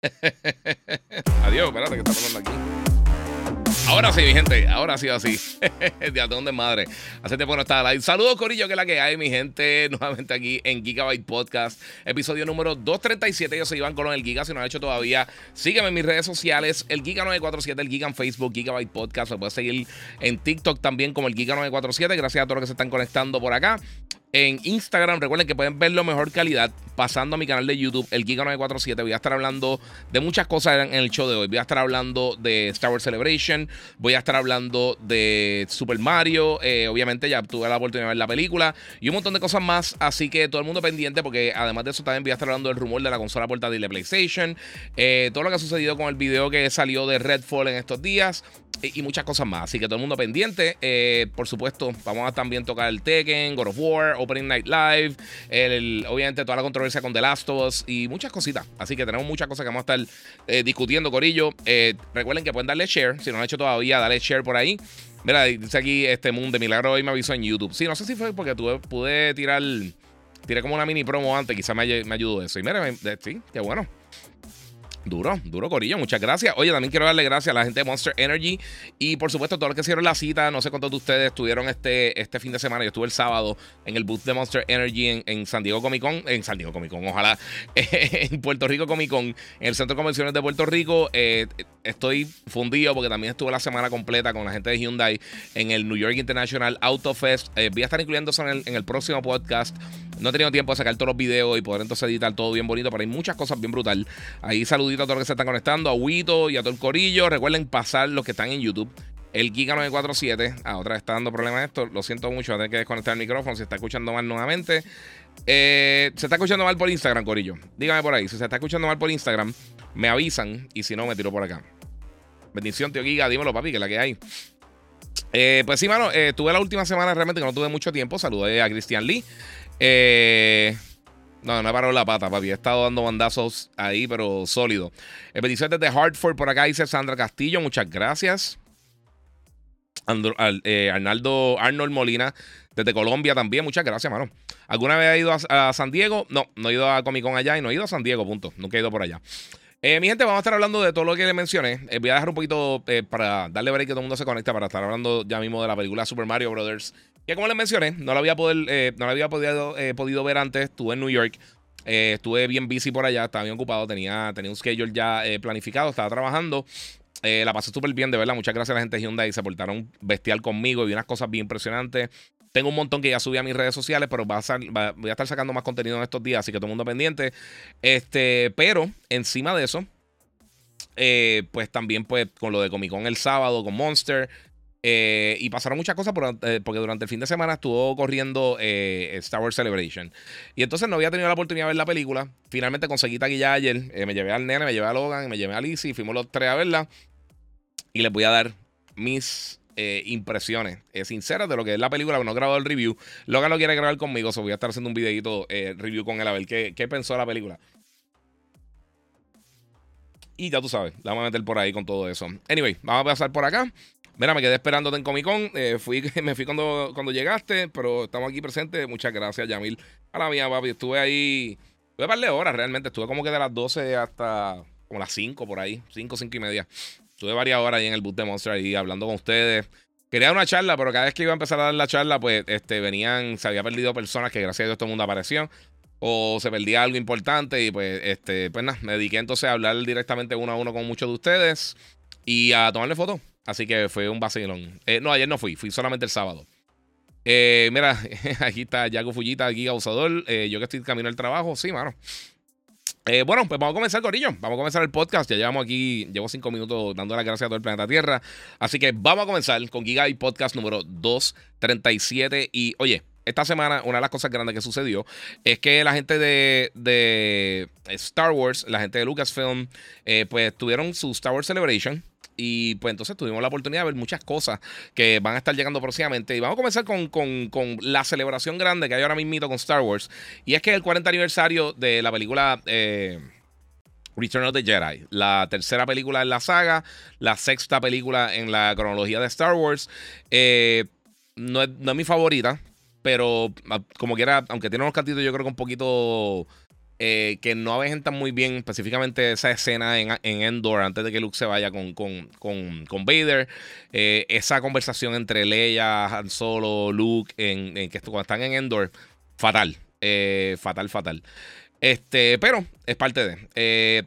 Adiós, espérate que está pasando aquí. Ahora sí, mi gente, ahora sí, así. de dónde madre. Hace tiempo no estaba live. Saludos, Corillo, que es la que hay, mi gente. Nuevamente aquí en Gigabyte Podcast, episodio número 237. Yo soy Iván Colón, el Giga. Si no lo han hecho todavía, sígueme en mis redes sociales: el Giga947, el Giga en Facebook, Gigabyte Podcast. Me puedes seguir en TikTok también como el Giga947. Gracias a todos los que se están conectando por acá en Instagram. Recuerden que pueden verlo mejor calidad pasando a mi canal de YouTube, el Giga947. Voy a estar hablando de muchas cosas en el show de hoy. Voy a estar hablando de Star Wars Celebration. Voy a estar hablando de Super Mario. Eh, obviamente ya tuve la oportunidad de ver la película y un montón de cosas más. Así que todo el mundo pendiente porque además de eso también voy a estar hablando del rumor de la consola portátil de PlayStation. Eh, todo lo que ha sucedido con el video que salió de Redfall en estos días y muchas cosas más. Así que todo el mundo pendiente. Eh, por supuesto, vamos a también tocar el Tekken, God of War, Opening Night Live, el, obviamente toda la controversia con The Last of Us y muchas cositas. Así que tenemos muchas cosas que vamos a estar eh, discutiendo, Corillo. Eh, recuerden que pueden darle share. Si no lo han hecho todavía, dale share por ahí. Mira, dice aquí este mundo de milagro hoy me avisó en YouTube. Sí, no sé si fue porque tuve, pude tirar. Tiré como una mini promo antes, quizá me, me ayudó eso. Y mira, sí, qué bueno. Duro, duro Corillo, muchas gracias. Oye, también quiero darle gracias a la gente de Monster Energy y por supuesto a todos los que hicieron la cita. No sé cuántos de ustedes estuvieron este, este fin de semana. Yo estuve el sábado en el booth de Monster Energy en, San Diego Comic Con, en San Diego Comic Con, ojalá, en Puerto Rico Comic Con, en el Centro de Convenciones de Puerto Rico. Eh, estoy fundido porque también estuve la semana completa con la gente de Hyundai en el New York International Auto Fest. Eh, voy a estar incluyendo eso en el, en el próximo podcast. No he tenido tiempo de sacar todos los videos y poder entonces editar todo bien bonito, pero hay muchas cosas bien brutal. Ahí a todos los que se están conectando, a Wito y a todo el corillo. Recuerden pasar los que están en YouTube. El Giga947. Ah, otra vez está dando problemas esto. Lo siento mucho, voy a tener que desconectar el micrófono. Si está escuchando mal nuevamente. Eh, se está escuchando mal por Instagram, Corillo. Dígame por ahí. Si se está escuchando mal por Instagram, me avisan. Y si no, me tiro por acá. Bendición, tío Giga. Dímelo, papi, que la que hay. Eh, pues sí, mano. Eh, tuve la última semana realmente que no tuve mucho tiempo. Saludé a Christian Lee. Eh, no, no he parado la pata, papi. He estado dando bandazos ahí, pero sólido. El bendición desde Hartford, por acá dice Sandra Castillo. Muchas gracias. Eh, Arnaldo Arnold Molina, desde Colombia también. Muchas gracias, mano. ¿Alguna vez ha ido a, San Diego? No, no he ido a Comic Con allá y no he ido a San Diego, punto. Nunca he ido por allá. Eh, mi gente, vamos a estar hablando de todo lo que le mencioné. voy a dejar un poquito para darle ver que todo el mundo se conecta para estar hablando ya mismo de la película Super Mario Brothers que como les mencioné, no la había, eh, no la había podido, eh, podido ver antes. Estuve en New York. Eh, estuve bien busy por allá, estaba bien ocupado, tenía, tenía un schedule ya planificado, estaba trabajando. la pasé súper bien, de verdad. Muchas gracias a la gente de Hyundai. Se portaron bestial conmigo y vi unas cosas bien impresionantes. Tengo un montón que ya subí a mis redes sociales, pero voy a estar sacando más contenido en estos días, así que todo el mundo pendiente. Este, pero encima de eso, pues también pues con lo de Comic Con el sábado, con Monster. Eh, y pasaron muchas cosas eh, porque durante el fin de semana estuvo corriendo eh, Star Wars Celebration. Y entonces no había tenido la oportunidad de ver la película. Finalmente conseguí taquilla ayer. me llevé al nene, me llevé a Logan, me llevé a Lizzie. Fuimos los tres a verla. Y les voy a dar mis impresiones sinceras de lo que es la película. No he grabado el review. Logan lo quiere grabar conmigo. So voy a estar haciendo un videito review con él a ver qué, qué pensó de la película. Y ya tú sabes, la vamos a meter por ahí con todo eso. Anyway, vamos a pasar por acá. Mira, me quedé esperándote en Comic Con. Eh, fui, me fui cuando, cuando llegaste, pero estamos aquí presentes. Muchas gracias, Yamil. A la mía, papi. Estuve ahí. Estuve un par de horas realmente. Estuve como que de las 12 hasta como las 5 por ahí. 5, 5 y media. Estuve varias horas ahí en el boot de Monster ahí hablando con ustedes. Quería dar una charla, pero cada vez que iba a empezar a dar la charla, pues este, venían, se había perdido personas que gracias a Dios todo el mundo apareció. O se perdía algo importante y pues, este, pues nada, me dediqué entonces a hablar directamente uno a uno con muchos de ustedes y a tomarle fotos. Así que fue un vacilón. Eh, no, ayer no fui, fui solamente el sábado. Eh, mira, aquí está Yago Fullita, aquí abusador. Eh, yo que estoy camino al trabajo, sí, mano. bueno, pues vamos a comenzar, Corillo. Vamos a comenzar el podcast. Ya llevamos aquí, llevo cinco minutos dando las gracias a todo el planeta Tierra. Así que vamos a comenzar con Giga y Podcast número 237. Y oye, esta semana una de las cosas grandes que sucedió es que la gente de, de Star Wars, la gente de Lucasfilm, eh, pues tuvieron su Star Wars Celebration. Y pues entonces tuvimos la oportunidad de ver muchas cosas que van a estar llegando próximamente. Y vamos a comenzar con, con, la celebración grande que hay ahora mismo con Star Wars. Y es que el 40 aniversario de la película eh, Return of the Jedi. La tercera película en la saga. La sexta película en la cronología de Star Wars. Eh, no, es, no es mi favorita. Pero ah, como quiera, aunque tiene unos cantitos, yo creo que un poquito eh, que no avejentan muy bien específicamente esa escena en, Endor antes de que Luke se vaya con, con, Vader. Eh, esa conversación entre Leia, Han Solo, Luke, en, que cuando están en Endor, fatal. Eh, fatal, fatal. Este, pero es parte de.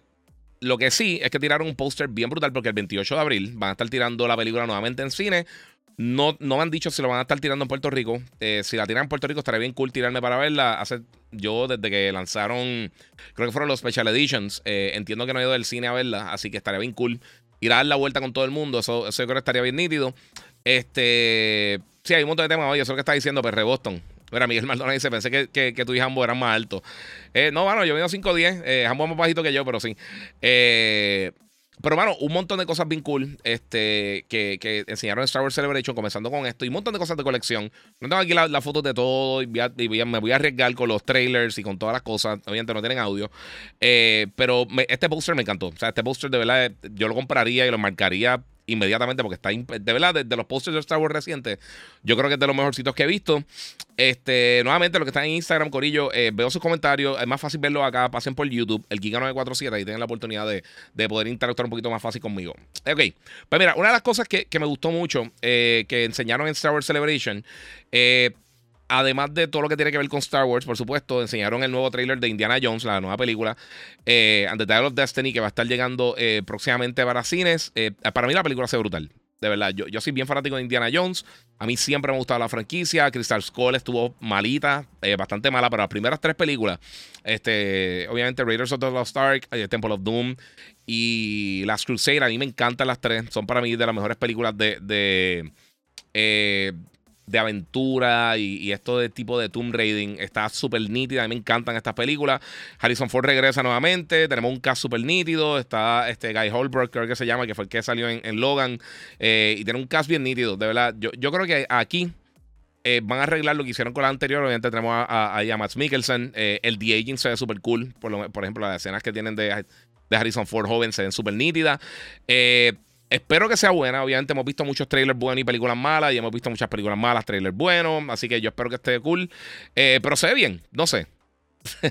lo que sí es que tiraron un póster bien brutal porque el 28 de abril van a estar tirando la película nuevamente en cine. No, no me han dicho si lo van a estar tirando en Puerto Rico. Eh, si la tiran en Puerto Rico, estaría bien cool tirarme para verla. Hace, yo, desde que lanzaron, creo que fueron los Special Editions, eh, entiendo que no he ido del cine a verla, así que estaría bien cool. Ir a dar la vuelta con todo el mundo, eso, eso yo creo que estaría bien nítido. Este, sí, hay un montón de temas. Oye, eso es lo que está diciendo Perre Boston. Mira, Miguel Maldonado dice, pensé que, que, que tú y Jambo eran más altos. Eh, no, bueno, yo mido 5'10. Eh, Jambo es más bajito que yo, pero sí. Eh, pero, bueno, un montón de cosas bien cool este, que, que, enseñaron en Star Wars Celebration, comenzando con esto, y un montón de cosas de colección. No tengo aquí las la fotos de todo, y, me voy a arriesgar con los trailers y con todas las cosas. Obviamente no tienen audio. Eh, pero este poster me encantó. O sea, este poster de verdad, yo lo compraría y lo marcaría inmediatamente porque está de verdad de, los posters de Star Wars recientes yo creo que es de los mejorcitos que he visto. Este nuevamente lo que está en Instagram Corillo eh, veo sus comentarios es más fácil verlo acá pasen por YouTube el Giga 947 y tienen la oportunidad de, poder interactuar un poquito más fácil conmigo. Ok pues mira una de las cosas que, me gustó mucho eh, que enseñaron en Star Wars Celebration eh, además de todo lo que tiene que ver con Star Wars, por supuesto, enseñaron el nuevo trailer de Indiana Jones, la nueva película, eh, And the Dial of Destiny, que va a estar llegando eh, próximamente para cines. Eh, para mí la película se brutal. De verdad, yo, yo soy bien fanático de Indiana Jones. A mí siempre me ha gustado la franquicia. Crystal Skull estuvo malita, eh, bastante mala, pero las primeras tres películas, este, obviamente Raiders of the Lost Ark, Temple of Doom y Last Crusade, a mí me encantan las tres. Son para mí de las mejores películas de de aventura y, esto de tipo de Tomb Raiding está súper nítida. A mí me encantan estas películas. Harrison Ford regresa nuevamente. Tenemos un cast súper nítido. Está este Guy Holbrook, creo que se llama, que fue el que salió en, Logan. Eh, y tiene un cast bien nítido. De verdad, yo, yo creo que aquí eh, van a arreglar lo que hicieron con la anterior. Obviamente tenemos a, a, Max Mikkelsen. Eh, el The Aging se ve súper cool. Por, por ejemplo, las escenas que tienen de, de Harrison Ford joven se ven súper nítidas. Eh Espero que sea buena. Obviamente hemos visto muchos trailers buenos y películas malas. Y hemos visto muchas películas malas, trailers buenos. Así que yo espero que esté cool. Eh, pero se ve bien. No sé.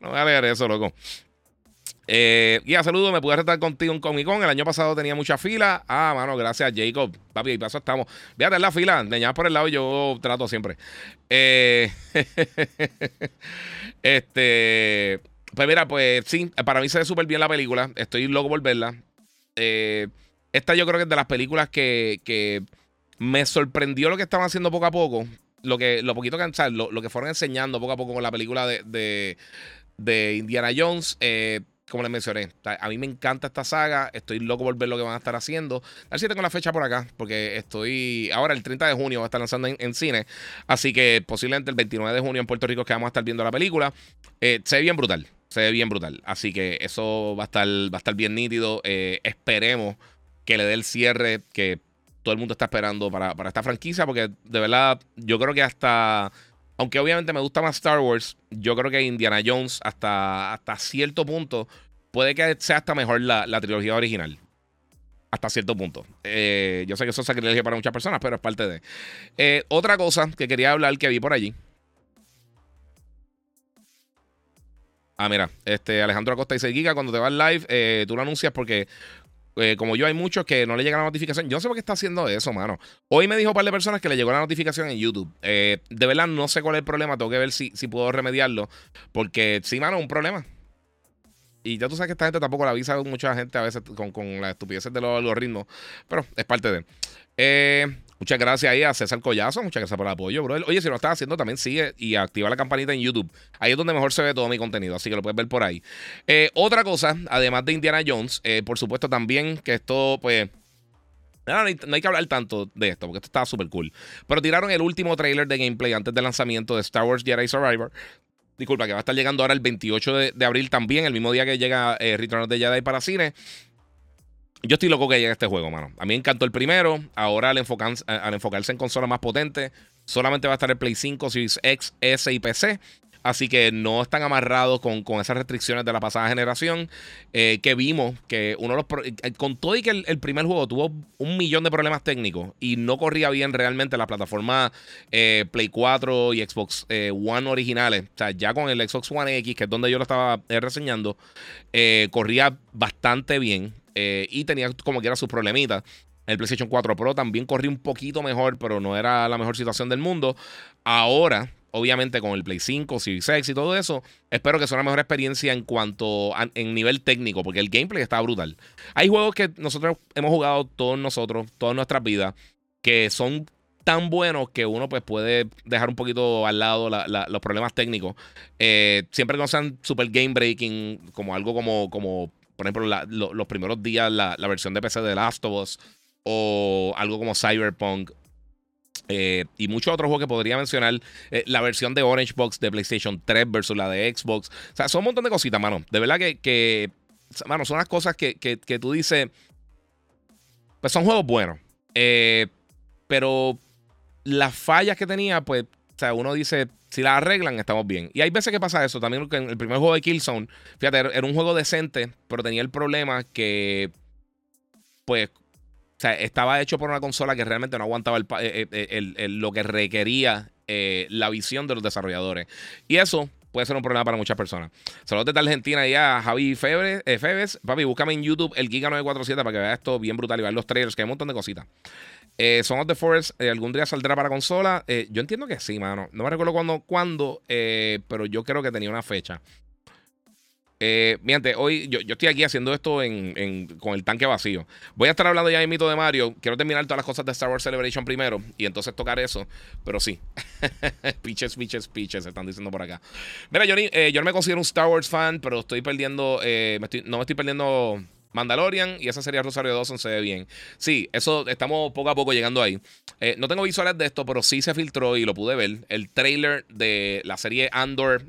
no me alegar eso, loco. Eh, a saludo, me pude retar contigo en Comic Con. El año pasado tenía mucha fila. Ah, mano, gracias, Jacob. Papi, y paso estamos. Fíjate en la fila, le por el lado yo trato siempre. Eh, este. Pues mira, pues sí, para mí se ve súper bien la película. Estoy loco por verla. Eh, esta yo creo que es de las películas que, me sorprendió lo que estaban haciendo poco a poco. Lo que lo poquito que lo, lo que fueron enseñando poco a poco con la película de, de, Indiana Jones. Eh, como les mencioné, a mí me encanta esta saga. Estoy loco por ver lo que van a estar haciendo. A ver si tengo la fecha por acá, porque estoy. Ahora, el 30 de junio va a estar lanzando en, cine. Así que posiblemente el 29 de junio en Puerto Rico que vamos a estar viendo la película. Eh, se ve bien brutal se ve bien brutal. Así que eso va a estar, va a estar bien nítido. Eh, esperemos que le dé el cierre que todo el mundo está esperando para, esta franquicia. Porque de verdad, yo creo que hasta. Aunque obviamente me gusta más Star Wars, yo creo que Indiana Jones, hasta, hasta cierto punto, puede que sea hasta mejor la, trilogía original. Hasta cierto punto. Eh, yo sé que eso es sacrilegio para muchas personas, pero es parte de. Eh, otra cosa que quería hablar que vi por allí Ah, mira, este Alejandro Acosta dice, Giga, cuando te vas live, eh, tú lo anuncias porque eh, como yo hay muchos que no le llega la notificación. Yo no sé por qué está haciendo eso, mano. Hoy me dijo un par de personas que le llegó la notificación en YouTube. Eh, de verdad no sé cuál es el problema, tengo que ver si, si puedo remediarlo. Porque sí, mano, un problema. Y ya tú sabes que esta gente tampoco la avisa mucha gente a veces con, con las estupideces de los algoritmos. Pero es parte de... Eh, Muchas gracias ahí a César Collazo. Muchas gracias por el apoyo, bro. Oye, si lo estás haciendo, también sigue y activa la campanita en YouTube. Ahí es donde mejor se ve todo mi contenido, así que lo puedes ver por ahí. Eh, otra cosa, además de Indiana Jones, eh, por supuesto también que esto, pues, No, hay, que hablar tanto de esto, porque esto estaba súper cool. Pero tiraron el último trailer de gameplay antes del lanzamiento de Star Wars Jedi Survivor. Disculpa, que va a estar llegando ahora el 28 de, abril también, el mismo día que llega eh, Return of the Jedi para cine. Yo estoy loco que llegue este juego, mano. A mí me encantó el primero. Ahora al, al enfocarse en consolas más potentes, solamente va a estar el Play 5, Series X, S y PC. Así que no están amarrados con, esas restricciones de la pasada generación. Eh, que vimos que uno de los. Eh, con todo y que el, primer juego tuvo un millón de problemas técnicos y no corría bien realmente la plataforma eh, Play 4 y Xbox One originales. O sea, ya con el Xbox One X, que es donde yo lo estaba reseñando, corría bastante bien. Y tenía como que era sus problemitas. El PlayStation 4 Pro también corría un poquito mejor, pero no era la mejor situación del mundo. Ahora obviamente con el Play 5, Series X y todo eso, espero que sea una mejor experiencia en cuanto a en nivel técnico, porque el gameplay está brutal. Hay juegos que nosotros hemos jugado todos nosotros, todas nuestras vidas, que son tan buenos que uno pues puede dejar un poquito al lado los problemas técnicos. Eh, siempre que no sean super game breaking, como algo como, como por ejemplo, los primeros días la, versión de PC de Last of Us, o algo como Cyberpunk eh, y muchos otros juegos que podría mencionar. Eh, la versión de Orange Box de PlayStation 3 versus la de Xbox. O sea, son un montón de cositas, mano. De verdad que, mano, son las cosas que, tú dices. Pues son juegos buenos. Eh, pero las fallas que tenía, pues, o sea, uno dice, si las arreglan, estamos bien. Y hay veces que pasa eso. También en el primer juego de Killzone, fíjate, era un juego decente, pero tenía el problema que, pues, o sea, estaba hecho por una consola que realmente no aguantaba eh, eh, eh, lo que requería la visión de los desarrolladores. Y eso puede ser un problema para muchas personas. Saludos desde Argentina ya, Javi Febres. Febes. Papi, búscame en YouTube el Giga 947 para que veas esto bien brutal y veas los trailers, que hay un montón de cositas. Son of the Forest, ¿algún día saldrá para consola? yo entiendo que sí, mano. No me recuerdo cuándo, cuándo pero yo creo que tenía una fecha. Eh, hoy yo, estoy aquí haciendo esto con el tanque vacío. Voy a estar hablando ya de mito de Mario. Quiero terminar todas las cosas de Star Wars Celebration primero y entonces tocar eso. Pero sí. pitches, pitches, pitches, están diciendo por acá. Mira, Johnny, eh, yo no me considero un Star Wars fan, pero estoy perdiendo. Eh, no me estoy perdiendo Mandalorian y esa serie Rosario Dawson se ve bien. Sí, eso estamos poco a poco llegando ahí. Eh, no tengo visuales de esto, pero sí se filtró y lo pude ver. El trailer de la serie Andor.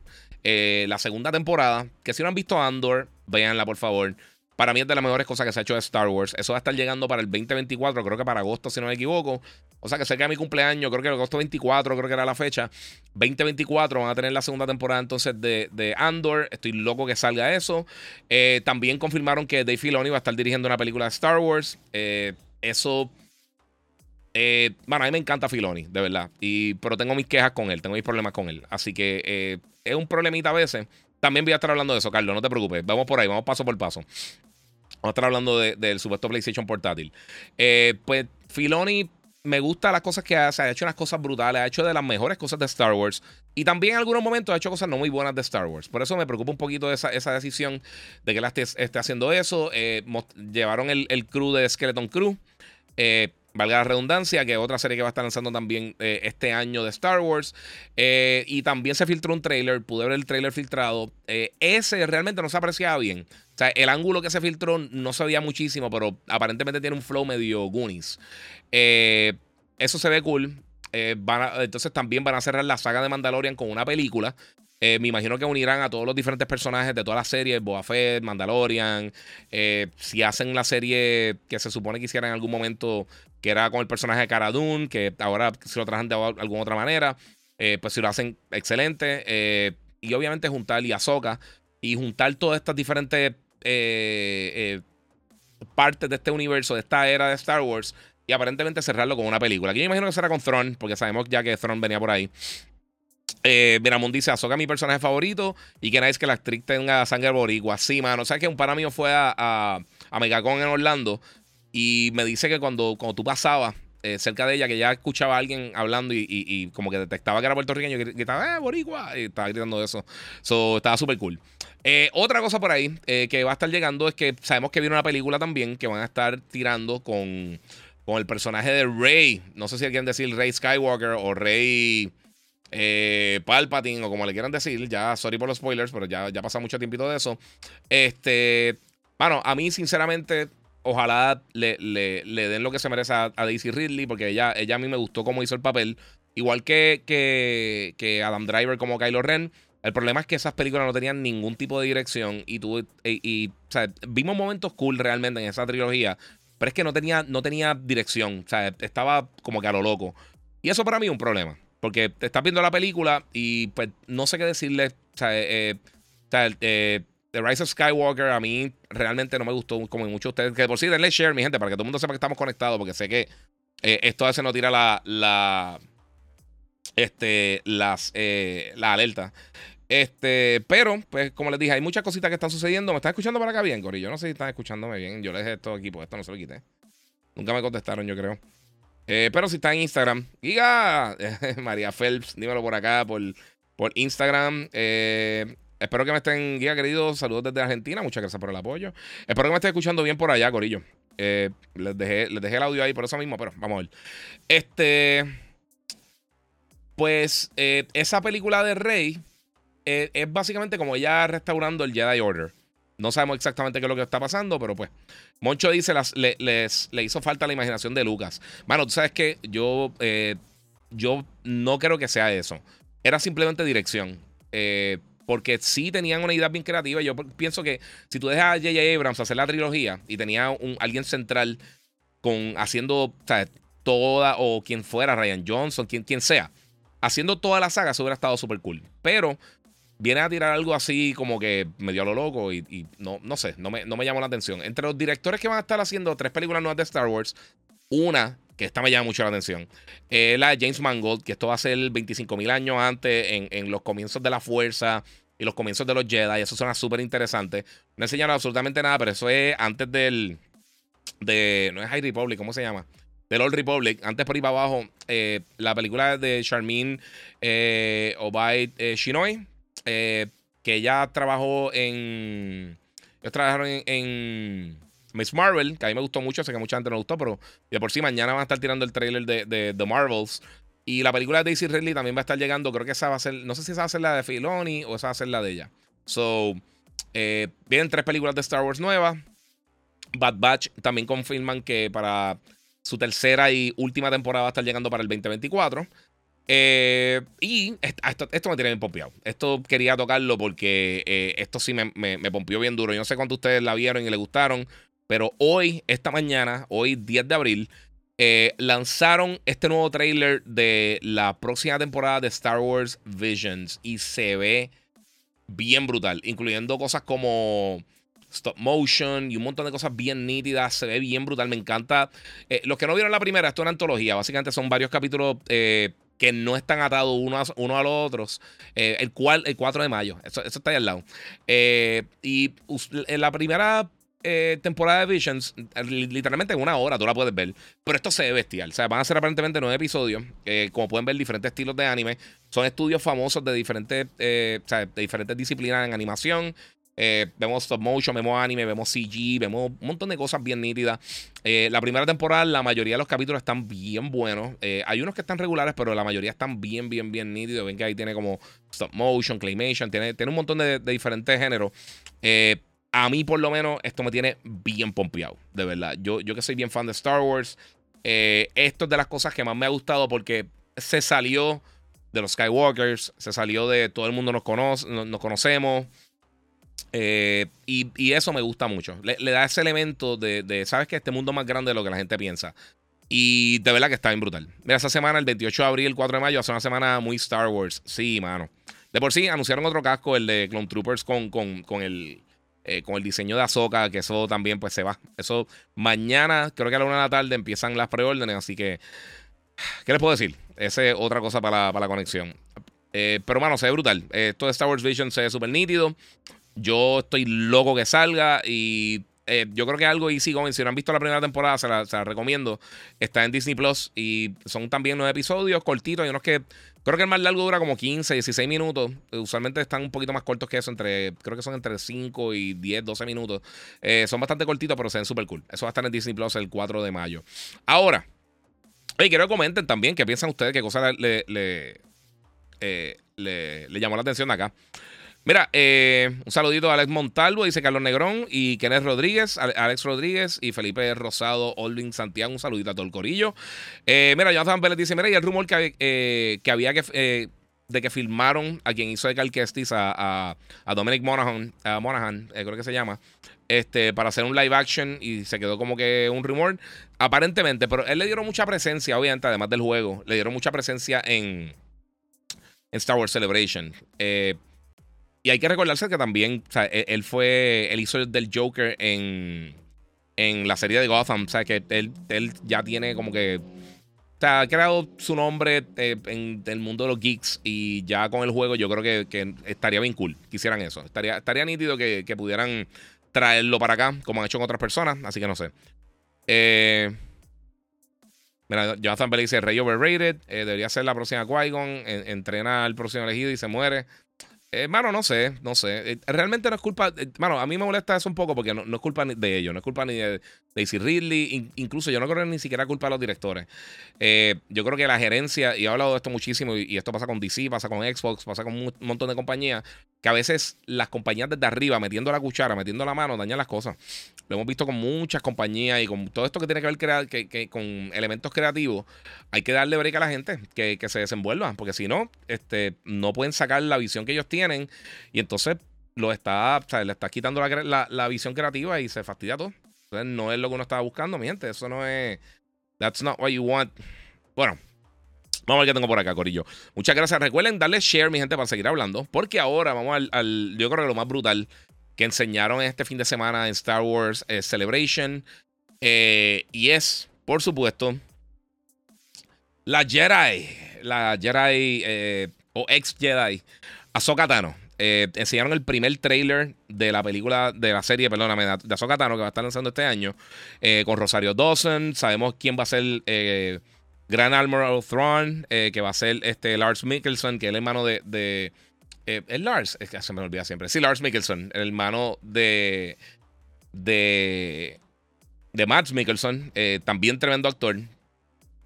Eh, la segunda temporada, que si no han visto Andor, véanla por favor. Para mí es de las mejores cosas que se ha hecho de Star Wars. Eso va a estar llegando para el 2024, creo que para agosto, si no me equivoco. O sea que cerca de mi cumpleaños, creo que agosto 24, creo que era la fecha. 2024 van a tener la segunda temporada entonces de, Andor. Estoy loco que salga eso. Eh, también confirmaron que Dave Filoni va a estar dirigiendo una película de Star Wars. Eh, eso. bueno, a mí me encanta Filoni, de verdad. Y, pero tengo mis quejas con él, tengo mis problemas con él. Así que es un problemita a veces. También voy a estar hablando de eso, Carlos, no te preocupes. Vamos por ahí, vamos paso por paso. Vamos a estar hablando del supuesto PlayStation portátil. Eh, pues Filoni me gusta las cosas que hace, ha hecho unas cosas brutales, ha hecho de las mejores cosas de Star Wars y también en algunos momentos ha hecho cosas no muy buenas de Star Wars. Por eso me preocupa un poquito esa, esa decisión de que él esté, haciendo eso. Eh, llevaron el, el, crew de Skeleton Crew. Eh, valga la redundancia, que otra serie que va a estar lanzando también eh, este año de Star Wars. Eh, y también se filtró un trailer, pude ver el trailer filtrado. Eh, ese realmente no se apreciaba bien. O sea, el ángulo que se filtró no se veía muchísimo, pero aparentemente tiene un flow medio Goonies. eso se ve cool. entonces también van a cerrar la saga de Mandalorian con una película. Eh, me imagino que unirán a todos los diferentes personajes de todas las series, Boba Fett, Mandalorian. Eh, si hacen la serie que se supone que hicieran en algún momento, que era con el personaje de Cara que ahora se lo trajan de alguna otra manera, eh, pues si lo hacen excelente. y obviamente juntar y Ahsoka y juntar todas estas diferentes partes de este universo, de esta era de Star Wars, y aparentemente cerrarlo con una película. Aquí me imagino que será con Thrawn, porque sabemos ya que Thrawn venía por ahí. Eh, Miramón dice: Azoka mi personaje favorito y que nadie es que la actriz tenga sangre boricua. Sí, mano. O sea que un pana mío fue a, a, Megacon en Orlando y me dice que cuando, cuando tú pasabas eh, cerca de ella, que ya escuchaba a alguien hablando y, como que detectaba que era puertorriqueño, que estaba, eh, boricua, y estaba gritando eso. So, estaba súper cool. Eh, otra cosa por ahí que va a estar llegando es que sabemos que viene una película también que van a estar tirando con, con el personaje de Rey. No sé si quieren decir Rey Skywalker o Rey eh, Palpatine o como le quieran decir, ya, sorry por los spoilers, pero ya, ya pasa mucho tiempito de eso. Este, bueno, a mí sinceramente ojalá le, le, den lo que se merece a, Daisy Ridley, porque ella, ella a mí me gustó cómo hizo el papel. Igual que, que, que Adam Driver como Kylo Ren. El problema es que esas películas no tenían ningún tipo de dirección y, tú, y, o sea, vimos momentos cool realmente en esa trilogía, pero es que no tenía, no tenía dirección, o sea, estaba como que a lo loco. Y eso para mí es un problema, porque te estás viendo la película y pues no sé qué decirle, o sea, eh, eh, eh, The Rise of Skywalker a mí realmente no me gustó como muchos de ustedes, que por sí denle share, mi gente, para que todo el mundo sepa que estamos conectados, porque sé que esto a veces no tira la, este, las, la alerta. Este, pero, pues, como les dije, hay muchas cositas que están sucediendo. ¿Me están escuchando para acá bien? Yo no sé si están escuchándome bien. Yo les dejé esto aquí, pues esto no se lo quité. Nunca me contestaron, yo creo. Eh, pero si está en Instagram, Giga, María Phelps, dímelo por acá, por, por Instagram. Eh, espero que me estén, Giga, queridos. Saludos desde Argentina. Muchas gracias por el apoyo. Espero que me estén escuchando bien por allá, Corillo. les, dejé, les dejé el audio ahí por eso mismo, pero vamos a ver. Este. Pues eh, esa película de Rey eh, es básicamente como ella restaurando el Jedi Order. No sabemos exactamente qué es lo que está pasando, pero pues. Moncho dice, le, les, le hizo falta la imaginación de Lucas. Mano, tú sabes que yo, eh, yo no creo que sea eso. Era simplemente dirección. porque sí tenían una idea bien creativa. Yo pienso que si tú dejas a J.J. Abrams hacer la trilogía y tenía un, alguien central con haciendo toda, o quien fuera, Ryan Johnson, quien, quien sea haciendo toda la saga, eso hubiera estado súper cool. Pero viene a tirar algo así como que medio a lo loco y, no, no sé, no me, no me llamó la atención. Entre los directores que van a estar haciendo tres películas nuevas de Star Wars, una que esta me llama mucho la atención, es la de James Mangold, que esto va a ser 25 mil años antes, en, los comienzos de la fuerza y los comienzos de los Jedi. Eso suena súper interesante. No enseñaron absolutamente nada, pero eso es antes del. De, no es High Republic, ¿cómo se llama? del Old Republic. Antes por ahí para abajo, eh, la película de Charmin eh, Obaid eh, Shinoy, eh, que ella trabajó en. Ellos trabajaron en, Miss Marvel, que a mí me gustó mucho, sé que mucha gente no gustó, pero de por sí mañana van a estar tirando el trailer de, The Marvels. Y la película de Daisy Ridley también va a estar llegando. Creo que esa va a ser. No sé si esa va a ser la de Filoni o esa va a ser la de ella. So, vienen tres películas de Star Wars nuevas. Bad Batch también confirman que para su tercera y última temporada va a estar llegando para el 2024. Eh, y esto, me tiene bien pompeado. Esto quería tocarlo porque eh, esto sí me, me, pompió bien duro. Yo no sé cuántos ustedes la vieron y le gustaron, pero hoy, esta mañana, hoy 10 de abril, eh, lanzaron este nuevo trailer de la próxima temporada de Star Wars Visions y se ve bien brutal, incluyendo cosas como stop motion y un montón de cosas bien nítidas. Se ve bien brutal. Me encanta. Los que no vieron la primera, esto es una antología. Básicamente son varios capítulos. Que no están atados uno a, a los otros. Eh, el, cual, el 4 de mayo. Eso, está ahí al lado. y en la primera temporada de Visions, literalmente en una hora tú la puedes ver. Pero esto se ve bestial. Van a ser aparentemente nueve episodios. como pueden ver, diferentes estilos de anime. Son estudios famosos de diferentes, de diferentes disciplinas en animación. Eh, vemos stop motion, vemos anime, vemos CG, vemos un montón de cosas bien nítidas. Eh, la primera temporada, la mayoría de los capítulos están bien buenos. Eh, hay unos que están regulares, pero la mayoría están bien, bien, bien nítidos. Ven que ahí tiene como stop motion, claymation, tiene, tiene un montón de, diferentes géneros. a mí, por lo menos, esto me tiene bien pompeado, de verdad. Yo, yo que soy bien fan de Star Wars, esto es de las cosas que más me ha gustado porque se salió de los Skywalkers, se salió de todo el mundo nos conoce, nos conocemos. Eh, y, eso me gusta mucho. Le, da ese elemento de, ¿sabes que Este mundo es más grande de lo que la gente piensa. Y de verdad que está bien brutal. Mira, esa semana, el 28 de abril, el 4 de mayo, hace una semana muy Star Wars. Sí, mano. De por sí, anunciaron otro casco, el de Clone Troopers, con, con, el, eh, con el diseño de Ahsoka, que eso también pues se va. Eso mañana, creo que a la una de la tarde, empiezan las preórdenes, así que... ¿Qué les puedo decir? Esa es otra cosa para, la conexión. Eh, pero, mano, se ve brutal. esto de Star Wars Vision se ve súper nítido. Yo estoy loco que salga y eh, yo creo que algo easy going. Si no han visto la primera temporada, se la, recomiendo. Está en Disney Plus y son también nueve episodios cortitos. Hay unos que creo que el más largo dura como 15, 16 minutos. Usualmente están un poquito más cortos que eso, entre creo que son entre 5 y 10, 12 minutos. Eh, son bastante cortitos, pero se ven súper cool. Eso va a estar en Disney Plus el 4 de mayo. Ahora, hey, quiero que comenten también qué piensan ustedes, qué cosa le, le, eh, le llamó la atención acá. Mira, eh, un saludito a Alex Montalvo, dice Carlos Negrón y Kenneth Rodríguez, Alex Rodríguez y Felipe Rosado, Olvin Santiago. Un saludito a todo el corillo. Eh, mira, Jonathan Vélez dice: Mira, y el rumor que, eh, que había que. de que filmaron a quien hizo de Cal Kestis, a, a, Dominic Monaghan, a Monaghan creo que se llama, este, para hacer un live action y se quedó como que un rumor. Aparentemente, pero él le dieron mucha presencia, obviamente, además del juego, le dieron mucha presencia en, en Star Wars Celebration. Eh, y hay que recordarse que también, o sea, e-, él, fue, él hizo del Joker en, en la serie de Gotham, o sea, que él, él ya tiene como que, o sea, ha creado su nombre eh, en el mundo de los geeks y ya con el juego yo creo que, que estaría bien cool que hicieran eso. Estaría, estaría nítido que, que, pudieran traerlo para acá, como han hecho con otras personas, así que no sé. Eh, Mira, Jonathan Bell dice Rey overrated. Eh, debería ser la próxima Qui-Gon. entrena al próximo elegido y se muere. Hermano, no sé, no sé. Eh, realmente no es culpa. Hermano, a mí me molesta eso un poco porque no, es culpa de ellos, no es culpa ni de Daisy Ridley. incluso yo no creo ni siquiera culpa de los directores. Eh, yo creo que la gerencia, y he hablado de esto muchísimo, y, esto pasa con DC, pasa con Xbox, pasa con un montón de compañías, que a veces las compañías desde arriba, metiendo la cuchara, metiendo la mano, dañan las cosas. Lo hemos visto con muchas compañías y con todo esto que tiene que ver que, con elementos creativos. Hay que darle break a la gente que, se desenvuelva, porque si no, este, no pueden sacar la visión que ellos tienen y entonces lo está, o sea, le está quitando la, visión creativa y se fastidia todo. Entonces no es lo que uno estaba buscando, mi gente. Eso no es. That's not what you want. Bueno, Vamos a ver qué tengo por acá, Corillo. Muchas gracias. Recuerden darle share, mi gente, para seguir hablando. Porque ahora vamos al, Yo creo que lo más brutal que enseñaron este fin de semana en Star Wars eh, Celebration. Eh, y es, por supuesto, la Jedi. La Jedi eh, o ex Jedi. Ahsoka Tano. Enseñaron el primer trailer de la película, de la serie, perdóname, de Ahsoka Tano que va a estar lanzando este año. con Rosario Dawson. Sabemos quién va a ser Gran Admiral Thrawn, que va a ser este Lars Mikkelsen, que es el hermano de eh, es Lars, es que se me olvida siempre. Sí, Lars Mikkelsen, el hermano de. de. de Max Mikkelsen, eh, también tremendo actor.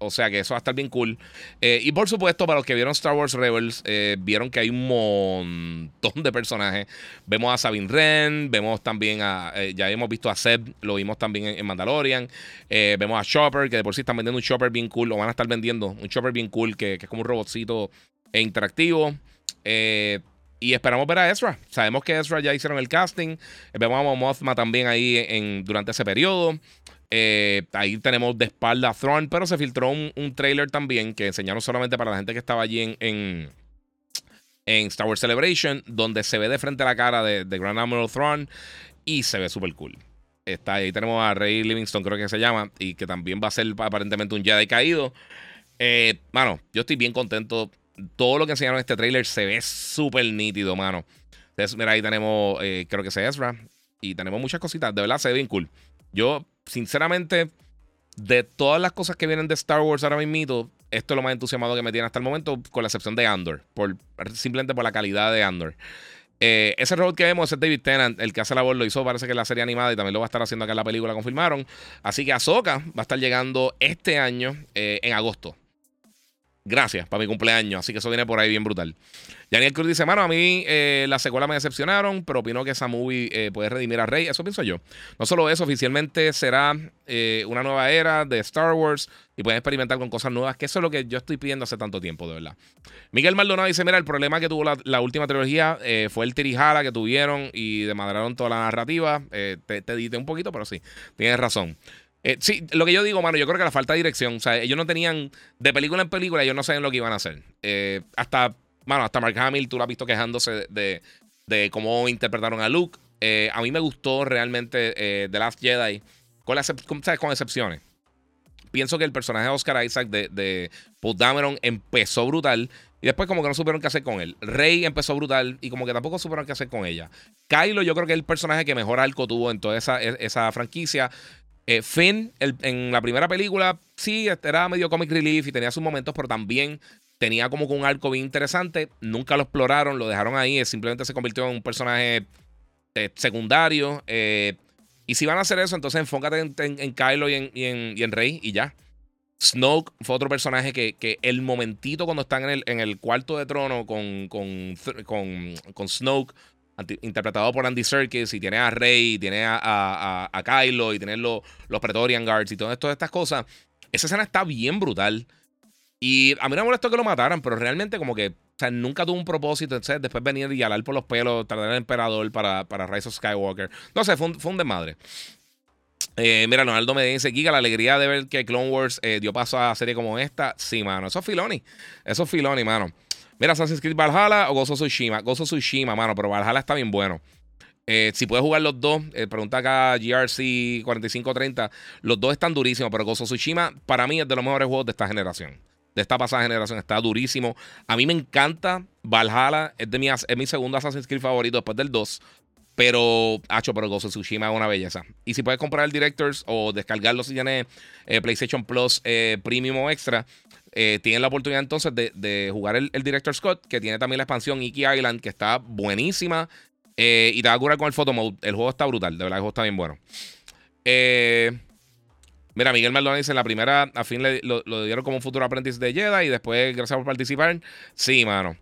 O sea que eso va a estar bien cool. Eh, y por supuesto, para los que vieron Star Wars Rebels, vieron que hay un montón de personajes. Vemos a Sabine Wren, vemos también a. ya hemos visto a Seb, lo vimos también en, Mandalorian. vemos a Chopper, que de por sí están vendiendo un Chopper bien cool, lo van a estar vendiendo. Un Chopper bien cool, que, es como un robotcito interactivo. Eh, y esperamos ver a Ezra. Sabemos que Ezra ya hicieron el casting. Vemos a Mothma también ahí en, durante ese periodo. Eh, ahí tenemos de espalda a Thrawn, pero se filtró un, trailer también que enseñaron solamente para la gente que estaba allí en, en, Star Wars Celebration, donde se ve de frente a la cara de, Grand Admiral Thrawn y se ve súper cool. Está ahí tenemos a Rey Livingston, creo que se llama, y que también va a ser aparentemente un Jedi caído. Eh, mano, yo estoy bien contento todo lo que enseñaron en este trailer se ve súper nítido, mano. Entonces, mira, ahí tenemos, eh, creo que es Ezra. Y tenemos muchas cositas. De verdad, se ve bien cool. Yo, sinceramente, de todas las cosas que vienen de Star Wars ahora mismo, esto es lo más entusiasmado que me tiene hasta el momento, con la excepción de Andor. Por, simplemente por la calidad de Andor. Eh, ese robot que vemos es David Tennant, el que hace la voz, lo hizo parece que la serie animada y también lo va a estar haciendo acá en la película, confirmaron. Así que Ahsoka va a estar llegando este año, eh, en agosto. Gracias para mi cumpleaños. Así que eso viene por ahí bien brutal. Daniel Cruz dice: Mano, a mí eh, las secuelas me decepcionaron, pero opino que esa movie eh, puede redimir a Rey. Eso pienso yo. No solo eso, oficialmente será eh, una nueva era de Star Wars y pueden experimentar con cosas nuevas, que eso es lo que yo estoy pidiendo hace tanto tiempo, de verdad. Miguel Maldonado dice: Mira, el problema que tuvo la, última trilogía fue el tirijala que tuvieron y desmadraron toda la narrativa. te, te edité un poquito, pero sí, tienes razón. Eh, sí, lo que yo digo, mano, yo creo que la falta de dirección. O sea, ellos no tenían. De película en película, ellos no saben lo que iban a hacer. Eh, hasta, mano, hasta Mark Hamill, tú lo has visto quejándose de, de cómo interpretaron a Luke. Eh, a mí me gustó realmente The Last Jedi, con, con excepciones. Pienso que el personaje de Oscar Isaac de, de Paul Dameron empezó brutal. Y después como que no supieron qué hacer con él. Rey empezó brutal y como que tampoco supieron qué hacer con ella. Kylo yo creo que es el personaje que mejor arco tuvo en toda esa, esa franquicia. Eh, Finn, en la primera película, sí, era medio comic relief y tenía sus momentos, pero también tenía como que un arco bien interesante. Nunca lo exploraron, lo dejaron ahí, simplemente se convirtió en un personaje eh, secundario. Eh, y si van a hacer eso, entonces enfócate en, Kylo y en, Rey y ya. Snoke fue otro personaje que, el momentito cuando están en el, en el cuarto de trono con, con, con, Snoke, interpretado por Andy Serkis, y tiene a Rey, y tiene a, a, Kylo, y tiene los, los Pretorian Guards y todas estas cosas, esa escena está bien brutal. Y a mí no me molestó que lo mataran, pero realmente como que, o sea, nunca tuvo un propósito, entonces después venir y alar por los pelos, tardar el emperador para, para Rise of Skywalker. No sé, fue un, fue un desmadre. Eh, mira, Leonardo me dice, Giga, la alegría de ver que Clone Wars eh, dio paso a serie como esta. Sí, mano. Eso es Filoni. Eso es Filoni, mano. Mira, Assassin's Creed Valhalla o Gozo Tsushima. Gozo Tsushima, mano, pero Valhalla está bien bueno. Eh, si puedes jugar los dos, pregunta acá GRC 4530. Los dos están durísimos, pero Gozo Tsushima para mí es de los mejores juegos de esta generación. De esta pasada generación. Está durísimo. A mí me encanta Valhalla. Es, de mi, es mi segundo Assassin's Creed favorito después del 2. Pero, hacho, pero Gozo Tsushima es una belleza. Y si puedes comprar el Directors o descargarlo si tienes eh, PlayStation Plus eh, Premium o Extra, eh, tienes la oportunidad entonces de, jugar el, Director's Scott, que tiene también la expansión Iki Island, que está buenísima. y te va a curar con el photo mode. El juego está brutal, de verdad, el juego está bien bueno. mira, Miguel Maldonado dice: en la primera, a fin lo, lo dieron como un futuro aprendiz de Jedi y después, gracias por participar. Sí, mano.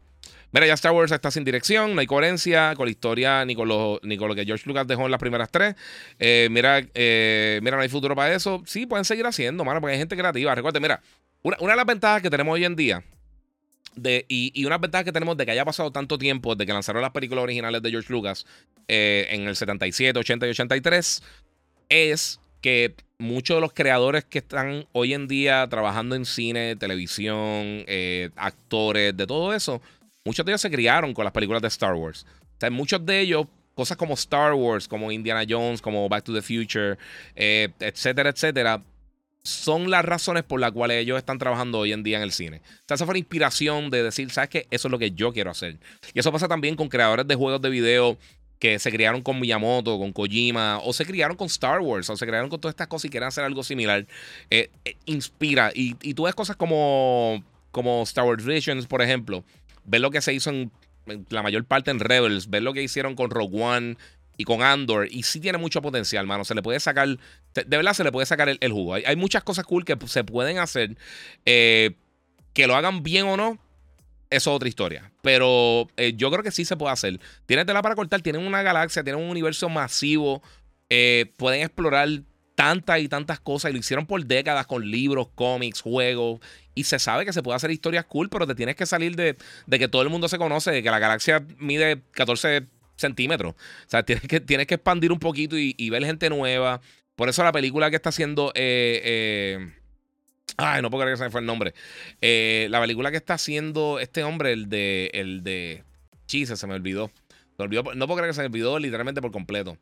Mira, ya Star Wars está sin dirección, no hay coherencia con la historia ni con lo, ni con lo que George Lucas dejó en las primeras tres. Eh, mira, eh, mira, no hay futuro para eso. Sí, pueden seguir haciendo, mano, porque hay gente creativa. Recuerda, mira, una, de las ventajas que tenemos hoy en día de, y, y, una ventaja que tenemos de que haya pasado tanto tiempo desde que lanzaron las películas originales de George Lucas eh, en el 77, 80 y 83 es que muchos de los creadores que están hoy en día trabajando en cine, televisión, actores, de todo eso, muchos de ellos se criaron con las películas de Star Wars. O sea, muchos de ellos, cosas como Star Wars, como Indiana Jones, como Back to the Future, eh, etcétera, etcétera, son las razones por las cuales ellos están trabajando hoy en día en el cine. O sea, esa fue la inspiración de decir, ¿sabes qué? Eso es lo que yo quiero hacer. Y eso pasa también con creadores de juegos de video que se criaron con Miyamoto, con Kojima, o se criaron con Star Wars, o se criaron con todas estas cosas y quieren hacer algo similar. Eh, eh, inspira. Y, tú ves cosas como, como Star Wars Visions, por ejemplo, ver lo que se hizo en, la mayor parte en Rebels, ver lo que hicieron con Rogue One con Andor, y sí tiene mucho potencial, mano. Se le puede sacar, de verdad se le puede sacar el, jugo. Hay, muchas cosas cool que se pueden hacer. Eh, que lo hagan bien o no, eso es otra historia. Pero eh, yo creo que sí se puede hacer. Tienen tela para cortar, tienen una galaxia, tienen un universo masivo. Eh, pueden explorar tantas y tantas cosas y lo hicieron por décadas con libros, cómics, juegos. Y se sabe que se puede hacer historias cool, pero te tienes que salir de, que todo el mundo se conoce, de que la galaxia mide 14 centímetros. O sea, tienes que, tienes que expandir un poquito y, ver gente nueva. Por eso la película que está haciendo. Eh, eh, ay, no puedo creer que se me fue el nombre. Eh, la película que está haciendo este hombre, el de. El de. Chise, se me olvidó. no puedo creer que se me olvidó literalmente por completo.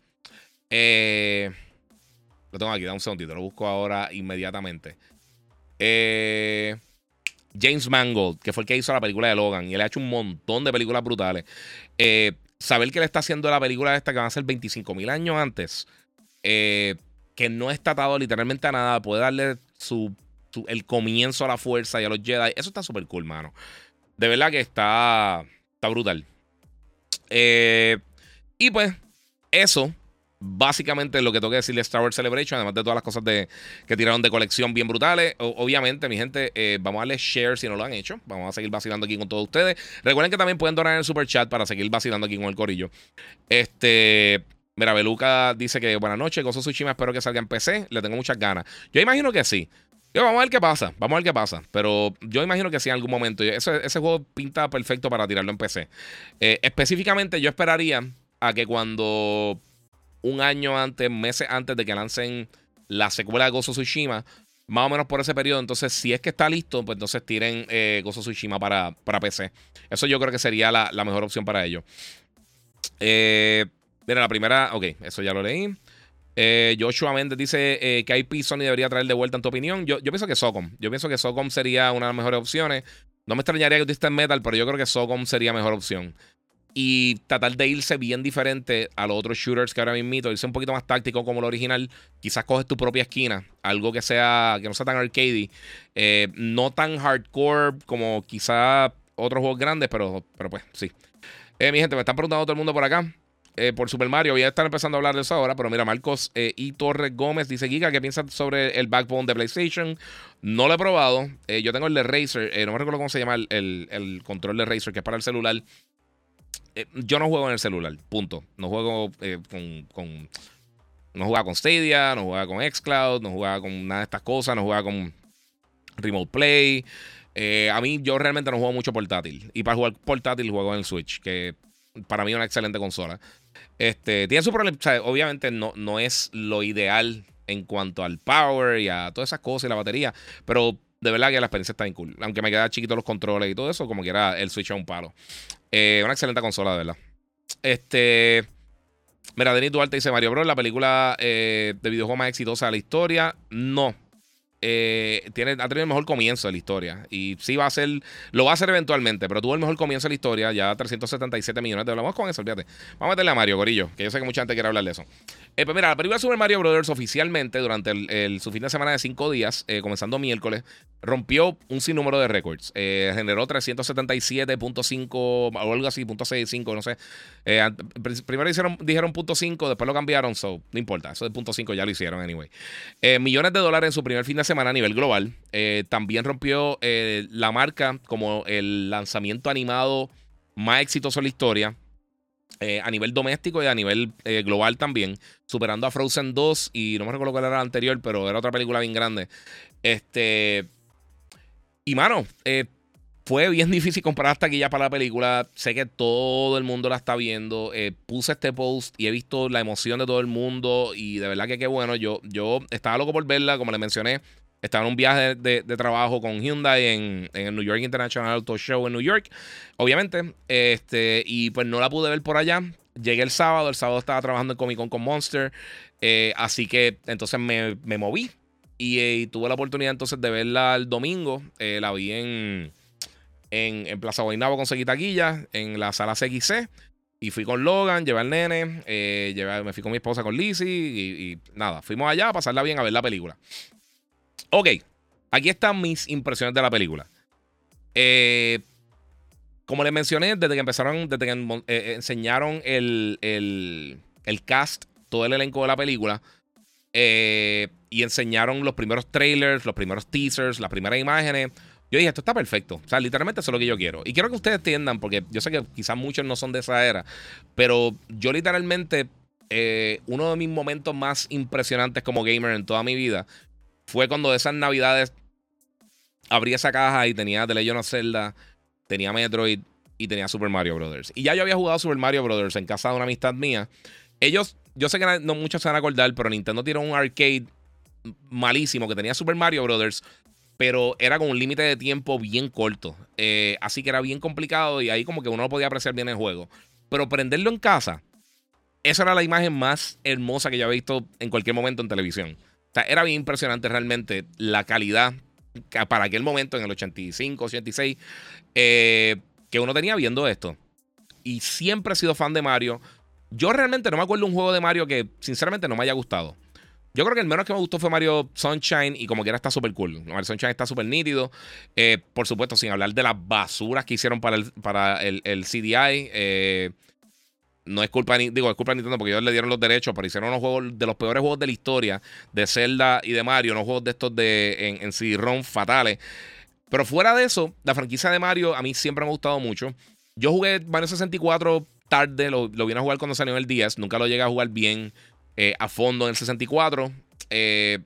Lo tengo aquí, da un segundito, lo busco ahora inmediatamente. James Mangold, que fue el que hizo la película de Logan, y él ha hecho un montón de películas brutales. Eh, saber que él está haciendo la película esta que va a ser 25 mil años antes, eh, que no está atado literalmente a nada, puede darle su, el comienzo a la fuerza y a los Jedi. Eso está súper cool, mano. De verdad que está, está brutal. y pues, eso básicamente lo que tengo que decirle Star Wars Celebration, además de todas las cosas de, que tiraron de colección bien brutales. obviamente, mi gente, eh, vamos a darle share si no lo han hecho. Vamos a seguir vacilando aquí con todos ustedes. Recuerden que también pueden donar en el super chat para seguir vacilando aquí con el corillo. Este. Mira, Beluca dice que buenas noches, Gozo Tsushima, espero que salga en PC. Le tengo muchas ganas. Yo imagino que sí. Yo, vamos a ver qué pasa. Vamos a ver qué pasa. Pero yo imagino que sí en algún momento. Ese, ese juego pinta perfecto para tirarlo en PC. Eh, específicamente, yo esperaría a que cuando un año antes, meses antes de que lancen la secuela de Gozo Tsushima. Más o menos por ese periodo. Entonces, si es que está listo, pues entonces tiren eh, Gozo Tsushima para, para PC. Eso yo creo que sería la, mejor opción para ellos. Eh, mira, la primera. Ok, eso ya lo leí. Eh, Joshua Mendes dice eh, que IP Sony debería traer de vuelta en tu opinión. Yo, yo pienso que Socom. Yo pienso que Socom sería una de las mejores opciones. No me extrañaría que utilices Metal, pero yo creo que Socom sería mejor opción y tratar de irse bien diferente a los otros shooters que ahora mismo, irse un poquito más táctico como el original. Quizás coges tu propia esquina, algo que sea que no sea tan arcade, eh, no tan hardcore como quizás otros juegos grandes, pero, pero pues sí. Eh, mi gente, me están preguntando todo el mundo por acá. eh, por Super Mario. Voy a estar empezando a hablar de eso ahora, pero mira, Marcos y Torres Gómez dice: Giga, ¿qué piensas sobre el backbone de PlayStation? No lo he probado. yo tengo el de no me recuerdo cómo se llama el, control de Razer, que es para el celular. Yo no juego en el celular, punto. No juego con, con, No jugaba con Stadia, no jugaba con Xcloud, no jugaba con nada de estas cosas, no jugaba con Remote Play. a mí, yo realmente no juego mucho portátil. Y para jugar portátil, juego en el Switch, que para mí es una excelente consola. Este, tiene su problema, obviamente no, no es lo ideal en cuanto al power y a todas esas cosas y la batería, pero de verdad que la experiencia está bien cool. Aunque me queda chiquito los controles y todo eso, como que era el Switch a un palo. Eh, una excelente consola, de verdad. Este. Mira, Denis Duarte dice Mario Bros. La película eh, de videojuego más exitosa de la historia. No. Eh, tiene, ha tenido el mejor comienzo de la historia. Y sí va a ser, lo va a hacer eventualmente, pero tuvo el mejor comienzo de la historia, ya 377 millones de dólares. Vamos con eso, olvídate. Vamos a meterle a Mario, Gorillo, que yo sé que mucha gente quiere hablar de eso. Eh, pues mira, la película Super Mario Brothers oficialmente durante su fin de semana de 5 días, eh, comenzando miércoles, rompió un sinnúmero de récords. Eh, generó 377.5 o algo así, .65, no sé. primero hicieron, dijeron .5, después lo cambiaron, so, no importa, eso de .5 ya lo hicieron anyway. millones de dólares en su primer fin de semana a nivel global. también rompió la marca como el lanzamiento animado más exitoso en la historia. Eh, a nivel doméstico y a nivel eh, global también, superando a Frozen 2 y no me recuerdo cuál era la anterior, pero era otra película bien grande. Este. Y mano, eh, fue bien difícil comprar hasta aquí ya para la película. Sé que todo el mundo la está viendo. puse este post y he visto la emoción de todo el mundo. Y de verdad que qué bueno. Yo, yo estaba loco por verla, como le mencioné. Estaba en un viaje de, trabajo con Hyundai en, el New York International Auto Show en New York, obviamente. Este, y pues no la pude ver por allá. Llegué el sábado, el sábado estaba trabajando en Comic Con con Monster. Eh, así que entonces me, moví y, tuve la oportunidad entonces de verla el domingo. Eh, la vi en, en, Plaza Guaynabo con Seguitaquilla, en la sala CXC. Y fui con Logan, llevé al nene, eh, me fui con mi esposa con Lizzie y, y, nada, fuimos allá a pasarla bien a ver la película. Ok, aquí están mis impresiones de la película. Eh, como les mencioné, desde que empezaron, desde que eh, eh, enseñaron el, cast, todo el elenco de la película, y enseñaron los primeros trailers, los primeros teasers, las primeras imágenes, yo dije, esto está perfecto. O sea, literalmente eso es lo que yo quiero. Y quiero que ustedes entiendan, porque yo sé que quizás muchos no son de esa era, pero yo literalmente, uno de mis momentos más impresionantes como gamer en toda mi vida fue cuando de esas navidades abrí esa caja y tenía The Legend of Zelda, tenía Metroid y tenía Super Mario Brothers. Y ya yo había jugado Super Mario Brothers en casa de una amistad mía. Ellos, yo sé que no muchos se van a acordar, pero Nintendo tiene un arcade malísimo que tenía Super Mario Brothers, pero era con un límite de tiempo bien corto. Eh, así que era bien complicado y ahí como que uno no podía apreciar bien el juego. Pero prenderlo en casa, esa era la imagen más hermosa que yo había visto en cualquier momento en televisión era bien impresionante realmente la calidad para aquel momento, en el 85, 86, eh, que uno tenía viendo esto. Y siempre he sido fan de Mario. Yo realmente no me acuerdo un juego de Mario que sinceramente no me haya gustado. Yo creo que el menos que me gustó fue Mario Sunshine y como quiera está súper cool. Mario Sunshine está súper nítido. Eh, por supuesto, sin hablar de las basuras que hicieron para el, para el, CDI. Eh, no es culpa ni digo, es culpa de Nintendo porque ellos le dieron los derechos, pero hicieron unos juegos de los peores juegos de la historia de Zelda y de Mario, unos juegos de estos de en, en CD-ROM fatales. Pero fuera de eso, la franquicia de Mario a mí siempre me ha gustado mucho. Yo jugué Mario 64 tarde, lo, vine a jugar cuando salió el 10, nunca lo llegué a jugar bien eh, a fondo en el 64. Eh,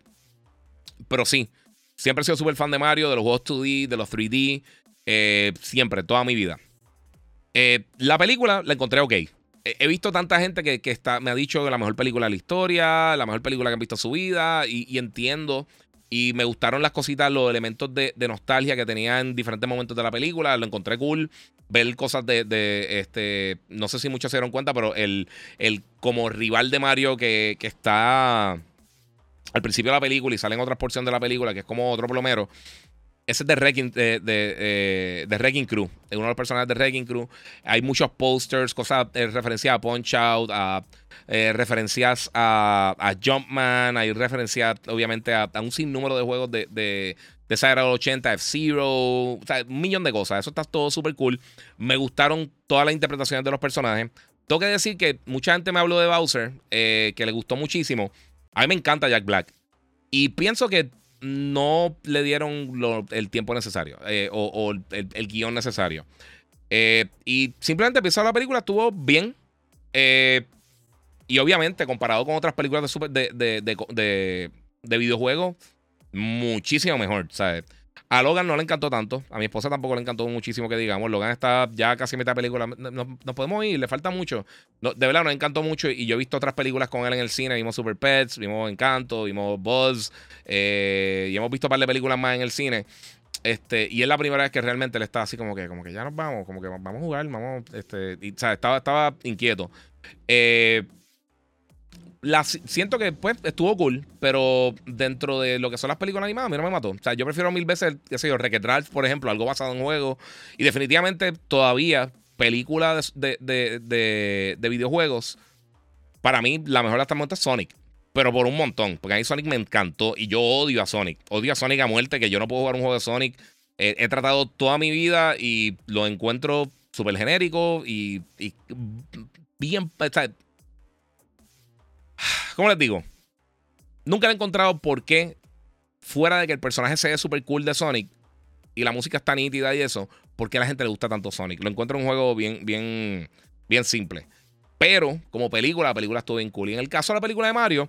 pero sí, siempre he sido súper fan de Mario, de los juegos 2D, de los 3D, eh, siempre, toda mi vida. la película la encontré ok he visto tanta gente que, está, me ha dicho que la mejor película de la historia, la mejor película que han visto en su vida, y, entiendo. Y me gustaron las cositas, los elementos de, nostalgia que tenía en diferentes momentos de la película. Lo encontré cool. Ver cosas de, este. No sé si muchos se dieron cuenta, pero el, el como rival de Mario que, que está al principio de la película y sale en otras porciones de la película, que es como otro plomero. Ese es de Wrecking, de, de, eh, de Crew. Es uno de los personajes de Wrecking Crew. Hay muchos posters, cosas eh, referencias a Punch Out, a, eh, referencias a, a, Jumpman. Hay referencias, obviamente, a, un sinnúmero de juegos de, de, de esa era 80, F-Zero. O sea, un millón de cosas. Eso está todo súper cool. Me gustaron todas las interpretaciones de los personajes. tengo que decir que mucha gente me habló de Bowser, eh, que le gustó muchísimo. A mí me encanta Jack Black. Y pienso que no le dieron el tiempo necesario eh, o, el, guion necesario. Eh, y simplemente pensar la película, estuvo bien. y obviamente, comparado con otras películas de, super, de, de, de videojuegos, muchísimo mejor. ¿sabes? A Logan no le encantó tanto. A mi esposa tampoco le encantó muchísimo que digamos. Logan está ya casi mitad película. Nos, podemos ir, le falta mucho. de verdad, nos encantó mucho. Y yo he visto otras películas con él en el cine. Vimos Super Pets, vimos Encanto, vimos Buzz. Eh, y hemos visto un par de películas más en el cine. Este, y es la primera vez que realmente le está así como que, como que ya nos vamos, como que vamos a jugar, vamos, este, y, estaba, estaba inquieto. Eh, siento que pues estuvo cool, pero dentro de lo que son las películas animadas, a mí no me mató. O sea, yo prefiero mil veces, qué sé yo, Wreck por ejemplo, algo basado en juegos. Y definitivamente todavía películas de, de, videojuegos, para mí la mejor hasta el momento es Sonic. Pero por un montón, porque a mí Sonic me encantó y yo odio a Sonic. Odio a Sonic a muerte, que yo no puedo jugar un juego de Sonic. he tratado toda mi vida y lo encuentro súper genérico y, y bien... O ¿Cómo les digo? Nunca he encontrado por qué, fuera de que el personaje sea súper cool de Sonic y la música está nítida y eso, por qué a la gente le gusta tanto Sonic. Lo encuentro un juego bien, bien, bien simple. Pero como película, la película estuvo bien cool. Y en el caso de la película de Mario,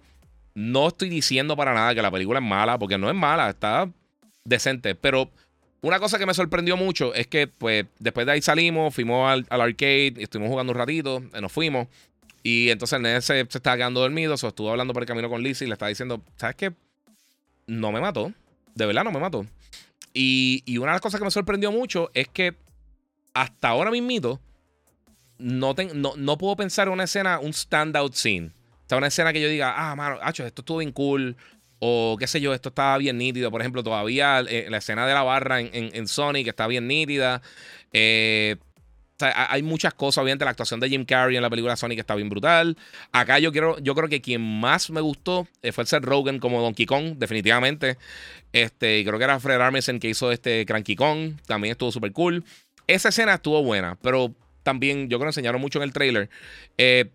no estoy diciendo para nada que la película es mala, porque no es mala, está decente. Pero una cosa que me sorprendió mucho es que, pues, después de ahí salimos, fuimos al, al arcade, estuvimos jugando un ratito, nos fuimos. Y entonces el nene se, estaba quedando dormido, se estuvo hablando por el camino con Lizzie y le estaba diciendo, ¿sabes qué? No me mató. De verdad no me mató. Y, una de las cosas que me sorprendió mucho es que hasta ahora mismito no, no, no puedo pensar en una escena, un standout scene. O sea, una escena que yo diga, ah, mano, esto estuvo bien cool. O qué sé yo, esto estaba bien nítido. Por ejemplo, todavía eh, la escena de la barra en, en, en Sonic está bien nítida. Eh, hay muchas cosas, obviamente la actuación de Jim Carrey en la película Sonic está bien brutal. Acá yo quiero, yo creo que quien más me gustó eh, fue el Seth Rogen como Donkey Kong, definitivamente. Este, creo que era Fred Armisen que hizo este Cranky Kong, también estuvo súper cool. Esa escena estuvo buena, pero también yo creo que enseñaron mucho en el trailer. Eh,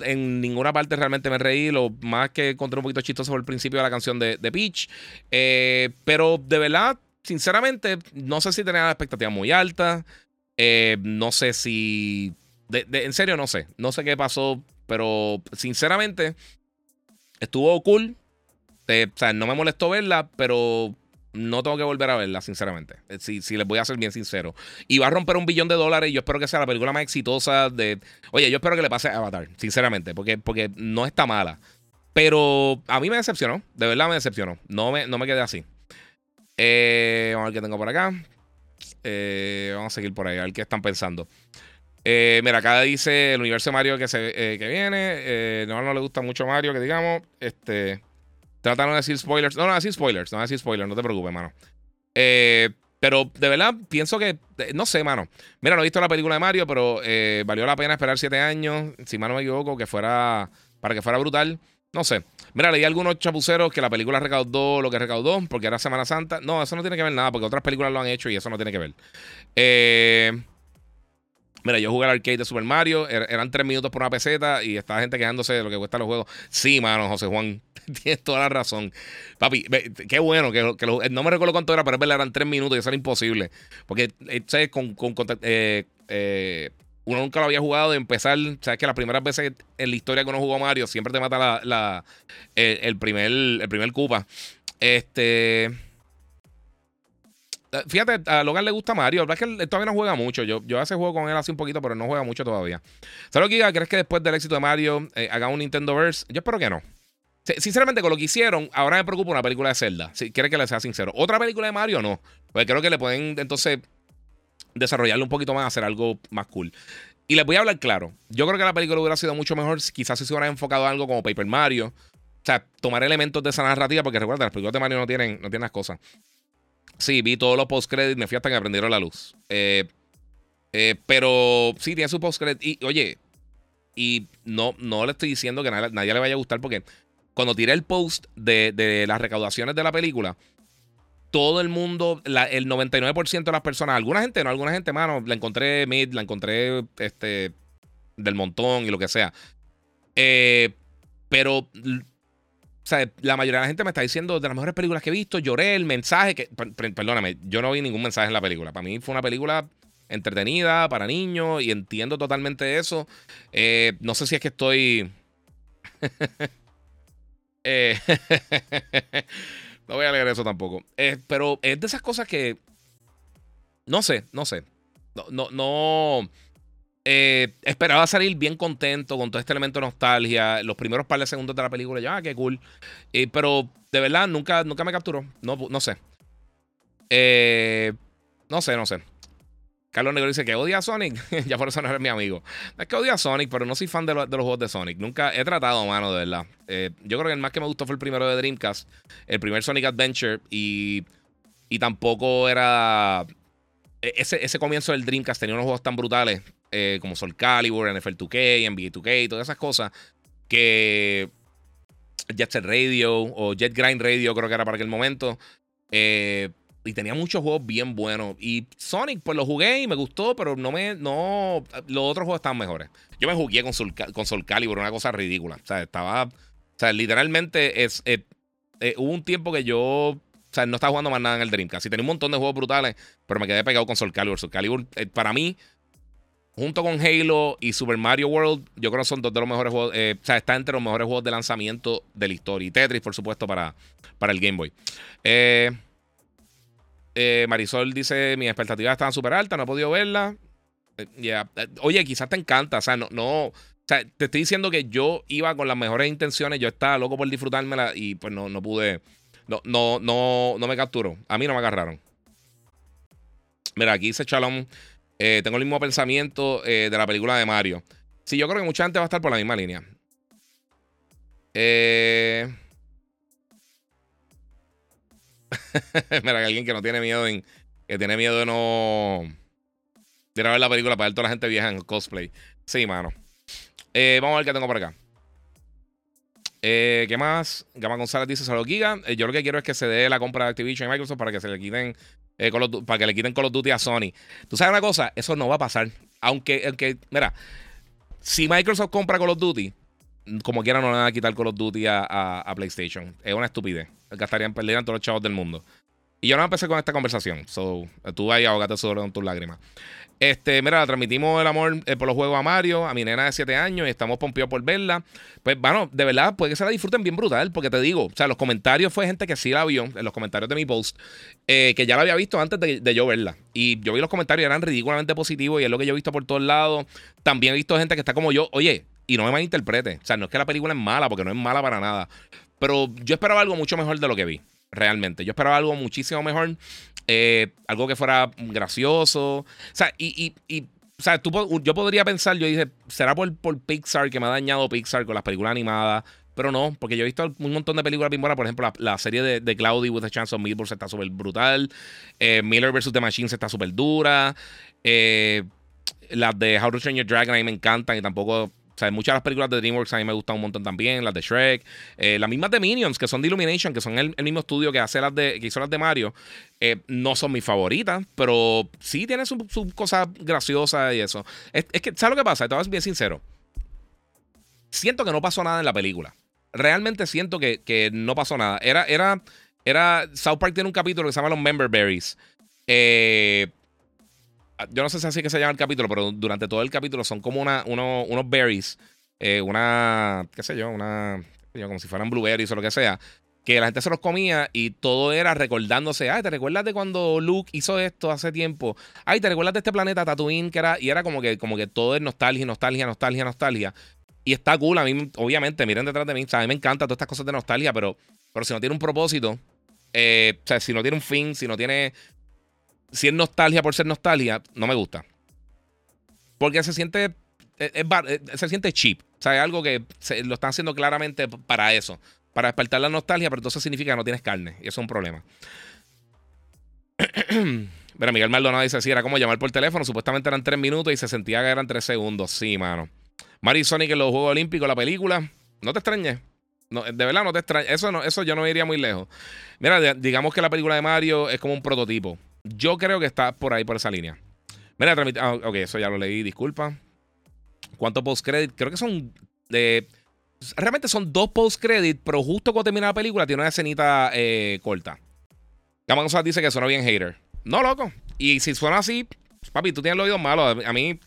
en ninguna parte realmente me reí, lo más que encontré un poquito chistoso fue el principio de la canción de, Peach. Eh, pero de verdad, sinceramente, no sé si tenía la expectativa muy alta. Eh, no sé si. en serio, no sé. No sé qué pasó. Pero sinceramente, estuvo cool. Eh, o sea, no me molestó verla, pero no tengo que volver a verla, sinceramente. Eh, si, si les voy a ser bien sincero. Y va a romper un billón de dólares. Y yo espero que sea la película más exitosa de. Oye, yo espero que le pase a Avatar, sinceramente. Porque, porque no está mala. Pero a mí me decepcionó. De verdad me decepcionó. No me, no me quedé así. vamos a ver qué tengo por acá. Eh, vamos a seguir por ahí, a ver qué están pensando. Eh, mira, acá dice el universo de Mario que, se, eh, que viene. no, no le gusta mucho Mario, que digamos. Este. Trataron de decir spoilers. No, no, decir spoilers. No decir spoilers, no te preocupes, mano. pero de verdad, pienso que. No sé, mano. Mira, no he visto la película de Mario, pero valió la pena esperar siete años, si mal no me equivoco, que fuera. Para que fuera brutal. No sé. Mira, leí algunos chapuceros que la película recaudó lo que recaudó porque era Semana Santa. No, eso no tiene que ver nada porque otras películas lo han hecho y eso no tiene que ver. Eh, mira, yo jugué al arcade de Super Mario, er, eran tres minutos por una peseta y estaba gente quejándose de lo que cuesta los juegos. Sí, mano, José Juan, tienes toda la razón. Papi, qué bueno, que, no me recuerdo cuánto era, pero es verdad, eran tres minutos y eso era imposible. Porque, eh, ¿sabes? Con, con, eh, eh, uno nunca lo había jugado de empezar. Sabes que las primeras veces en la historia que uno jugó Mario siempre te mata la, el, primer el primer Koopa. Este. Fíjate, a Logan le gusta Mario. La verdad es que él todavía no juega mucho. Yo, yo hace juego con él hace un poquito, pero no juega mucho todavía. ¿Sabes lo que ¿Crees que después del éxito de Mario eh, haga un Nintendo Verse? Yo espero que no. Sinceramente, con lo que hicieron, ahora me preocupa una película de Zelda. Si quiere que le sea sincero. Otra película de Mario, no. Porque creo que le pueden entonces desarrollarlo un poquito más, hacer algo más cool. Y les voy a hablar claro. Yo creo que la película hubiera sido mucho mejor quizás si se hubiera enfocado en algo como Paper Mario. O sea, tomar elementos de esa narrativa, porque recuerda, las películas de Mario no tienen, no tienen las cosas. Sí, vi todos los post-credits, me fui hasta que aprendieron la luz. Eh, eh, pero sí, tiene su post-credit. Y oye, y no, no le estoy diciendo que nadie, nadie le vaya a gustar, porque cuando tiré el post de las recaudaciones de la película, todo el mundo, el 99% de las personas, alguna gente no, alguna gente, mano, la encontré mid, la encontré este del montón y lo que sea. Eh, pero, o sea, la mayoría de la gente me está diciendo de las mejores películas que he visto. Lloré el mensaje que, perdóname, yo no vi ningún mensaje en la película. Para mí fue una película entretenida para niños y entiendo totalmente eso. Eh, no sé si es que estoy. Eh, no voy a leer eso tampoco. pero es de esas cosas que. No sé, no sé. No, no, no. Eh, esperaba salir bien contento con todo este elemento de nostalgia. Los primeros par de segundos de la película, ya, ah, qué cool. Eh, pero de verdad, nunca, nunca me capturó. No, no sé. Eh, no sé, no sé. Carlos Negro dice que odia a Sonic. ya por eso no eres mi amigo. es que odia a Sonic, pero no soy fan de, los juegos de Sonic. Nunca he tratado, mano, de verdad. yo creo que el más que me gustó fue el primero de Dreamcast. El primer Sonic Adventure. Y, y tampoco era. E, ese, ese comienzo del Dreamcast tenía unos juegos tan brutales eh, como Soul Calibur, NFL 2K, NBA 2K, todas esas cosas que Jet Set Radio o Jet Grind Radio creo que era para aquel momento. Eh, y tenía muchos juegos bien buenos. Y Sonic, pues lo jugué y me gustó, pero no me. No. Los otros juegos estaban mejores. Yo me jugué con Soul Calibur, una cosa ridícula. O sea, estaba. O sea, literalmente es, eh, hubo un tiempo que yo. O sea, no estaba jugando más nada en el Dreamcast. Sí, tenía un montón de juegos brutales, pero me quedé pegado con Soul Calibur. Soul Calibur, para mí, junto con Halo y Super Mario World, yo creo que son dos de los mejores juegos. Eh, o sea, está entre los mejores juegos de lanzamiento de la historia. Y Tetris, por supuesto, para, para el Game Boy. Eh, eh, Marisol dice: Mis expectativas estaban súper altas, no he podido verla. Oye, quizás te encanta. O sea, no, no. O sea, te estoy diciendo que yo iba con las mejores intenciones. Yo estaba loco por disfrutármela y pues no, no pude. No, no, no, no me capturó. A mí no me agarraron. Mira, aquí dice Chalón. Eh, tengo el mismo pensamiento eh, de la película de Mario. Sí, yo creo que mucha gente va a estar por la misma línea. Eh... Mira, que alguien que no tiene miedo en. Que tiene miedo de no. De a ver la película para ver toda la gente vieja en cosplay. Sí, mano. Eh, vamos a ver qué tengo por acá. ¿Qué más? Gama González dice: Solo Giga. yo lo que quiero es que se dé la compra de Activision y Microsoft para que se le quiten eh, para que le quiten Call of Duty a Sony. Tú sabes una cosa, eso no va a pasar. Aunque, aunque, mira, si Microsoft compra Call of Duty, como quiera no le van a quitar Call of Duty a, PlayStation. Es una estupidez. Gastarían, perderían todos los chavos del mundo. Y yo no empecé con esta conversación. So, tú ahí ahogate sobre con tus lágrimas. Este, mira, transmitimos el amor eh, por los juegos a Mario, a mi nena de 7 años, y estamos pompeados por verla. Pues, bueno, de verdad, puede que se la disfruten bien brutal, porque te digo, o sea, los comentarios fue gente que sí la vio, en los comentarios de mi post, eh, que ya la había visto antes de, yo verla. Y yo vi los comentarios, eran ridículamente positivos, y es lo que yo he visto por todos lados. También he visto gente que está como yo, oye, y no me malinterprete. O sea, no es que la película es mala, porque no es mala para nada. Pero yo esperaba algo mucho mejor de lo que vi realmente. Yo esperaba algo muchísimo mejor, eh, algo que fuera gracioso. O sea, y, y, o sea, tú, yo podría pensar, yo dije, será por, por Pixar que me ha dañado Pixar con las películas animadas. Pero no, porque yo he visto un montón de películas bien buenas. Por ejemplo, la, serie de, de, Cloudy with a Chance of Meatballs está súper brutal. Eh, Miller vs. The Machines está súper dura. Eh, las de How to Train Your Dragon a mí me encantan y tampoco sea, muchas de las películas de DreamWorks a mí me gustan un montón también, las de Shrek, eh, las mismas de Minions, que son de Illumination, que son el, mismo estudio que hace las de, que hizo las de Mario, eh, no son mis favoritas, pero sí tienen sus su cosas graciosas y eso. Es, que, ¿sabes lo que pasa? Te bien sincero. Siento que no pasó nada en la película. Realmente siento que, no pasó nada. Era, era, era, South Park tiene un capítulo que se llama Los Member Berries. Eh, yo no sé si así que se llama el capítulo, pero durante todo el capítulo son como una, unos berries, eh, una, qué sé yo, una, como si fueran blueberries o lo que sea, que la gente se los comía y todo era recordándose, ay, ¿te recuerdas de cuando Luke hizo esto hace tiempo? Ay, ¿te recuerdas de este planeta Tatooine que era, y era como que, como que todo es nostalgia, nostalgia, nostalgia, nostalgia. Y está cool, a mí, obviamente, miren detrás de mí, a mí me encantan todas estas cosas de nostalgia, pero, pero si no tiene un propósito, eh, o sea, si no tiene un fin, si no tiene si es nostalgia por ser nostalgia, no me gusta. Porque se siente, se siente cheap. O sea, es algo que lo están haciendo claramente para eso. Para despertar la nostalgia, pero entonces significa que no tienes carne. Y eso es un problema. Mira, Miguel Maldonado dice: Sí, era como llamar por teléfono. Supuestamente eran tres minutos y se sentía que eran tres segundos. Sí, mano. Mari Sonic en los Juegos Olímpicos, la película. No te extrañes. No, de verdad, no te extrañes. Eso, no, eso yo no iría muy lejos. Mira, digamos que la película de Mario es como un prototipo. Yo creo que está por ahí, por esa línea. Mira, ah, ok, eso ya lo leí, disculpa. ¿Cuántos post-credit? Creo que son. de realmente son dos post-credit, pero justo cuando termina la película tiene una escenita eh, corta. Gaman dice que suena bien hater. No, loco. Y si suena así, papi, tú tienes el oído malo. A mí,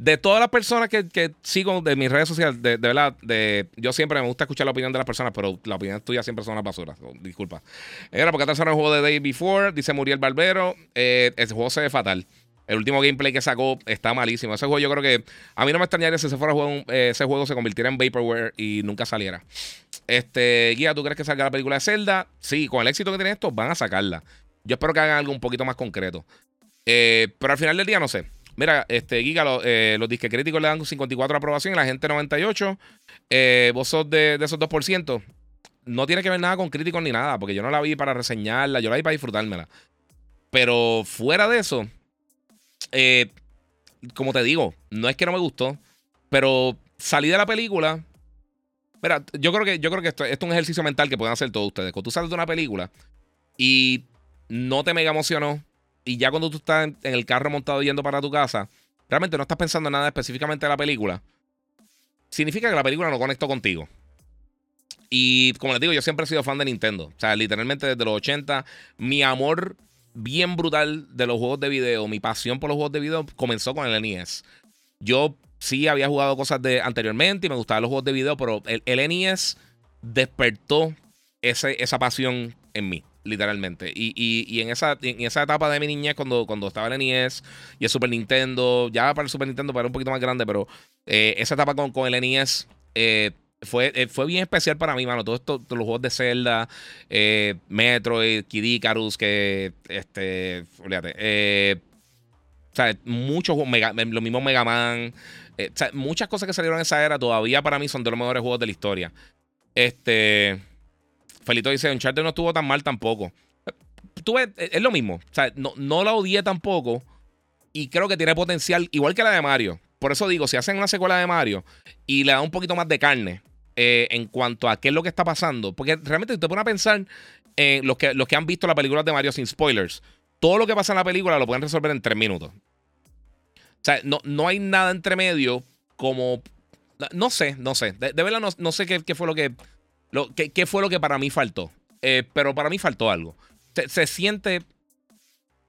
de todas las personas que, sigo de mis redes sociales, de, verdad, de, yo siempre me gusta escuchar la opinión de las personas, pero la opinión tuya siempre son las basuras. disculpa. Era porque atrás el juego de Day Before, dice Muriel Barbero. Eh, ese juego se ve fatal. El último gameplay que sacó está malísimo. Ese juego yo creo que a mí no me extrañaría si ese, fuera juego, eh, ese juego se convirtiera en Vaporware y nunca saliera. Este, Guía, ¿tú crees que salga la película de Zelda? Sí, con el éxito que tiene esto, van a sacarla. Yo espero que hagan algo un poquito más concreto. Eh, pero al final del día no sé. Mira, este, Giga, eh, los disques críticos le dan 54 de aprobación la gente 98. vos sos de, de, esos 2%. No tiene que ver nada con críticos ni nada, porque yo no la vi para reseñarla, yo la vi para disfrutármela. Pero fuera de eso, eh, como te digo, no es que no me gustó, pero salí de la película. Mira, yo creo que, yo creo que esto, es un ejercicio mental que pueden hacer todos ustedes. Cuando tú sales de una película y no te mega emocionó, y ya cuando tú estás en, el carro montado yendo para tu casa, realmente no estás pensando en nada específicamente de la película, significa que la película no conectó contigo. Y como les digo, yo siempre he sido fan de Nintendo. O sea, literalmente desde los 80, mi amor bien brutal de los juegos de video, mi pasión por los juegos de video comenzó con el NES. Yo sí había jugado cosas de anteriormente y me gustaban los juegos de video, pero el, NES despertó ese, esa pasión en mí, literalmente. Y, en, esa, en esa etapa de mi niñez, cuando, cuando estaba el NES y el Super Nintendo, ya para el Super Nintendo para un poquito más grande, pero eh, esa etapa con, con el NES eh, fue, eh, fue bien especial para mí, mano. Todos esto, los juegos de Zelda, Metroid, Kid Icarus, que, este, eh, o sea, muchos mega, lo mismo Mega Man, o sea, muchas cosas que salieron en esa era todavía para mí son de los mejores juegos de la historia. Este, Felito dice, Uncharted no estuvo tan mal tampoco. Tuve, es lo mismo, o sea, no, no la odié tampoco y creo que tiene potencial, igual que la de Mario. Por eso digo, si hacen una secuela de Mario y le da un poquito más de carne, eh, en cuanto a qué es lo que está pasando. Porque realmente te pones a pensar en los que, los que han visto la película de Mario sin spoilers. Todo lo que pasa en la película lo pueden resolver en tres minutos. O sea, no, no hay nada entre medio como. No sé, no sé. De, verdad no, sé qué, fue lo que. Lo, qué, fue lo que para mí faltó. Eh, pero para mí faltó algo. Se, siente.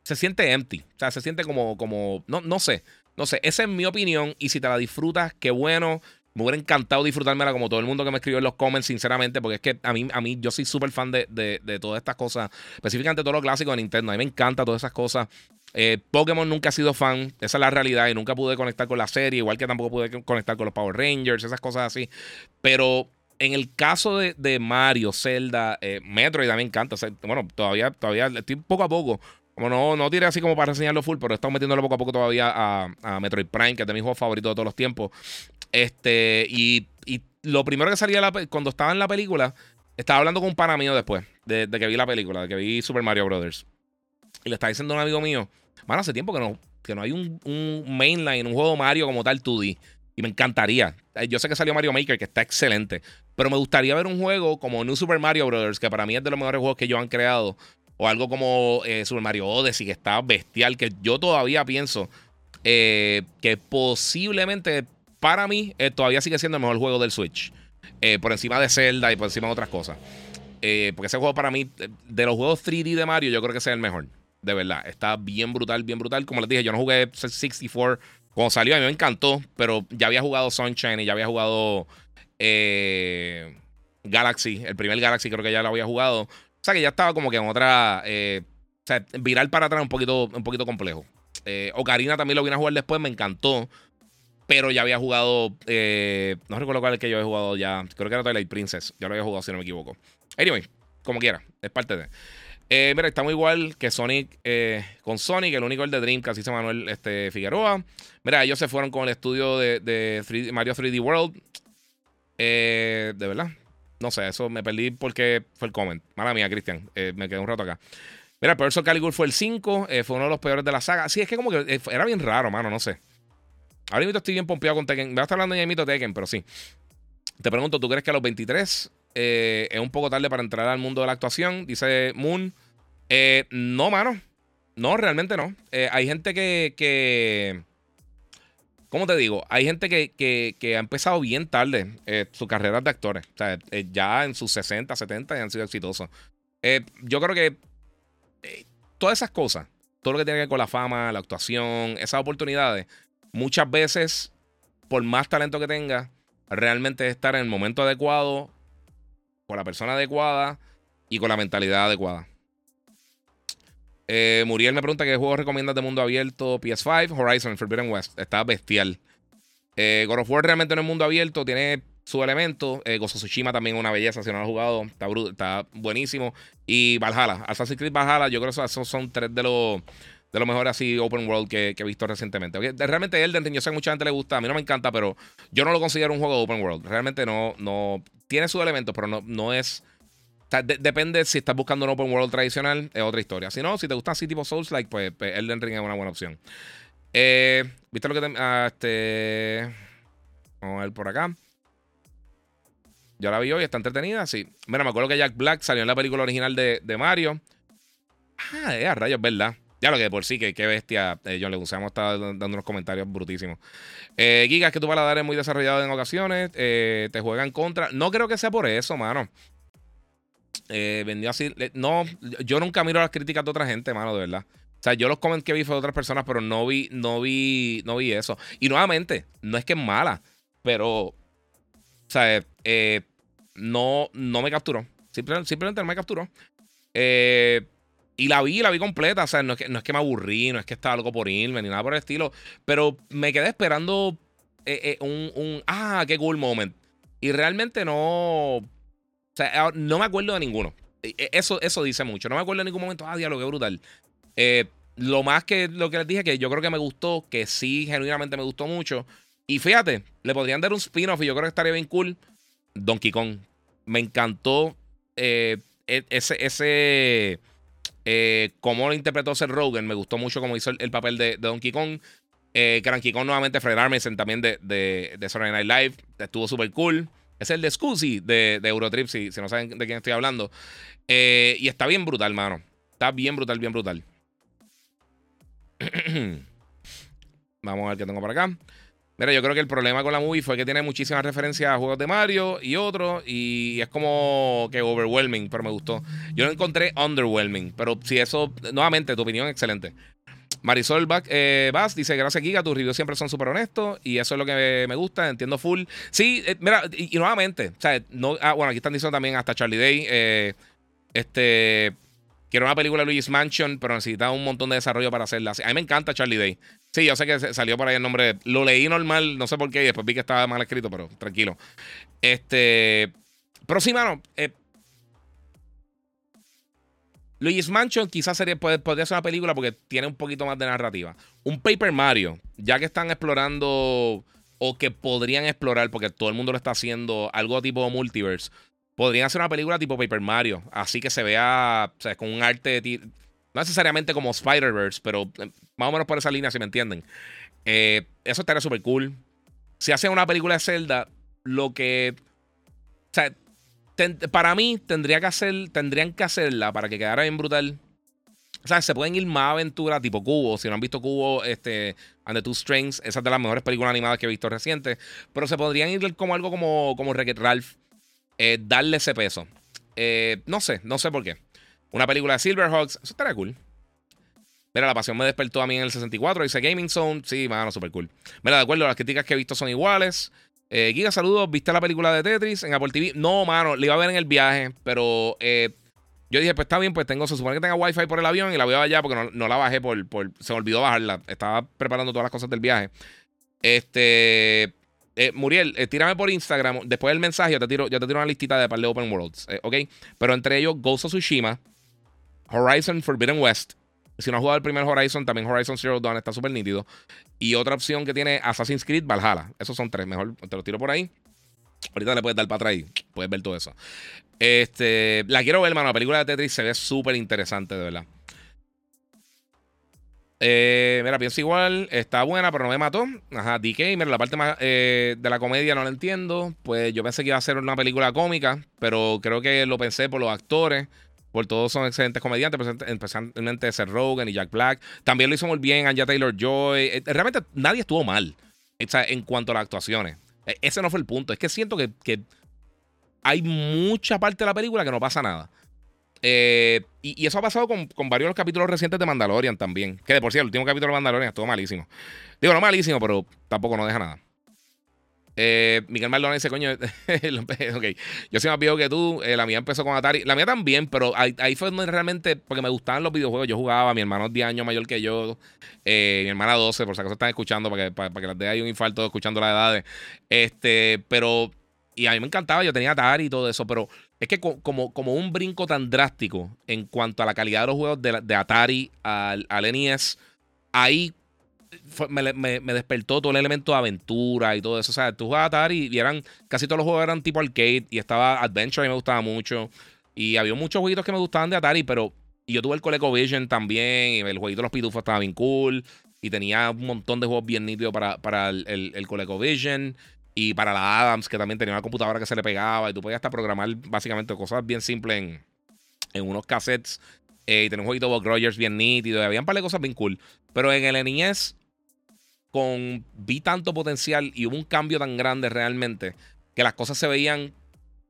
Se siente empty. O sea, se siente como. como no, no sé. No sé. Esa es mi opinión. Y si te la disfrutas, qué bueno. Me hubiera encantado disfrutármela como todo el mundo que me escribió en los comments, sinceramente, porque es que a mí, a mí yo soy súper fan de, de, todas estas cosas, específicamente todo lo clásico de Nintendo. A mí me encanta todas esas cosas. Eh, Pokémon nunca ha sido fan, esa es la realidad, y nunca pude conectar con la serie, igual que tampoco pude conectar con los Power Rangers, esas cosas así. Pero en el caso de, Mario, Zelda, eh, Metroid, a mí me encanta. bueno, todavía, todavía estoy poco a poco. Como no, no tiré así como para reseñarlo full, pero he estado metiéndolo poco a poco todavía a, a Metroid Prime, que es de mis juegos favoritos de todos los tiempos. Este, y, lo primero que salía cuando estaba en la película, estaba hablando con un pana mío después de, que vi la película, de que vi Super Mario Brothers. Y le estaba diciendo a un amigo mío, mano, hace tiempo que no, que no hay un, un mainline, un juego Mario como tal 2D. Y me encantaría. Yo sé que salió Mario Maker, que está excelente. Pero me gustaría ver un juego como New Super Mario Brothers, que para mí es de los mejores juegos que ellos han creado. O algo como eh, Super Mario Odyssey, que está bestial, que yo todavía pienso eh, que posiblemente para mí eh, todavía sigue siendo el mejor juego del Switch. Por encima de Zelda y por encima de otras cosas. Porque ese juego para mí, de los juegos 3D de Mario, yo creo que es el mejor. De verdad. Está bien brutal, bien brutal. Como les dije, yo no jugué 64 cuando salió. A mí me encantó. Pero ya había jugado Sunshine y ya había jugado Galaxy. El primer Galaxy creo que ya lo había jugado. O sea que ya estaba como que en otra... o sea, viral para atrás un poquito, un poquito complejo. Ocarina también lo vine a jugar después. Me encantó pero ya había jugado. Eh, no recuerdo cuál es que yo había jugado ya. Creo que era Twilight Princess. Ya lo había jugado, si no me equivoco. Anyway, como quiera, es parte de. Eh, mira, estamos igual que Sonic eh, con Sonic, el único el de Dreamcast, dice Manuel este, Figueroa. Mira, ellos se fueron con el estudio de Mario 3D World. De verdad. No sé, eso me perdí porque fue el comment. Mala mía, Cristian. me quedé un rato acá. Mira, el Soul Calibur fue el 5. fue uno de los peores de la saga. Sí, es que como que era bien raro, mano, no sé. Ahora mismo estoy bien pompeado con Tekken. Me a estar hablando de Tekken, pero sí. Te pregunto, ¿tú crees que a los 23 eh, es un poco tarde para entrar al mundo de la actuación? Dice Moon. Eh, no, mano. No, realmente no. Eh, hay gente que, que, ¿Cómo te digo? Hay gente que, ha empezado bien tarde eh, su carrera de actores. O sea, eh, ya en sus 60, 70 y han sido exitosos. Eh, yo creo que todas esas cosas, todo lo que tiene que ver con la fama, la actuación, esas oportunidades, muchas veces, por más talento que tenga, realmente es estar en el momento adecuado, con la persona adecuada y con la mentalidad adecuada. Eh, Muriel me pregunta qué juego recomiendas de mundo abierto PS5, Horizon Forbidden West. Está bestial. Eh, God of War realmente no es mundo abierto, tiene su elemento. Eh, Gozo Tsushima también una belleza, si no lo has jugado, está, buenísimo. Y Valhalla, Assassin's Creed Valhalla, yo creo que esos son tres de los, de los mejores así open world que, he visto recientemente. Realmente Elden Ring, yo sé que mucha gente le gusta, a mí no me encanta, pero yo no lo considero un juego open world. Realmente no, no, tiene sus elementos, pero no, no es depende si estás buscando un open world tradicional, es otra historia. Si no, si te gustan así tipo Souls, like, pues, pues, Elden Ring es una buena opción. Eh, ¿Viste lo que te. Ah, este. Vamos a ver por acá. Yo la vi hoy, está entretenida, sí. Mira, me acuerdo que Jack Black salió en la película original de, Mario. Ah, es a rayos, ¿verdad? Ya lo que por sí, que qué bestia. Eh, John Leguizamo está dando unos comentarios brutísimos. Eh, Gigas, que tu paladar es muy desarrollado en ocasiones. Eh, te juega en contra. No creo que sea por eso, mano. Eh, vendió así. No, yo nunca miro las críticas de otra gente, mano, de verdad. O sea, yo los comentarios que vi fue de otras personas, pero no vi, no vi, no vi eso. Y nuevamente, no es que es mala, pero, o sea, eh, no, no me capturó. Simplemente, no me capturó. Eh, y la vi, la vi completa. O sea, no es, que, no es que me aburrí, no es que estaba loco por irme, ni nada por el estilo. Pero me quedé esperando un, un, ah, qué cool moment. Y realmente no, o sea, ah, no me acuerdo de ninguno. E, e, eso, eso dice mucho. No me acuerdo en ningún momento, ah, diablo, qué brutal. Eh, lo más que lo que les dije, que yo creo que me gustó, que sí, genuinamente me gustó mucho. Y fíjate, le podrían dar un spin-off y yo creo que estaría bien cool. Donkey Kong. Me encantó eh, e, ese, ese eh, cómo lo interpretó Seth Rogen. Me gustó mucho cómo hizo el, papel de, Donkey Kong. Eh, Cranky Kong nuevamente, Fred Armisen también de, de, de Saturday Night Live. Estuvo súper cool. Es el de Scusi de, de Eurotrip, si, si, no saben de quién estoy hablando. Eh, y está bien brutal, mano. Está bien brutal, bien brutal. Vamos a ver qué tengo por acá. Mira, yo creo que el problema con la movie fue que tiene muchísimas referencias a juegos de Mario y otros. Y es como que overwhelming, pero me gustó. Yo lo encontré underwhelming. Pero si eso, nuevamente, tu opinión, excelente. Marisol eh, Bass dice: Gracias, Giga. Tus reviews siempre son súper honestos. Y eso es lo que me, gusta. Entiendo full. Sí, eh, mira, y, nuevamente, o sea, no, ah, bueno, aquí están diciendo también hasta Charlie Day. Eh, este. Quiero una película de Luigi's Mansion, pero necesitaba un montón de desarrollo para hacerla. A mí me encanta Charlie Day. Sí, yo sé que salió por ahí el nombre. Lo leí normal, no sé por qué, y después vi que estaba mal escrito, pero tranquilo. Este. Pero sí, mano. Luigi's Mansion quizás sería, podría ser una película porque tiene un poquito más de narrativa. Un Paper Mario, ya que están explorando o que podrían explorar, porque todo el mundo lo está haciendo, algo tipo multiverse, podrían hacer una película tipo Paper Mario, así que se vea o sea, con un arte, no necesariamente como Spider-Verse, pero eh, más o menos por esa línea, si me entienden. Eh, eso estaría súper cool. Si hacen una película de Zelda, lo que... O sea, para mí tendría que hacer, tendrían que hacerla para que quedara bien brutal. O sea, se pueden ir más aventuras tipo Cubo. Si no han visto Cubo, este, And the Two Strings, esa es de las mejores películas animadas que he visto recientes. Pero se podrían ir como algo como, como Wreck-It Ralph. Eh, darle ese peso. Eh, no sé, no sé por qué. Una película de Silverhawks, eso estaría cool. Mira, la pasión me despertó a mí en el 64. Dice Gaming Zone. Sí, mano, super cool. Mira, de acuerdo, las críticas que he visto son iguales. Eh, Giga, saludos. ¿Viste la película de Tetris en Apple TV? No, mano, la iba a ver en el viaje, pero eh, yo dije, pues está bien, pues tengo, se supone que tenga wifi por el avión y la voy a allá porque no, la bajé por, por, se me olvidó bajarla. Estaba preparando todas las cosas del viaje. Este, eh, Muriel, eh, tírame por Instagram. Después del mensaje, yo te tiro, yo te tiro una listita de par de open worlds, ¿ok? Pero entre ellos, Ghost of Tsushima, Horizon Forbidden West, si no has jugado el primer Horizon, también Horizon Zero Dawn está súper nítido. Y otra opción que tiene Assassin's Creed Valhalla. Esos son tres. Mejor te los tiro por ahí. Ahorita le puedes dar para atrás y puedes ver todo eso. Este, la quiero ver, hermano. La película de Tetris se ve súper interesante, de verdad. Eh, mira, pienso igual. Está buena, pero no me mató. Ajá, DK. Mira, la parte más eh, de la comedia no la entiendo. Pues yo pensé que iba a ser una película cómica, pero creo que lo pensé por los actores. Por todos son excelentes comediantes, especialmente Seth Rogen y Jack Black. También lo hizo muy bien Anja Taylor Joy. Eh, realmente nadie estuvo mal en cuanto a las actuaciones. E, ese no fue el punto. Es que siento que, que hay mucha parte de la película que no pasa nada. Eh, y, eso ha pasado con, con, varios de los capítulos recientes de Mandalorian también. Que de por sí, el último capítulo de Mandalorian estuvo malísimo. Digo, no malísimo, pero tampoco no deja nada. Eh, Miguel Maldonado dice, coño, ok, yo soy más viejo que tú, eh, la mía empezó con Atari, la mía también, pero ahí, fue donde realmente, porque me gustaban los videojuegos, yo jugaba, mi hermano es 10 años mayor que yo, mi hermana 12, por si acaso están escuchando, para que, para, que les dé ahí un infarto escuchando las edades, este, pero, y a mí me encantaba, yo tenía Atari y todo eso, pero es que como, como un brinco tan drástico en cuanto a la calidad de los juegos de, Atari al, NES, ahí me, despertó todo el elemento de aventura y todo eso. O sea, tú jugabas Atari y eran, casi todos los juegos eran tipo arcade y estaba Adventure y me gustaba mucho. Y había muchos jueguitos que me gustaban de Atari, pero y yo tuve el ColecoVision también, y el jueguito de los pitufos estaba bien cool. Y tenía un montón de juegos bien nítidos para, para el, el, el ColecoVision. Y para la Adams, que también tenía una computadora que se le pegaba y tú podías hasta programar básicamente cosas bien simples en, en unos cassettes. Eh, y tenía un jueguito de Bob Rogers bien nítido. Y había un par de cosas bien cool. Pero en el NES, con, vi tanto potencial y hubo un cambio tan grande realmente que las cosas se veían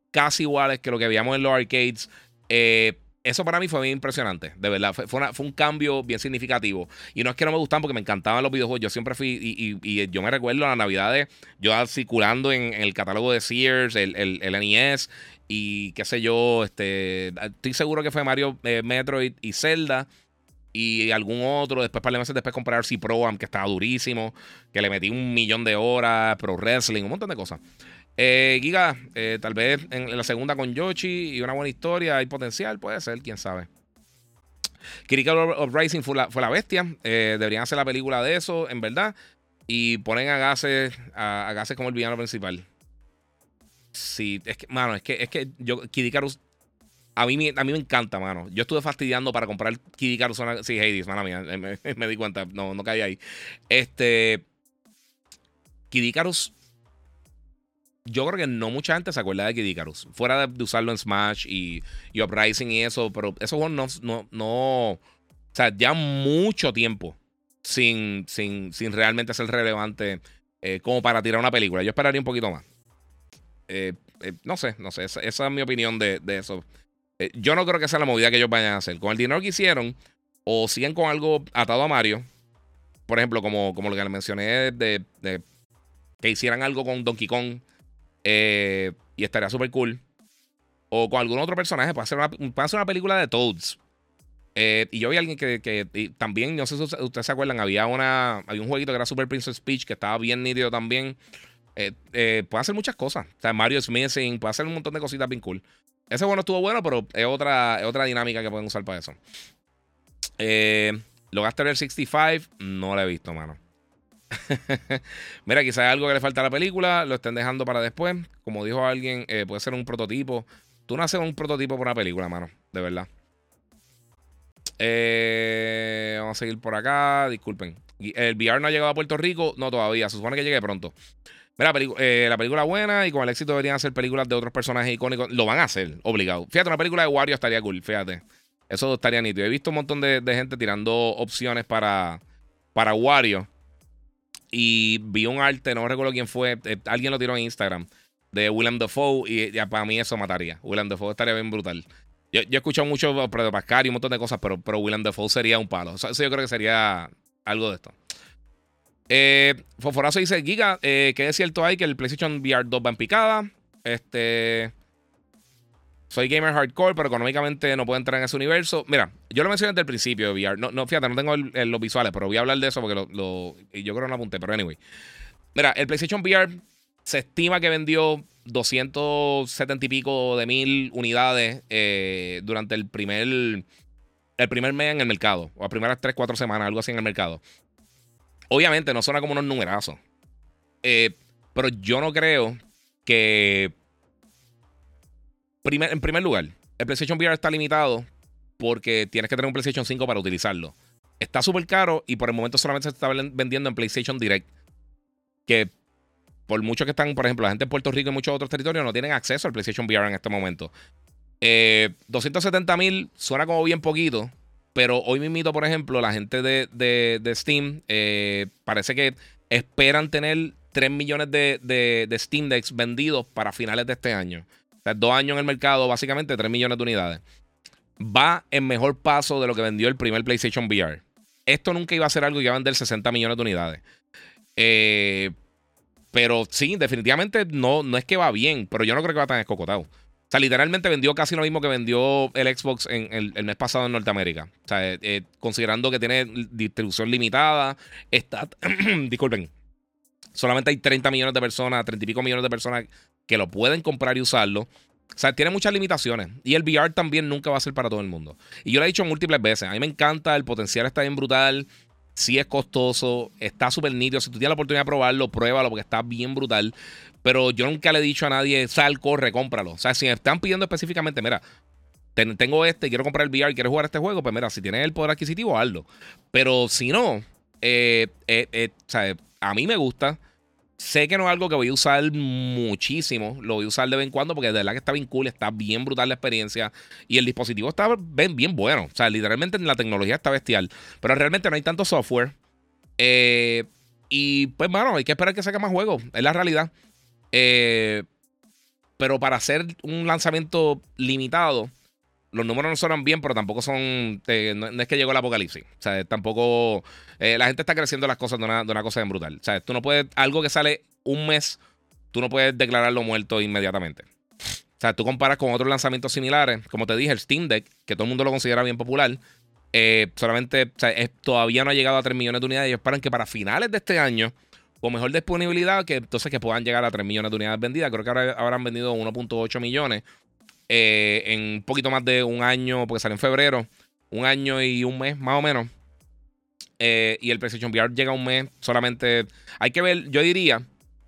casi iguales que lo que veíamos en los arcades. Eh, eso para mí fue bien impresionante, de verdad. Fue, fue, un cambio bien significativo. Y no es que no me gustaban porque me encantaban los videojuegos. Yo siempre fui, y, yo me recuerdo a las navidades, yo circulando en, el catálogo de Sears, el, el, NES, y qué sé yo, este, estoy seguro que fue Mario eh, Metroid y Zelda. Y algún otro, después para meses después comprar C Pro, que estaba durísimo, que le metí un millón de horas, Pro Wrestling, un montón de cosas. Eh, Giga, eh, tal vez en la segunda con Yoshi y una buena historia, hay potencial, puede ser, quién sabe. Kirika of Rising fue la, bestia. Eh, deberían hacer la película de eso, en verdad. Y ponen a Gases, a, Gases como el villano principal. Sí, es que, mano, es que, es que yo, Kid a mí, a mí me encanta, mano. Yo estuve fastidiando para comprar Kid Icarus. Sí, Hades, mala mía, me, di cuenta, no, no caí ahí. Este, Kid yo creo que no mucha gente se acuerda de Kid Icarus. Fuera de, usarlo en Smash y, y, Uprising y eso, pero esos juegos no, no, no. O sea, ya mucho tiempo sin, sin, sin realmente ser relevante eh, como para tirar una película. Yo esperaría un poquito más. Eh, eh, no sé, no sé. Esa, es mi opinión de, eso. Yo no creo que sea la movida que ellos vayan a hacer. Con el dinero que hicieron, o siguen con algo atado a Mario. Por ejemplo, como, como lo que le mencioné de, que hicieran algo con Donkey Kong eh, y estaría súper cool. O con algún otro personaje. Puede hacer una, hacer una película de Toads. Eh, y yo vi a alguien que, también, no sé si ustedes se acuerdan, había, una, había un jueguito que era Super Princess Peach que estaba bien nítido también. Eh, puede hacer muchas cosas. O sea, Mario Smithing, puede hacer un montón de cositas bien cool. Ese bueno estuvo bueno, pero es otra, otra dinámica que pueden usar para eso. gaste el 65, no lo he visto, mano. Mira, quizás algo que le falta a la película, lo estén dejando para después. Como dijo alguien, eh, puede ser un prototipo. Tú no haces un prototipo para una película, mano, de verdad. Eh, vamos a seguir por acá. Disculpen. ¿El VR no ha llegado a Puerto Rico? No, todavía. Se supone que llegue pronto. Mira, eh, la película buena y con el éxito deberían hacer películas de otros personajes icónicos. Lo van a hacer, obligado. Fíjate, una película de Wario estaría cool, fíjate. Eso estaría nítido. He visto un montón de, gente tirando opciones para, para Wario. Y vi un arte, no recuerdo quién fue, eh, alguien lo tiró en Instagram, de Willem Dafoe. Y para mí eso mataría. Willem Dafoe estaría bien brutal. Yo, he escuchado mucho de Pascal y un montón de cosas, pero, pero Willem Dafoe sería un palo. Eso, yo creo que sería algo de esto. Eh, Foforazo dice: Giga, eh, que es cierto hay que el PlayStation VR 2 va en picada. Este. Soy gamer hardcore, pero económicamente no puedo entrar en ese universo. Mira, yo lo mencioné desde el principio de VR. No, no fíjate, no tengo los visuales, pero voy a hablar de eso porque lo, yo creo que no apunté, pero anyway. Mira, el PlayStation VR se estima que vendió 270 y pico de mil unidades eh, durante el primer, el primer mes en el mercado, o las primeras 3, 4 semanas, algo así en el mercado. Obviamente no suena como unos numerazos, eh, pero yo no creo que en primer lugar, el PlayStation VR está limitado porque tienes que tener un PlayStation 5 para utilizarlo. Está súper caro y por el momento solamente se está vendiendo en PlayStation Direct. Que por mucho que están, por ejemplo, la gente en Puerto Rico y muchos otros territorios no tienen acceso al PlayStation VR en este momento. 270 eh, mil suena como bien poquito, pero hoy mismo, por ejemplo, la gente de, Steam eh, parece que esperan tener 3 millones de, de, Steam Decks vendidos para finales de este año. O sea, dos años en el mercado, básicamente 3 millones de unidades. Va en mejor paso de lo que vendió el primer PlayStation VR. Esto nunca iba a ser algo que iba a vender 60 millones de unidades. Eh, pero sí, definitivamente no, no es que va bien, pero yo no creo que va tan escocotado. Sea, literalmente vendió casi lo mismo que vendió el Xbox en el, mes pasado en Norteamérica. O sea, eh, eh, considerando que tiene distribución limitada, está. disculpen. Solamente hay 30 millones de personas, 30 y pico millones de personas que lo pueden comprar y usarlo. O sea, tiene muchas limitaciones. Y el VR también nunca va a ser para todo el mundo. Y yo lo he dicho múltiples veces. A mí me encanta, el potencial está bien brutal. Sí es costoso, está súper nítido. Si tú tienes la oportunidad de probarlo, pruébalo porque está bien brutal. Pero yo nunca le he dicho a nadie, sal, corre, cómpralo. O sea, si me están pidiendo específicamente, mira, tengo este, quiero comprar el VR, quiero jugar este juego, pues mira, si tienes el poder adquisitivo, hazlo. Pero si no, eh, eh, eh, o sea, a mí me gusta. Sé que no es algo que voy a usar muchísimo. Lo voy a usar de vez en cuando porque de verdad que está bien cool, está bien brutal la experiencia. Y el dispositivo está bien, bueno. O sea, literalmente la tecnología está bestial. Pero realmente no hay tanto software. y pues, bueno, hay que esperar que saque más juegos. Es la realidad. Eh, pero para hacer un lanzamiento limitado, los números no suenan bien, pero tampoco son. no, es que llegó el apocalipsis. O sea, tampoco. Eh, la gente está creciendo las cosas de una, cosa bien brutal. O sea, tú no puedes. Algo que sale un mes, tú no puedes declararlo muerto inmediatamente. O sea, tú comparas con otros lanzamientos similares. Como te dije, el Steam Deck, que todo el mundo lo considera bien popular. Eh, solamente. O sea, todavía no ha llegado a 3 millones de unidades. Y esperan que para finales de este año con mejor disponibilidad, que entonces que puedan llegar a 3 millones de unidades vendidas. Creo que ahora habrán vendido 1.8 millones eh, en un poquito más de un año, porque sale en febrero, un año y un mes más o menos. Eh, y el PlayStation VR llega un mes solamente. Hay que ver, yo diría,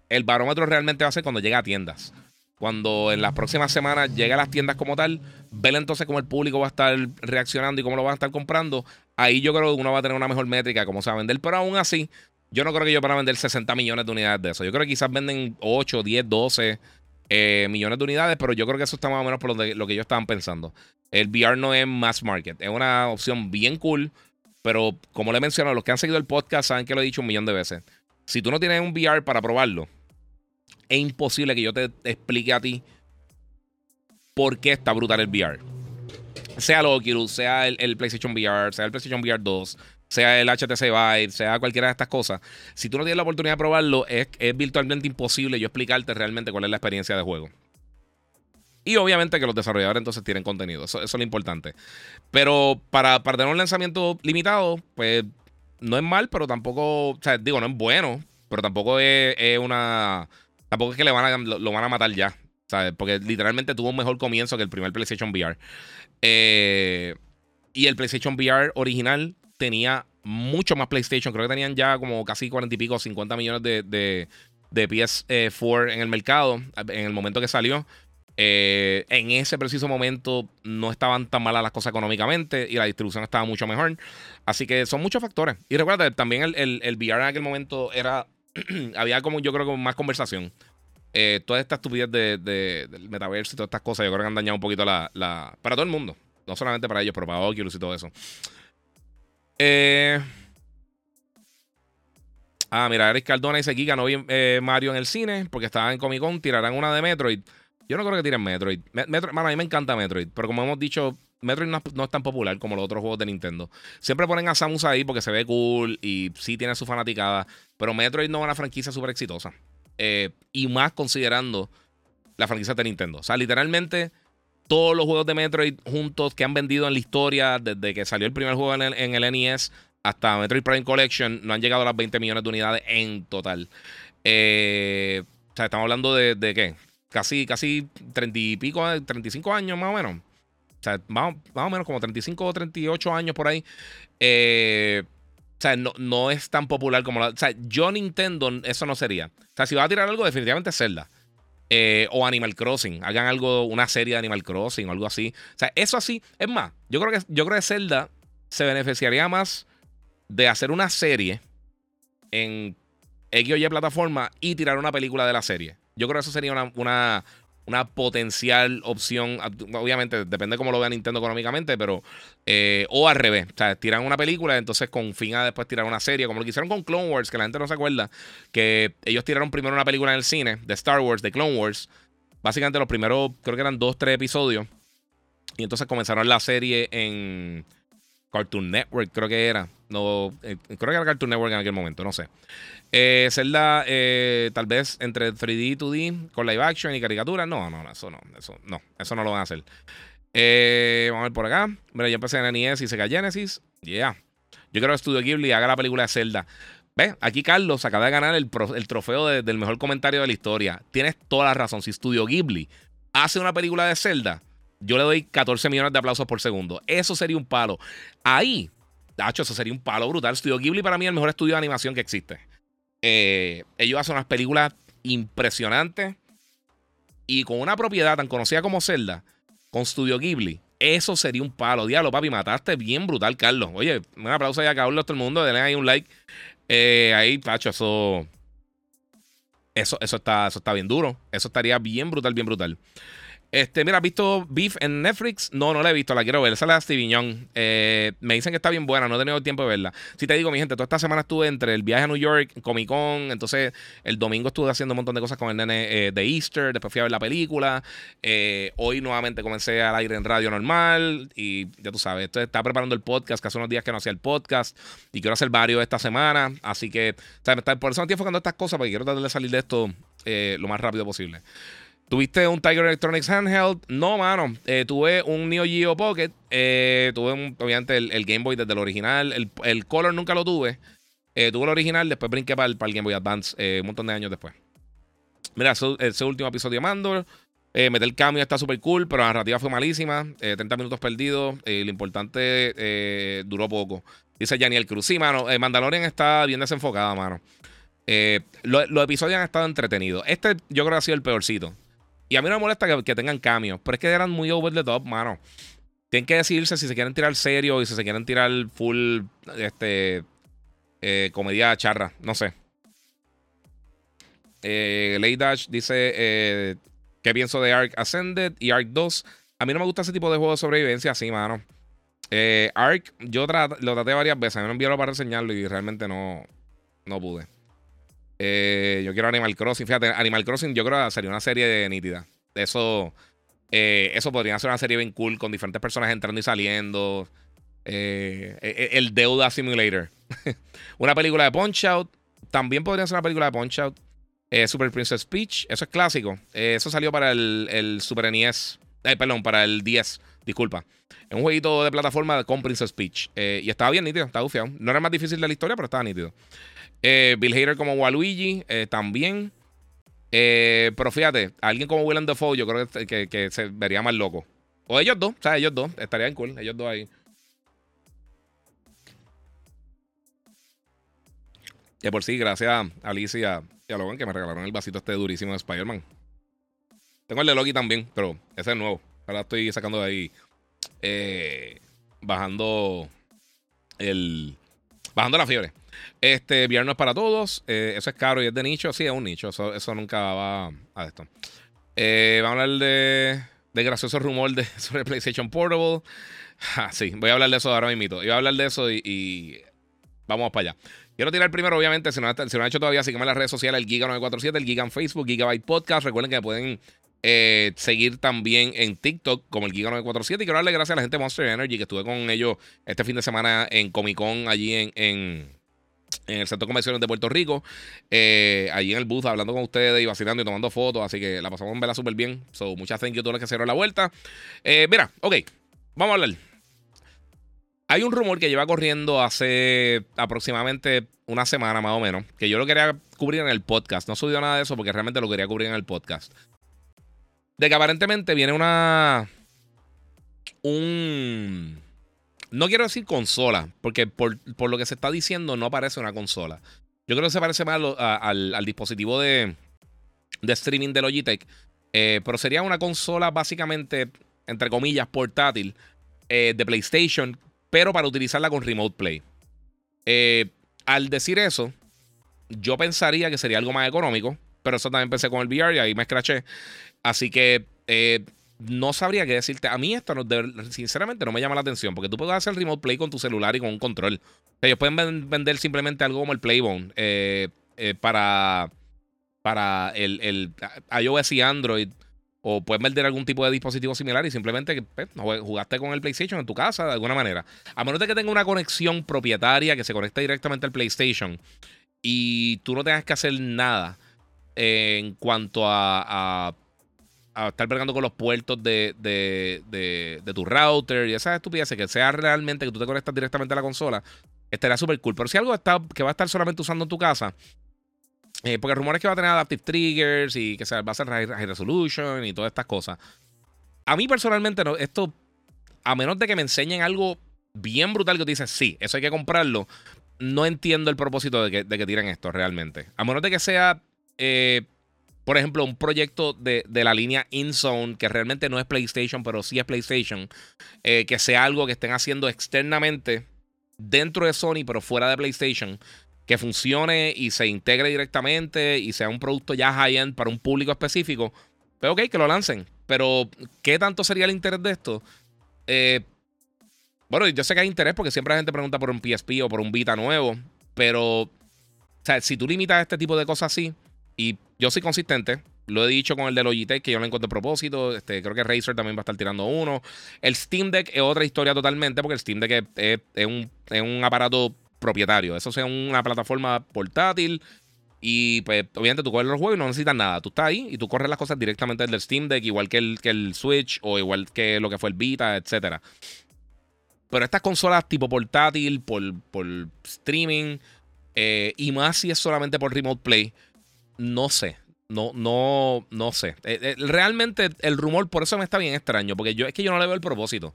el barómetro realmente va a ser cuando llega a tiendas. Cuando en las próximas semanas llegue a las tiendas como tal, ver entonces cómo el público va a estar reaccionando y cómo lo van a estar comprando. Ahí yo creo que uno va a tener una mejor métrica, cómo se va a vender. Pero aún así, yo no creo que ellos van a vender 60 millones de unidades de eso. Yo creo que quizás venden 8, 10, 12 millones de unidades, pero yo creo que eso está más o menos por lo, lo que ellos estaban pensando. El VR no es mass market, es una opción bien cool, pero como le mencionado, los que han seguido el podcast saben que lo he dicho un millón de veces. Si tú no tienes un VR para probarlo, es imposible que yo te explique a ti por qué está brutal el VR. Sea el Oculus, sea el, PlayStation VR, sea el PlayStation VR 2, sea el HTC Vive, sea cualquiera de estas cosas, si tú no tienes la oportunidad de probarlo, es, virtualmente imposible yo explicarte realmente cuál es la experiencia de juego. Y obviamente que los desarrolladores entonces tienen contenido. Eso, es lo importante. Pero para, para, tener un lanzamiento limitado, pues no es mal, pero tampoco. O sea, digo, no es bueno. Pero tampoco es, una. Tampoco es que le van a, lo, van a matar ya. ¿sabes? Porque literalmente tuvo un mejor comienzo que el primer PlayStation VR. Eh, y el PlayStation VR original tenía mucho más PlayStation. Creo que tenían ya como casi 40 y pico, 50 millones de, de, PS4 en el mercado en el momento que salió. Eh, en ese preciso momento no estaban tan malas las cosas económicamente y la distribución estaba mucho mejor. Así que son muchos factores. Y recuerda, también el, el, VR en aquel momento era. había como, yo creo, que más conversación. Eh, toda esta estupidez de, del metaverso y todas estas cosas, yo creo que han dañado un poquito la, la. Para todo el mundo. No solamente para ellos, pero para Oculus y todo eso. Eh... Ah, mira, Eric Cardona dice que no vi eh, Mario en el cine porque estaba en Comic Con. Tirarán una de Metroid. Yo no creo que tiren Metroid. Metro, a mí me encanta Metroid, pero como hemos dicho, Metroid no, es tan popular como los otros juegos de Nintendo. Siempre ponen a Samus ahí porque se ve cool y sí tiene su fanaticada, pero Metroid no es una franquicia súper exitosa. Eh, y más considerando la franquicia de Nintendo. O sea, literalmente todos los juegos de Metroid juntos que han vendido en la historia, desde que salió el primer juego en el, NES hasta Metroid Prime Collection, no han llegado a las 20 millones de unidades en total. Eh, o sea, estamos hablando de, qué? Casi, casi 30 y pico, 35 años más o menos. O sea, más, o menos como 35 o 38 años por ahí. Eh, o sea, no, no, es tan popular como la. O sea, yo Nintendo, eso no sería. O sea, si va a tirar algo, definitivamente Zelda. Eh, o Animal Crossing. Hagan algo, una serie de Animal Crossing o algo así. O sea, eso así. Es más, yo creo que, yo creo que Zelda se beneficiaría más de hacer una serie en X o Y plataforma y tirar una película de la serie. Yo creo que eso sería una, una potencial opción. Obviamente, depende cómo lo vea Nintendo económicamente, pero. Eh, o al revés. O sea, tiran una película, entonces con fin a después tirar una serie, como lo que hicieron con Clone Wars, que la gente no se acuerda. Que ellos tiraron primero una película en el cine de Star Wars, de Clone Wars. Básicamente, los primeros, creo que eran dos, tres episodios. Y entonces comenzaron la serie en Cartoon Network, creo que era. No, eh, creo que era Cartoon Network en aquel momento, no sé. Eh, Zelda, eh, tal vez entre 3D y 2D con live action y caricatura. No, no, eso no. Eso no, eso no lo van a hacer. Eh, vamos a ver por acá. Mira, yo empecé en NES y Sega Genesis. Yeah. Yo quiero que Studio Ghibli haga la película de Zelda. Ve, aquí Carlos acaba de ganar el, trofeo del mejor comentario de la historia. Tienes toda la razón. Si Studio Ghibli hace una película de Zelda, yo le doy 14 millones de aplausos por segundo. Eso sería un palo. Ahí, Dacho, eso sería un palo brutal. Studio Ghibli para mí es el mejor estudio de animación que existe. Eh, ellos hacen unas películas impresionantes y con una propiedad tan conocida como Zelda, con Studio Ghibli. Eso sería un palo. Diablo, papi, mataste bien brutal, Carlos. Oye, un aplauso ahí a Carlos, todo el mundo. Denle ahí un like. Eh, ahí, Pacho, eso, eso, eso, está, eso está bien duro. Eso estaría bien brutal, bien brutal. Este, mira, ¿has visto Beef en Netflix? No, no la he visto, la quiero ver. Esa es la Stevie eh, me dicen que está bien buena, no he tenido tiempo de verla. Si te digo, mi gente, toda esta semana estuve entre el viaje a New York, Comic Con, entonces el domingo estuve haciendo un montón de cosas con el nene eh, de Easter, después fui a ver la película. Eh, hoy nuevamente comencé al aire en radio normal y ya tú sabes, esto está preparando el podcast, que hace unos días que no hacía el podcast y quiero hacer varios esta semana. Así que, por eso me estoy enfocando estas cosas, porque quiero tratar de salir de esto lo más rápido posible. ¿Tuviste un Tiger Electronics handheld? No, mano. Eh, tuve un Neo Geo Pocket. Eh, tuve, obviamente, el, Game Boy desde el original. El, Color nunca lo tuve. Eh, tuve el original, después brinqué para el, Game Boy Advance un montón de años después. Mira, ese, último episodio de Mandor. meter el cambio está súper cool, pero la narrativa fue malísima. 30 minutos perdidos. lo importante duró poco. Dice Janiel Cruz. Sí, mano. Mandalorian está bien desenfocada, mano. los episodios han estado entretenidos. Este yo creo que ha sido el peorcito. Y a mí no me molesta que, tengan cambios, pero es que eran muy over the top, mano. Tienen que decidirse si se quieren tirar serio y si se quieren tirar full este eh, comedia charra, no sé. Eh, Dash dice eh, ¿Qué pienso de Ark Ascended y Ark 2? A mí no me gusta ese tipo de juego de sobrevivencia así, mano. Eh, Ark, yo lo traté varias veces. A mí me enviaron para reseñarlo y realmente no, no pude. Eh, yo quiero Animal Crossing. Fíjate, Animal Crossing yo creo que sería una serie de nítida. Eso, eh, eso podría ser una serie bien cool con diferentes personas entrando y saliendo. Eh, e, e, el Deuda Simulator. una película de Punch Out. También podría ser una película de Punch Out. Super Princess Peach. Eso es clásico. eso salió para el, Super NES. perdón, para el 10. Disculpa. Es un jueguito de plataforma con Princess Peach. y estaba bien nítido, estaba bufiado. No era más difícil de la historia, pero estaba nítido. Eh, Bill Hader como Waluigi eh, también. Eh, pero fíjate, alguien como Willem Dafoe yo creo que, se vería más loco. O ellos dos, o sea, ellos dos. Estarían cool, ellos dos ahí. Y por sí, gracias a Alicia y a Logan que me regalaron el vasito este durísimo de Spider-Man. Tengo el de Loki también, pero ese es nuevo. Ahora estoy sacando de ahí. bajando el. Bajando la fiebre. Este, viernes para todos. Eh, eso es caro y es de nicho. Sí, es un nicho. Eso, nunca va a esto. Eh, vamos a hablar de, de gracioso rumor de, sobre PlayStation Portable. Ah, sí, voy a hablar de eso ahora mismo. Iba a hablar de eso y, vamos para allá. Quiero tirar primero, obviamente, si no, si no han hecho todavía, síganme en las redes sociales, el Giga947, el Giga en Facebook, Gigabyte Podcast. Recuerden que pueden eh, seguir también en TikTok como el Giga947. Y quiero darle gracias a la gente de Monster Energy que estuve con ellos este fin de semana en Comic Con allí en el Centro de Convenciones de Puerto Rico. Eh, allí en el booth hablando con ustedes y vacilando y tomando fotos. Así que la pasamos en vela súper bien. So, muchas thank you a todos que se la vuelta. Eh, mira, ok, vamos a hablar. Hay un rumor que lleva corriendo hace aproximadamente una semana más o menos, que yo lo quería cubrir en el podcast. No subió nada de eso porque realmente lo quería cubrir en el podcast. De que aparentemente viene una... Un no quiero decir consola, porque por, lo que se está diciendo no parece una consola. Yo creo que se parece más al, dispositivo de, streaming de Logitech. Eh, pero sería una consola básicamente, entre comillas, portátil eh, de PlayStation, pero para utilizarla con Remote Play. Eh, al decir eso, yo pensaría que sería algo más económico. Pero eso también empecé con el VR y ahí me escraché. Así que eh, no sabría qué decirte. A mí esto, no, sinceramente, no me llama la atención, porque tú puedes hacer remote play con tu celular y con un control. ellos pueden vender simplemente algo como el Playbone eh, eh, para, para el, el iOS y Android o puedes vender algún tipo de dispositivo similar y simplemente pues, jugaste con el PlayStation en tu casa de alguna manera. A menos de que tenga una conexión propietaria que se conecte directamente al PlayStation y tú no tengas que hacer nada en cuanto a, a, estar bregando con los puertos de, de, tu router y esas estupideces, que sea realmente que tú te conectas directamente a la consola, estaría súper cool. Pero si algo está, que va a estar solamente usando en tu casa, eh, porque rumores que va a tener adaptive triggers y que se va a hacer high, resolution y todas estas cosas. A mí personalmente, no, esto, a menos de que me enseñen algo bien brutal que te dicen, sí, eso hay que comprarlo, no entiendo el propósito de que, de que tiren esto realmente. A menos de que sea, eh, por ejemplo, un proyecto de, la línea InZone, que realmente no es PlayStation, pero sí es PlayStation, eh, que sea algo que estén haciendo externamente dentro de Sony, pero fuera de PlayStation que funcione y se integre directamente y sea un producto ya high-end para un público específico, pues ok, que lo lancen. Pero, ¿qué tanto sería el interés de esto? Eh, bueno, yo sé que hay interés porque siempre la gente pregunta por un PSP o por un Vita nuevo, pero, o sea, si tú limitas este tipo de cosas así, y yo soy consistente, lo he dicho con el de Logitech, que yo no encuentro propósito. Este, creo que Razer también va a estar tirando uno. El Steam Deck es otra historia totalmente, porque el Steam Deck es, un, es un aparato propietario. Eso sea una plataforma portátil. Y pues, obviamente, tú corres los juegos y no necesitas nada. Tú estás ahí y tú corres las cosas directamente desde el Steam Deck, igual que el, que el Switch o igual que lo que fue el Vita, etc. Pero estas consolas tipo portátil, por, por streaming, eh, y más si es solamente por Remote Play, no sé. No, no, no sé. Eh, eh, realmente el rumor por eso me está bien extraño, porque yo es que yo no le veo el propósito.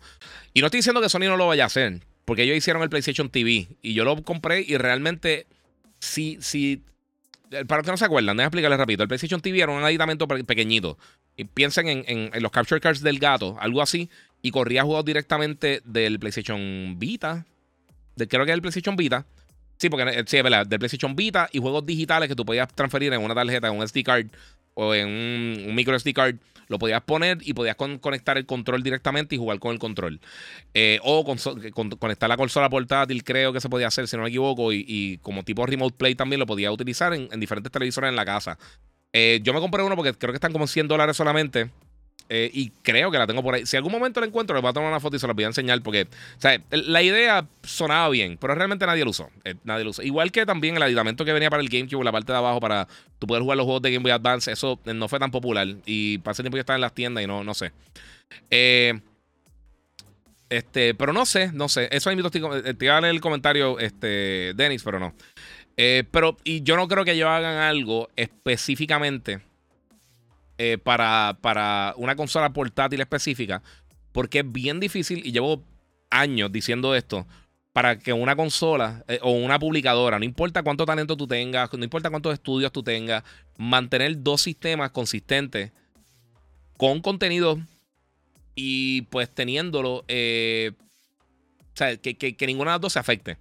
Y no estoy diciendo que Sony no lo vaya a hacer. Porque ellos hicieron el PlayStation TV y yo lo compré y realmente, si, si, eh, para los que no se acuerdan, déjame explicarles rápido. El PlayStation TV era un aditamento pequeñito. Y piensen en, los capture cards del gato, algo así. Y corría juegos directamente del PlayStation Vita. De, creo que es el PlayStation Vita. Sí, porque eh, sí, es verdad. Del PlayStation Vita y juegos digitales que tú podías transferir en una tarjeta, en un SD card o en un, micro SD card, lo podías poner y podías conectar el control directamente y jugar con el control. Eh, o conectar la consola portátil, creo que se podía hacer, si no me equivoco, y, como tipo remote play también lo podía utilizar en, diferentes televisores en la casa. Eh, yo me compré uno porque creo que están como 100 dólares solamente. Eh, y creo que la tengo por ahí. Si algún momento la encuentro, le voy a tomar una foto y se la voy a enseñar. Porque, o sea, la idea sonaba bien, pero realmente nadie lo usó. Eh, nadie lo usó. Igual que también el aditamento que venía para el GameCube, la parte de abajo, para tú poder jugar los juegos de Game Boy Advance, eso eh, no fue tan popular. Y ese tiempo ya estaba en las tiendas y no, no sé. este, pero no sé, no sé. Eso invito te iba a leer el comentario, este, Dennis, pero no. pero, y yo no creo que ellos hagan algo específicamente eh, para, para una consola portátil específica, porque es bien difícil, y llevo años diciendo esto, para que una consola eh, o una publicadora, no importa cuánto talento tú tengas, no importa cuántos estudios tú tengas, mantener dos sistemas consistentes con contenido y pues teniéndolo, eh, o sea, que, que, ninguna de las dos se afecte.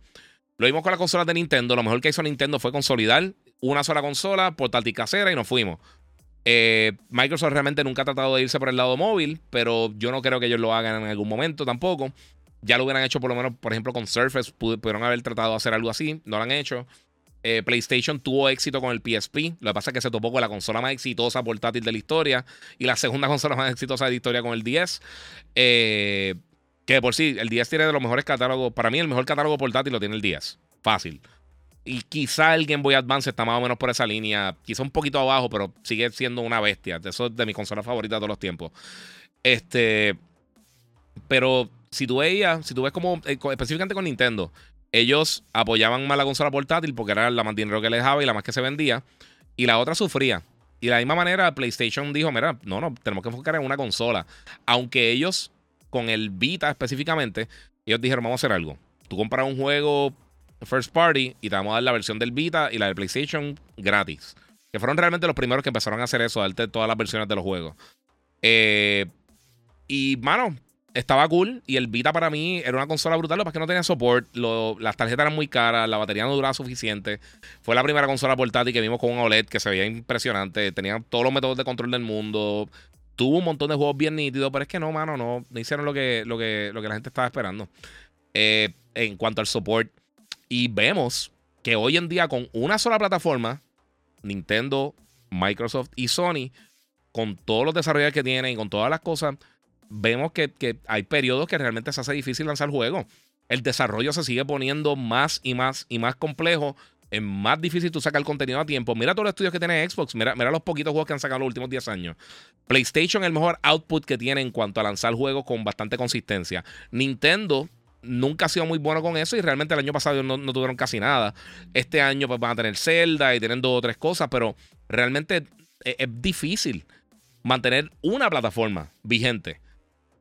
Lo vimos con la consola de Nintendo, lo mejor que hizo Nintendo fue consolidar una sola consola, portátil casera y nos fuimos. Eh, Microsoft realmente nunca ha tratado de irse por el lado móvil, pero yo no creo que ellos lo hagan en algún momento tampoco. Ya lo hubieran hecho por lo menos, por ejemplo, con Surface, pudieron haber tratado de hacer algo así, no lo han hecho. Eh, PlayStation tuvo éxito con el PSP, lo que pasa es que se topó con la consola más exitosa portátil de la historia y la segunda consola más exitosa de la historia con el 10. Eh, que por sí, el 10 tiene de los mejores catálogos, para mí el mejor catálogo portátil lo tiene el 10, fácil. Y quizá el Game Boy Advance está más o menos por esa línea. Quizá un poquito abajo, pero sigue siendo una bestia. Eso es de mi consola favorita de todos los tiempos. Este. Pero si tú veías, si tú ves como, eh, específicamente con Nintendo, ellos apoyaban más la consola portátil porque era la más dinero que les dejaba y la más que se vendía. Y la otra sufría. Y de la misma manera, PlayStation dijo: Mira, no, no, tenemos que enfocar en una consola. Aunque ellos, con el Vita específicamente, ellos dijeron: Vamos a hacer algo. Tú compras un juego first party y te vamos a dar la versión del Vita y la de PlayStation gratis. Que fueron realmente los primeros que empezaron a hacer eso, darte todas las versiones de los juegos. Eh, y, mano, estaba cool y el Vita para mí era una consola brutal, lo que no tenía support, las tarjetas eran muy caras, la batería no duraba suficiente. Fue la primera consola portátil que vimos con un OLED que se veía impresionante, tenía todos los métodos de control del mundo, tuvo un montón de juegos bien nítidos, pero es que no, mano, no, no hicieron lo que, lo que, lo que la gente estaba esperando eh, en cuanto al support. Y vemos que hoy en día con una sola plataforma, Nintendo, Microsoft y Sony, con todos los desarrollos que tienen y con todas las cosas, vemos que, hay periodos que realmente se hace difícil lanzar juegos. El desarrollo se sigue poniendo más y más y más complejo. Es más difícil tú sacar contenido a tiempo. Mira todos los estudios que tiene Xbox. Mira, mira los poquitos juegos que han sacado los últimos 10 años. PlayStation el mejor output que tiene en cuanto a lanzar juegos con bastante consistencia. Nintendo nunca ha sido muy bueno con eso y realmente el año pasado no, tuvieron casi nada. Este año pues van a tener Zelda y tienen dos o tres cosas, pero realmente es, es difícil mantener una plataforma vigente.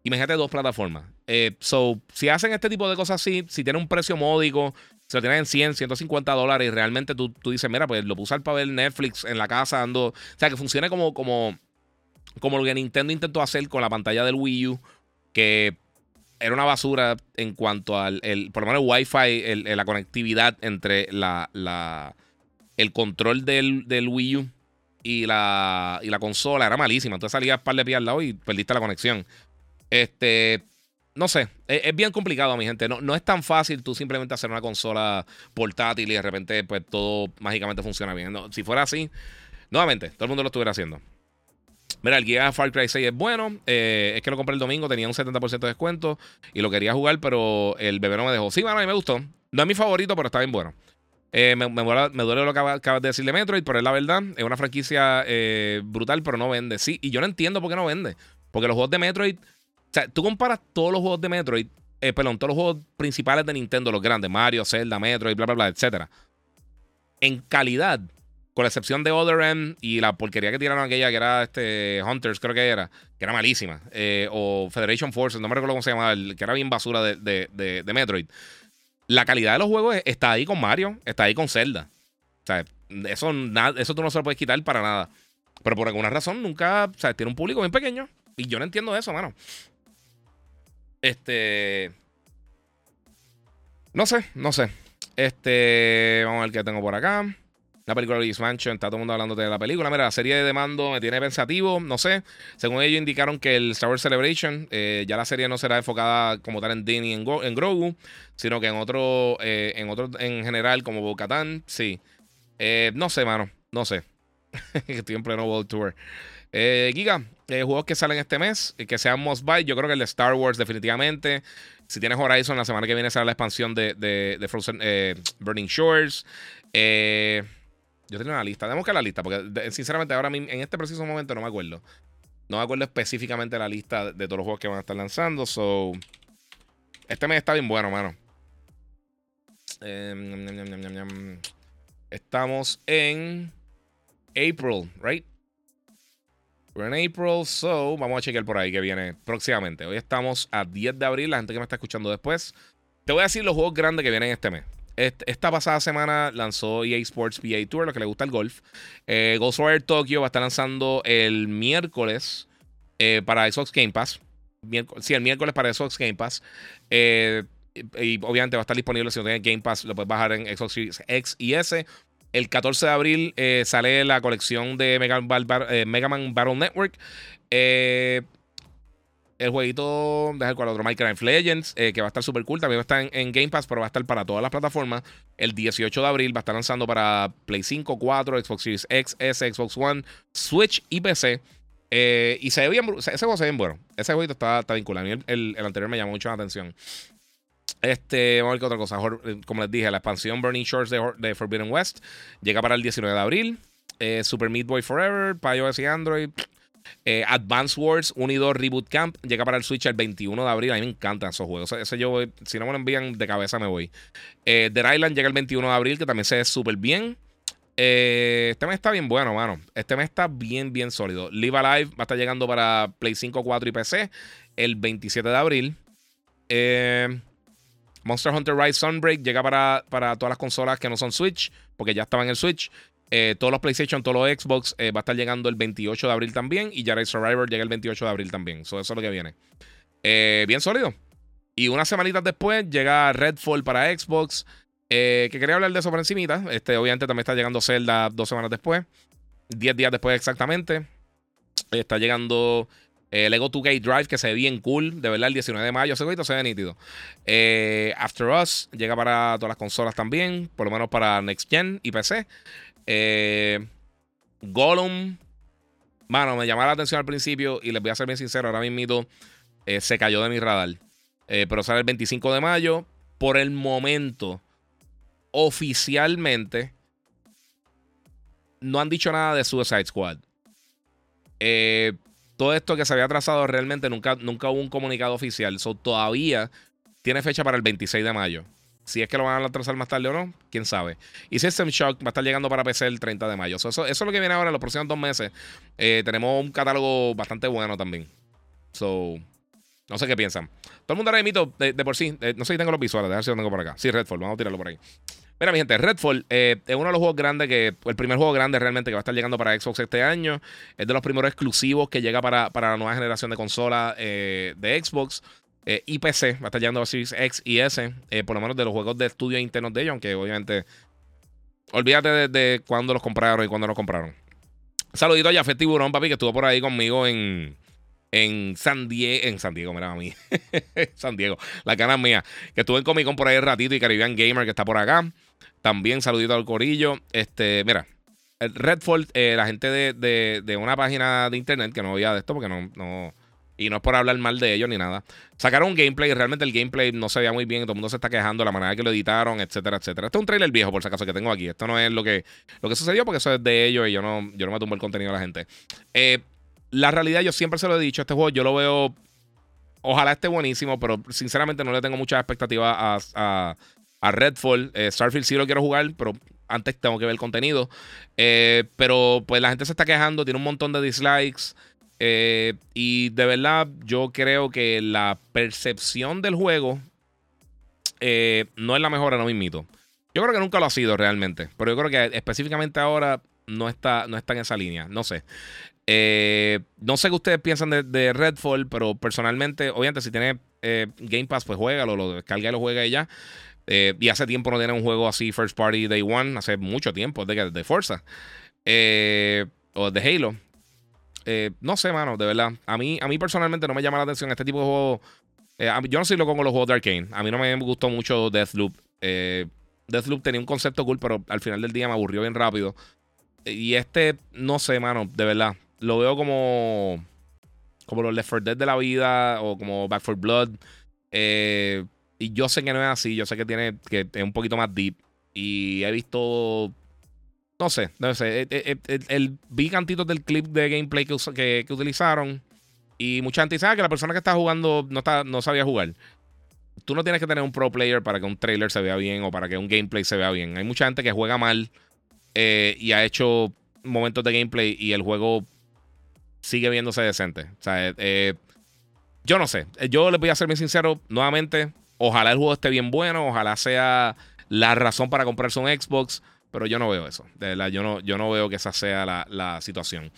Imagínate dos plataformas. Eh, so, si hacen este tipo de cosas así, si tiene un precio módico, se lo tienen en 100, 150 dólares y realmente tú, tú dices, mira, pues lo puse para ver Netflix en la casa ando. O sea, que funcione como, como, como lo que Nintendo intentó hacer con la pantalla del Wii U, que era una basura en cuanto al, el, por lo menos el Wi-Fi, la conectividad entre la, la, el control del, del Wii U y la, y la consola era malísima. Entonces salías par de pies al lado y perdiste la conexión. Este, no sé, es, bien complicado, mi gente. No, no es tan fácil tú simplemente hacer una consola portátil y de repente pues todo mágicamente funciona bien. si fuera así, nuevamente, todo el mundo lo estuviera haciendo. Mira, el guía Far Cry 6 es bueno. Eh, es que lo compré el domingo, tenía un 70% de descuento y lo quería jugar, pero el bebé no me dejó. Sí, bueno, a mí me gustó. No es mi favorito, pero está bien bueno. Eh, me, duele, lo que acabas de decir de Metroid, pero es la verdad. Es una franquicia eh, brutal, pero no vende. Sí, y yo no entiendo por qué no vende. Porque los juegos de Metroid o sea, tú comparas todos los juegos de Metroid, eh, perdón, todos los juegos principales de Nintendo, los grandes, Mario, Zelda, Metroid, bla, bla, bla, etc. En calidad, con la excepción de Other M y la porquería que tiraron aquella que era este Hunters, creo que era, que era malísima, eh, o Federation Forces, no me recuerdo cómo se llamaba, que era bien basura de, de, Metroid. La calidad de los juegos está ahí con Mario, está ahí con Zelda. O sea, eso, eso tú no se lo puedes quitar para nada. Pero por alguna razón nunca, o sea, tiene un público bien pequeño. Y yo no entiendo eso, mano. Este. No sé, no sé. Este. Vamos a ver qué tengo por acá. La película de Mansion, está todo el mundo hablando de la película. Mira, la serie de mando me tiene pensativo, no sé. Según ellos indicaron que el Star Wars Celebration, eh, ya la serie no será enfocada como tal en Disney y en, Grogu, sino que en otro, eh, en otro en general, como Bo-Katan, sí. Eh, no sé, mano, no sé. Estoy en pleno World Tour. Giga, juegos que salen este mes, que sean must buy. Yo creo que el de Star Wars, definitivamente. Si tienes Horizon, la semana que viene será la expansión de, de, Frozen Burning Shores. Eh, yo tengo una lista. Tenemos que la lista, porque sinceramente ahora mismo, en este preciso momento no me acuerdo. No me acuerdo específicamente la lista de todos los juegos que van a estar lanzando. So, este mes está bien bueno, mano. Estamos en April, right? We're in April, so vamos a chequear por ahí que viene próximamente. Hoy estamos a 10 de abril, la gente que me está escuchando después. Te voy a decir los juegos grandes que vienen este mes. Esta pasada semana lanzó EA Sports PA Tour, lo que le gusta el golf. Eh, Ghostwire Tokyo va a estar lanzando el miércoles eh, para Xbox Game Pass. sí, el miércoles para Xbox Game Pass. Eh, y obviamente va a estar disponible si no tienes Game Pass, lo puedes bajar en Xbox X y S. El 14 de abril eh, sale la colección de Mega, eh, Man Battle Network. Eh, el jueguito, deja el cual otro, Minecraft Legends, que va a estar súper cool. También va a estar en, Game Pass, pero va a estar para todas las plataformas. El 18 de abril va a estar lanzando para Play 5, 4, Xbox Series X, S, Xbox One, Switch y PC. y se ve ese juego se ve bien bueno. Ese jueguito está, está vinculado. el, el, anterior me llamó mucho la atención. Este, vamos a ver qué otra cosa. Eh, como les dije, la expansión Burning Shores de, Forbidden West llega para el 19 de abril. Eh, Super Meat Boy Forever, para iOS y Android. Eh, Advance Wars 1 y 2 Reboot Camp llega para el Switch el 21 de abril. A mí me encantan esos juegos. Ese, yo, si no me lo envían de cabeza, me voy. Eh, Dead Island llega el 21 de abril, que también se ve súper bien. este mes está bien bueno, mano. Este mes está bien, bien sólido. Live Alive va a estar llegando para Play 5, 4 y PC el 27 de abril. Eh. Monster Hunter Rise Sunbreak llega para, para todas las consolas que no son Switch, porque ya estaba en el Switch. Eh, todos los PlayStation, todos los Xbox eh, va a estar llegando el 28 de abril también. Y Jedi Survivor llega el 28 de abril también. eso es lo que viene. bien sólido. Y unas semanitas después llega Redfall para Xbox. que quería hablar de eso por encimita. Este, obviamente también está llegando Zelda dos semanas después. Diez días después exactamente. Está llegando Lego 2K Drive, que se ve bien cool. De verdad, el 19 de mayo. Ese jueguito se ve nítido. Eh, After Us llega para todas las consolas también. Por lo menos para Next Gen y PC. Eh, Gollum. Mano, me llamaba la atención al principio. Y les voy a ser bien sincero. Ahora mismo eh, se cayó de mi radar. pero sale el 25 de mayo. Por el momento, oficialmente, no han dicho nada de Suicide Squad. Eh, todo esto que se había trazado realmente nunca, nunca hubo un comunicado oficial. So, todavía tiene fecha para el 26 de mayo. Si es que lo van a trazar más tarde o no, quién sabe. Y System Shock va a estar llegando para PC el 30 de mayo. eso, eso, es lo que viene ahora en los próximos dos meses. Eh, tenemos un catálogo bastante bueno también. So, no sé qué piensan. Todo el mundo ahora mito de, de por sí. Eh, no sé si tengo los visuales. A ver si lo tengo por acá. Sí, Redfall. Vamos a tirarlo por ahí. Mira, mi gente, Redfall eh, es uno de los juegos grandes que. El primer juego grande realmente que va a estar llegando para Xbox este año. Es de los primeros exclusivos que llega para, la nueva generación de consolas eh, de Xbox. Eh, y PC. Va a estar llegando a Series X y S. por lo menos de los juegos de estudio internos de ellos. Aunque obviamente. Olvídate de, de cuándo los compraron y cuándo los compraron. Saludito a Jafet Tiburón, papi, que estuvo por ahí conmigo en en San Diego, en San Diego, mira a mí, San Diego, la cana mía, que estuve en Comic por ahí un ratito y Caribbean Gamer que está por acá. También saludito al corillo. Este, mira, Redfall, eh, la gente de, una página de internet que no había de esto porque no, y no es por hablar mal de ellos ni nada. Sacaron un gameplay y realmente el gameplay no se veía muy bien. Todo el mundo se está quejando la manera que lo editaron, etcétera, etcétera. Esto es un trailer viejo, por si acaso, que tengo aquí. Esto no es lo que, lo que sucedió porque eso es de ellos y yo no, yo no me tumbo el contenido a la gente. Eh, la realidad, yo siempre se lo he dicho, este juego yo lo veo. Ojalá esté buenísimo, pero sinceramente no le tengo muchas expectativas a, a, Redfall. Eh, Starfield sí lo quiero jugar, pero antes tengo que ver el contenido. Eh, pero pues la gente se está quejando, tiene un montón de dislikes. Eh, y de verdad, yo creo que la percepción del juego no es la mejor, no me invito. Yo creo que nunca lo ha sido realmente. Pero yo creo que específicamente ahora no está, no está en esa línea. No sé. Eh, no sé qué ustedes piensan de, Redfall, pero personalmente, obviamente, si tiene eh, Game Pass, pues juega, lo descarga y lo juega y ya. Eh, y hace tiempo no tiene un juego así, First Party Day One, hace mucho tiempo, de, de Forza o de Halo. No sé, mano, de verdad. A mí, a mí personalmente no me llama la atención este tipo de juegos. yo no soy loco con los juegos de Arkane. A mí no me gustó mucho Deathloop. Deathloop tenía un concepto cool, pero al final del día me aburrió bien rápido. Y este, no sé, mano, de verdad lo veo como como los Left 4 Dead de la vida o como Back 4 Blood. Eh, y yo sé que no es así, yo sé que tiene que es un poquito más deep. Y he visto, no sé, no sé, eh, eh, el, vi cantitos del clip de gameplay que, que, utilizaron. Y mucha gente dice ah, que la persona que está jugando no, está, no sabía jugar. Tú no tienes que tener un pro player para que un trailer se vea bien o para que un gameplay se vea bien. Hay mucha gente que juega mal y ha hecho momentos de gameplay y el juego sigue viéndose decente. O sea, eh, eh, yo no sé. Yo les voy a ser muy sincero, nuevamente, ojalá el juego esté bien bueno, ojalá sea la razón para comprarse un Xbox, pero yo no veo eso. De verdad, yo no, yo no veo que esa sea la, situación.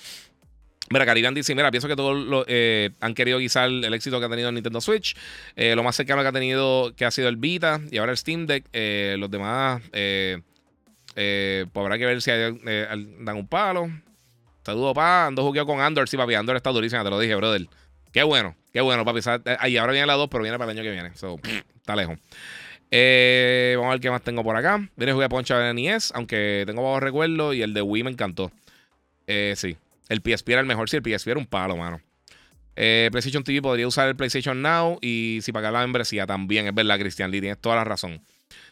Mira, Caribbean dice, mira, pienso que todos eh, han querido guisar el éxito que ha tenido el Nintendo Switch. lo más cercano que ha tenido, que ha sido el Vita y ahora el Steam Deck. los demás, pues habrá que ver si dan un palo. Saludos, pa. Ando jugueo con Andor. Sí, papi. Andor está durísima, te lo dije, brother. Qué bueno, qué bueno, papi. Eh, ahí ahora viene la 2, pero viene para el año que viene. So, está lejos. Eh, vamos a ver qué más tengo por acá. Viene a jugar Poncha de NES, aunque tengo bajos recuerdos. Y el de Wii me encantó. Eh, sí. El PSP era el mejor. Sí, el PSP era un palo, mano. PlayStation TV podría usar el PlayStation Now. Y si pagar la membresía también. Es verdad, Cristian Lee. Tienes toda la razón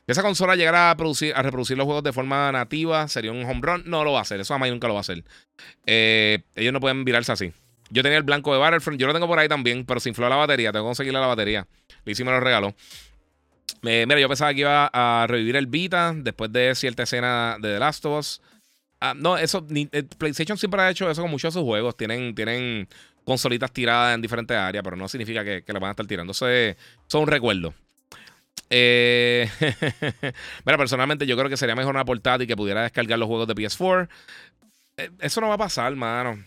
esa consola llegara a, producir, a reproducir los juegos de forma nativa, sería un home run. No lo va a hacer. Eso a mí nunca lo va a hacer. Eh, ellos no pueden virarse así. Yo tenía el blanco de Battlefront. Yo lo tengo por ahí también, pero se infló la batería. Tengo que conseguirle la batería. y me lo regaló. Mira, yo pensaba que iba a revivir el Vita después de cierta escena de The Last of Us. Ah, no, eso. Eh, PlayStation siempre ha hecho eso con muchos de sus juegos. Tienen, tienen consolitas tiradas en diferentes áreas, pero no significa que, que le van a estar tirando. Eso es, eso es un recuerdo. Eh, mira, personalmente yo creo que sería mejor una portátil que pudiera descargar los juegos de PS4. Eh, eso no va a pasar, mano.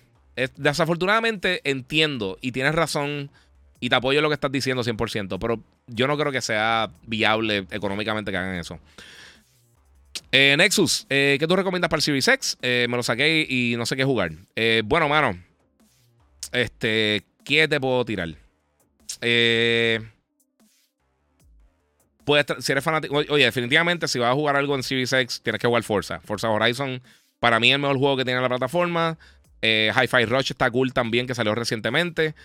desafortunadamente entiendo y tienes razón Y te apoyo lo que estás diciendo 100%, pero yo no creo que sea viable económicamente que hagan eso. Eh, Nexus, eh, ¿qué tú recomiendas para el Series? Eh, me lo saqué y no sé qué jugar. bueno, mano. Este, ¿qué te puedo tirar? Puedes, si eres fanático. Oye, definitivamente, si vas a jugar algo en Series X, tienes que jugar Forza. Forza Horizon, para mí, es el mejor juego que tiene la plataforma. Hi-Fi Rush está cool también, que salió recientemente.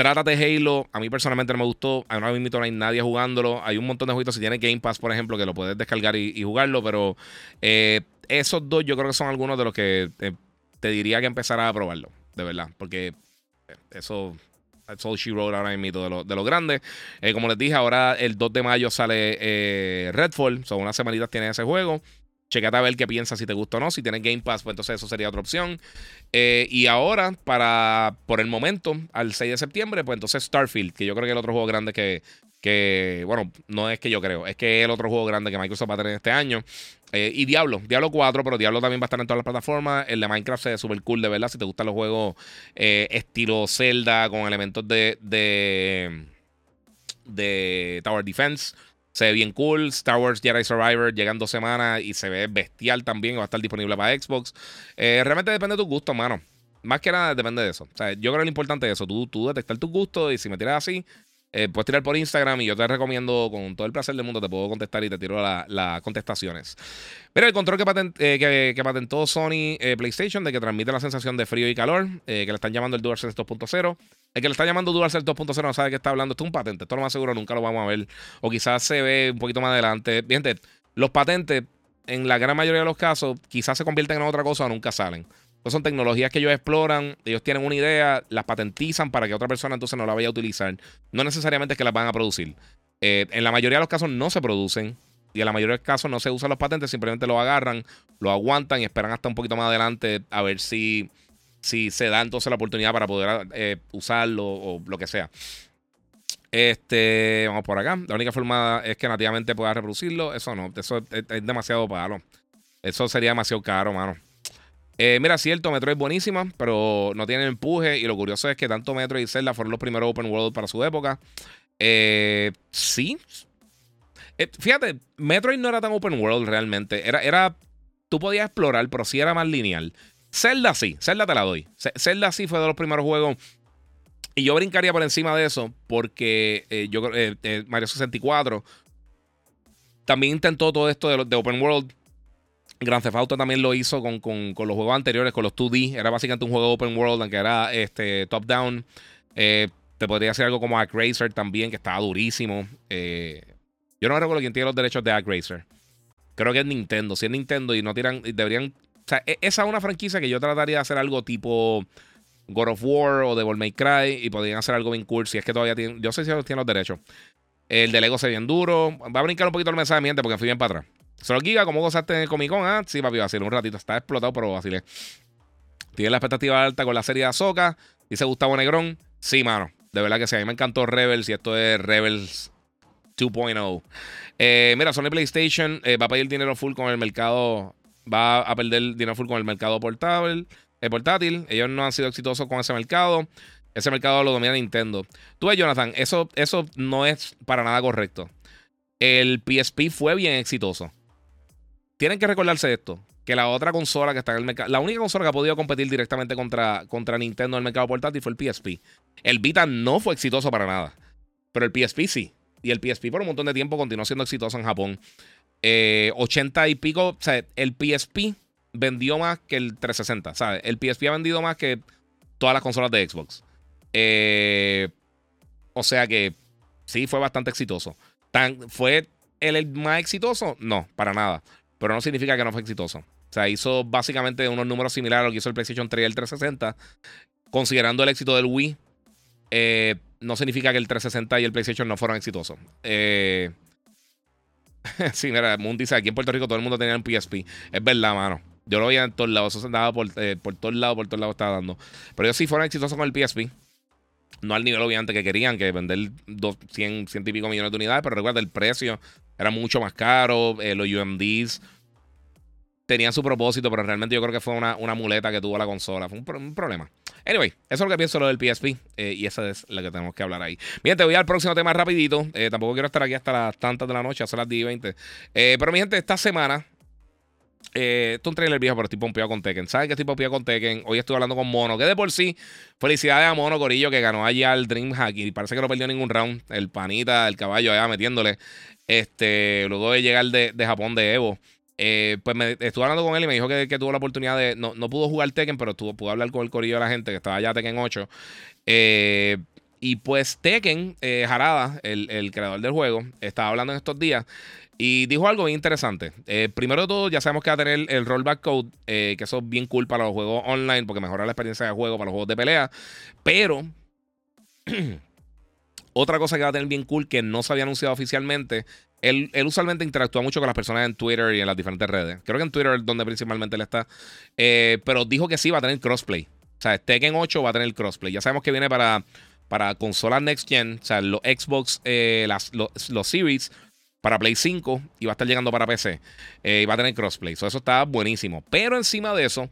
Trátate Halo. A mí personalmente me gustó. A mí no hay nadie jugándolo. Hay un montón de juegos. Si tienes Game Pass, por ejemplo, que lo puedes descargar y, jugarlo. Pero eh, esos dos yo creo que son algunos de los que te, diría que empezara a probarlo. De verdad. Porque eh, eso. All she wrote ahora mismo de lo, de los grandes. Eh, como les dije, ahora el 2 de mayo sale Redfall. Son unas semanitas tiene ese juego. Checate a ver qué piensas si te gusta o no. Si tienes Game Pass, pues entonces eso sería otra opción. Eh, y ahora, para por el momento, al 6 de septiembre, pues entonces Starfield, que yo creo que es el otro juego grande que, que, bueno, no es que yo creo, es que es el otro juego grande que Microsoft va a tener este año. Eh, y Diablo, Diablo 4, pero Diablo también va a estar en todas las plataformas. El de Minecraft se ve súper cool, de verdad. Si te gustan los juegos eh, estilo Zelda, con elementos de, de, de Tower Defense. Se ve bien cool. Star Wars Jedi Survivor llega en dos semanas y se ve bestial también. Va a estar disponible para Xbox. Eh, realmente depende de tu gusto, mano. Más que nada depende de eso. O sea, yo creo que lo importante es eso. Tú, tú detectar tus gustos y si me tiras así, eh, puedes tirar por Instagram y yo te recomiendo con todo el placer del mundo, te puedo contestar y te tiro las contestaciones. Mira, el control que, eh, patentó Sony PlayStation de que transmite la sensación de frío y calor, que le están llamando el DualSense 2.0. El que le está llamando DualSense 2.0 no sabe qué está hablando. Esto es un patente. Esto lo más seguro nunca lo vamos a ver. O quizás se ve un poquito más adelante. Gente, los patentes, en la gran mayoría de los casos, quizás se convierten en otra cosa o nunca salen son tecnologías que ellos exploran, ellos tienen una idea, las patentizan para que otra persona entonces no la vaya a utilizar. No necesariamente es que las van a producir. Eh, en la mayoría de los casos no se producen y en la mayoría de los casos no se usan los patentes, simplemente lo agarran, lo aguantan y esperan hasta un poquito más adelante a ver si, si se da entonces la oportunidad para poder eh, usarlo o lo que sea. Este, vamos por acá. La única forma es que nativamente pueda reproducirlo. Eso no, eso es, es demasiado palo. Eso sería demasiado caro, mano. Eh, mira, cierto, Metro es buenísima, pero no tiene empuje. Y lo curioso es que tanto Metro y Zelda fueron los primeros open world para su época. Eh, sí. Fíjate, Metroid no era tan open world realmente. Era, era. Tú podías explorar, pero sí era más lineal. Zelda sí, Zelda te la doy. Zelda sí fue de los primeros juegos. Y yo brincaría por encima de eso porque yo Mario 64 también intentó todo esto de, de open world Grand Theft Auto también lo hizo con, los juegos anteriores, con los 2D. Era básicamente un juego open world, aunque era este, top-down. Eh, te podría hacer algo como Act Racer también, que estaba durísimo. Eh, yo no recuerdo quién tiene los derechos de Act Racer. Creo que es Nintendo. Si es Nintendo y no tiran, deberían. Sea, e, esa es una franquicia que yo trataría de hacer algo tipo God of War o Devil May Cry y podrían hacer algo bien cool si es que todavía tienen. Yo sé si tienen los derechos. El de Lego se bien duro. Va a brincar un poquito el mensaje de porque fui bien para atrás. Solo Giga, ¿cómo gozaste en el Comic Con? Ah, sí, papi, vacilé un ratito. Está explotado, pero vacilé. Tiene la expectativa alta con la serie de Ahsoka. Dice Gustavo Negrón. Sí, mano. De verdad que sí. A mí me encantó Rebels y esto es Rebels 2.0. Eh, mira, Sony PlayStation eh, va a pedir dinero full con el mercado. Va a perder dinero full con el mercado portátil. Eh, portátil. Ellos no han sido exitosos con ese mercado. Ese mercado lo domina Nintendo. Tú ves, Jonathan, eso, eso no es para nada correcto. El PSP fue bien exitoso tienen que recordarse esto. Que la otra consola que está en el mercado, la única consola que ha podido competir directamente contra, contra Nintendo en el mercado portátil fue el PSP. El Vita no fue exitoso para nada, pero el PSP sí. Y el PSP por un montón de tiempo continuó siendo exitoso en Japón. 80 eh, y pico, o sea, el PSP vendió más que el 360, ¿sabes? El PSP ha vendido más que todas las consolas de Xbox. Eh, o sea que sí, fue bastante exitoso. ¿Fue el más exitoso? No, para nada pero no significa que no fue exitoso. O sea, hizo básicamente unos números similares a lo que hizo el PlayStation 3 y el 360. Considerando el éxito del Wii, eh, no significa que el 360 y el PlayStation no fueron exitosos. Eh, sí, mira, Moon dice, aquí en Puerto Rico todo el mundo tenía un PSP. Es verdad, mano. Yo lo veía en todos lados. Eso se andaba por, eh, por todos lados, por todos lados estaba dando. Pero ellos sí fueron exitosos con el PSP. No al nivel, obviamente, que querían, que vender 100, 100 y pico millones de unidades. Pero recuerda, el precio era mucho más caro. Eh, los UMDs tenían su propósito, pero realmente yo creo que fue una, una muleta que tuvo la consola. Fue un, problema. Anyway, eso es lo que pienso lo del PSP eh, y esa es la que tenemos que hablar ahí. Bien, te voy al próximo tema rapidito. Eh, tampoco quiero estar aquí hasta las tantas de la noche, hasta las 10 y 20. pero mi gente, esta semana eh, esto es un trailer viejo, pero estoy pompeado con Tekken. ¿Saben que estoy pompeado con Tekken? Hoy estoy hablando con Mono, que de por sí, felicidades a Mono Corillo, que ganó allá el Dreamhack y parece que no perdió ningún round. El panita, el caballo allá metiéndole. Este, luego de llegar de, Japón de Evo. Eh, pues me estuve hablando con él y me dijo que, tuvo la oportunidad de. No, pudo jugar Tekken, pero tuvo, pudo hablar con el corillo de la gente que estaba allá Tekken 8. Eh, y pues Tekken, eh, Harada, el, el, creador del juego, estaba hablando en estos días y dijo algo bien interesante. Eh, primero de todo, ya sabemos que va a tener el rollback code, que eso es bien cool para los juegos online, porque mejora la experiencia de juego para los juegos de pelea. Pero, otra cosa que va a tener bien cool, que no se había anunciado oficialmente, él, él, usualmente interactúa mucho con las personas en Twitter y en las diferentes redes. Creo que en Twitter es donde principalmente él está. Eh, pero dijo que sí va a tener crossplay. O sea, Tekken 8 va a tener crossplay. Ya sabemos que viene para, para consolas Next Gen, o sea, los Xbox, las, los, los Series para Play 5 y va a estar llegando para PC. Eh, y va a tener crossplay. eso está buenísimo. Pero encima de eso,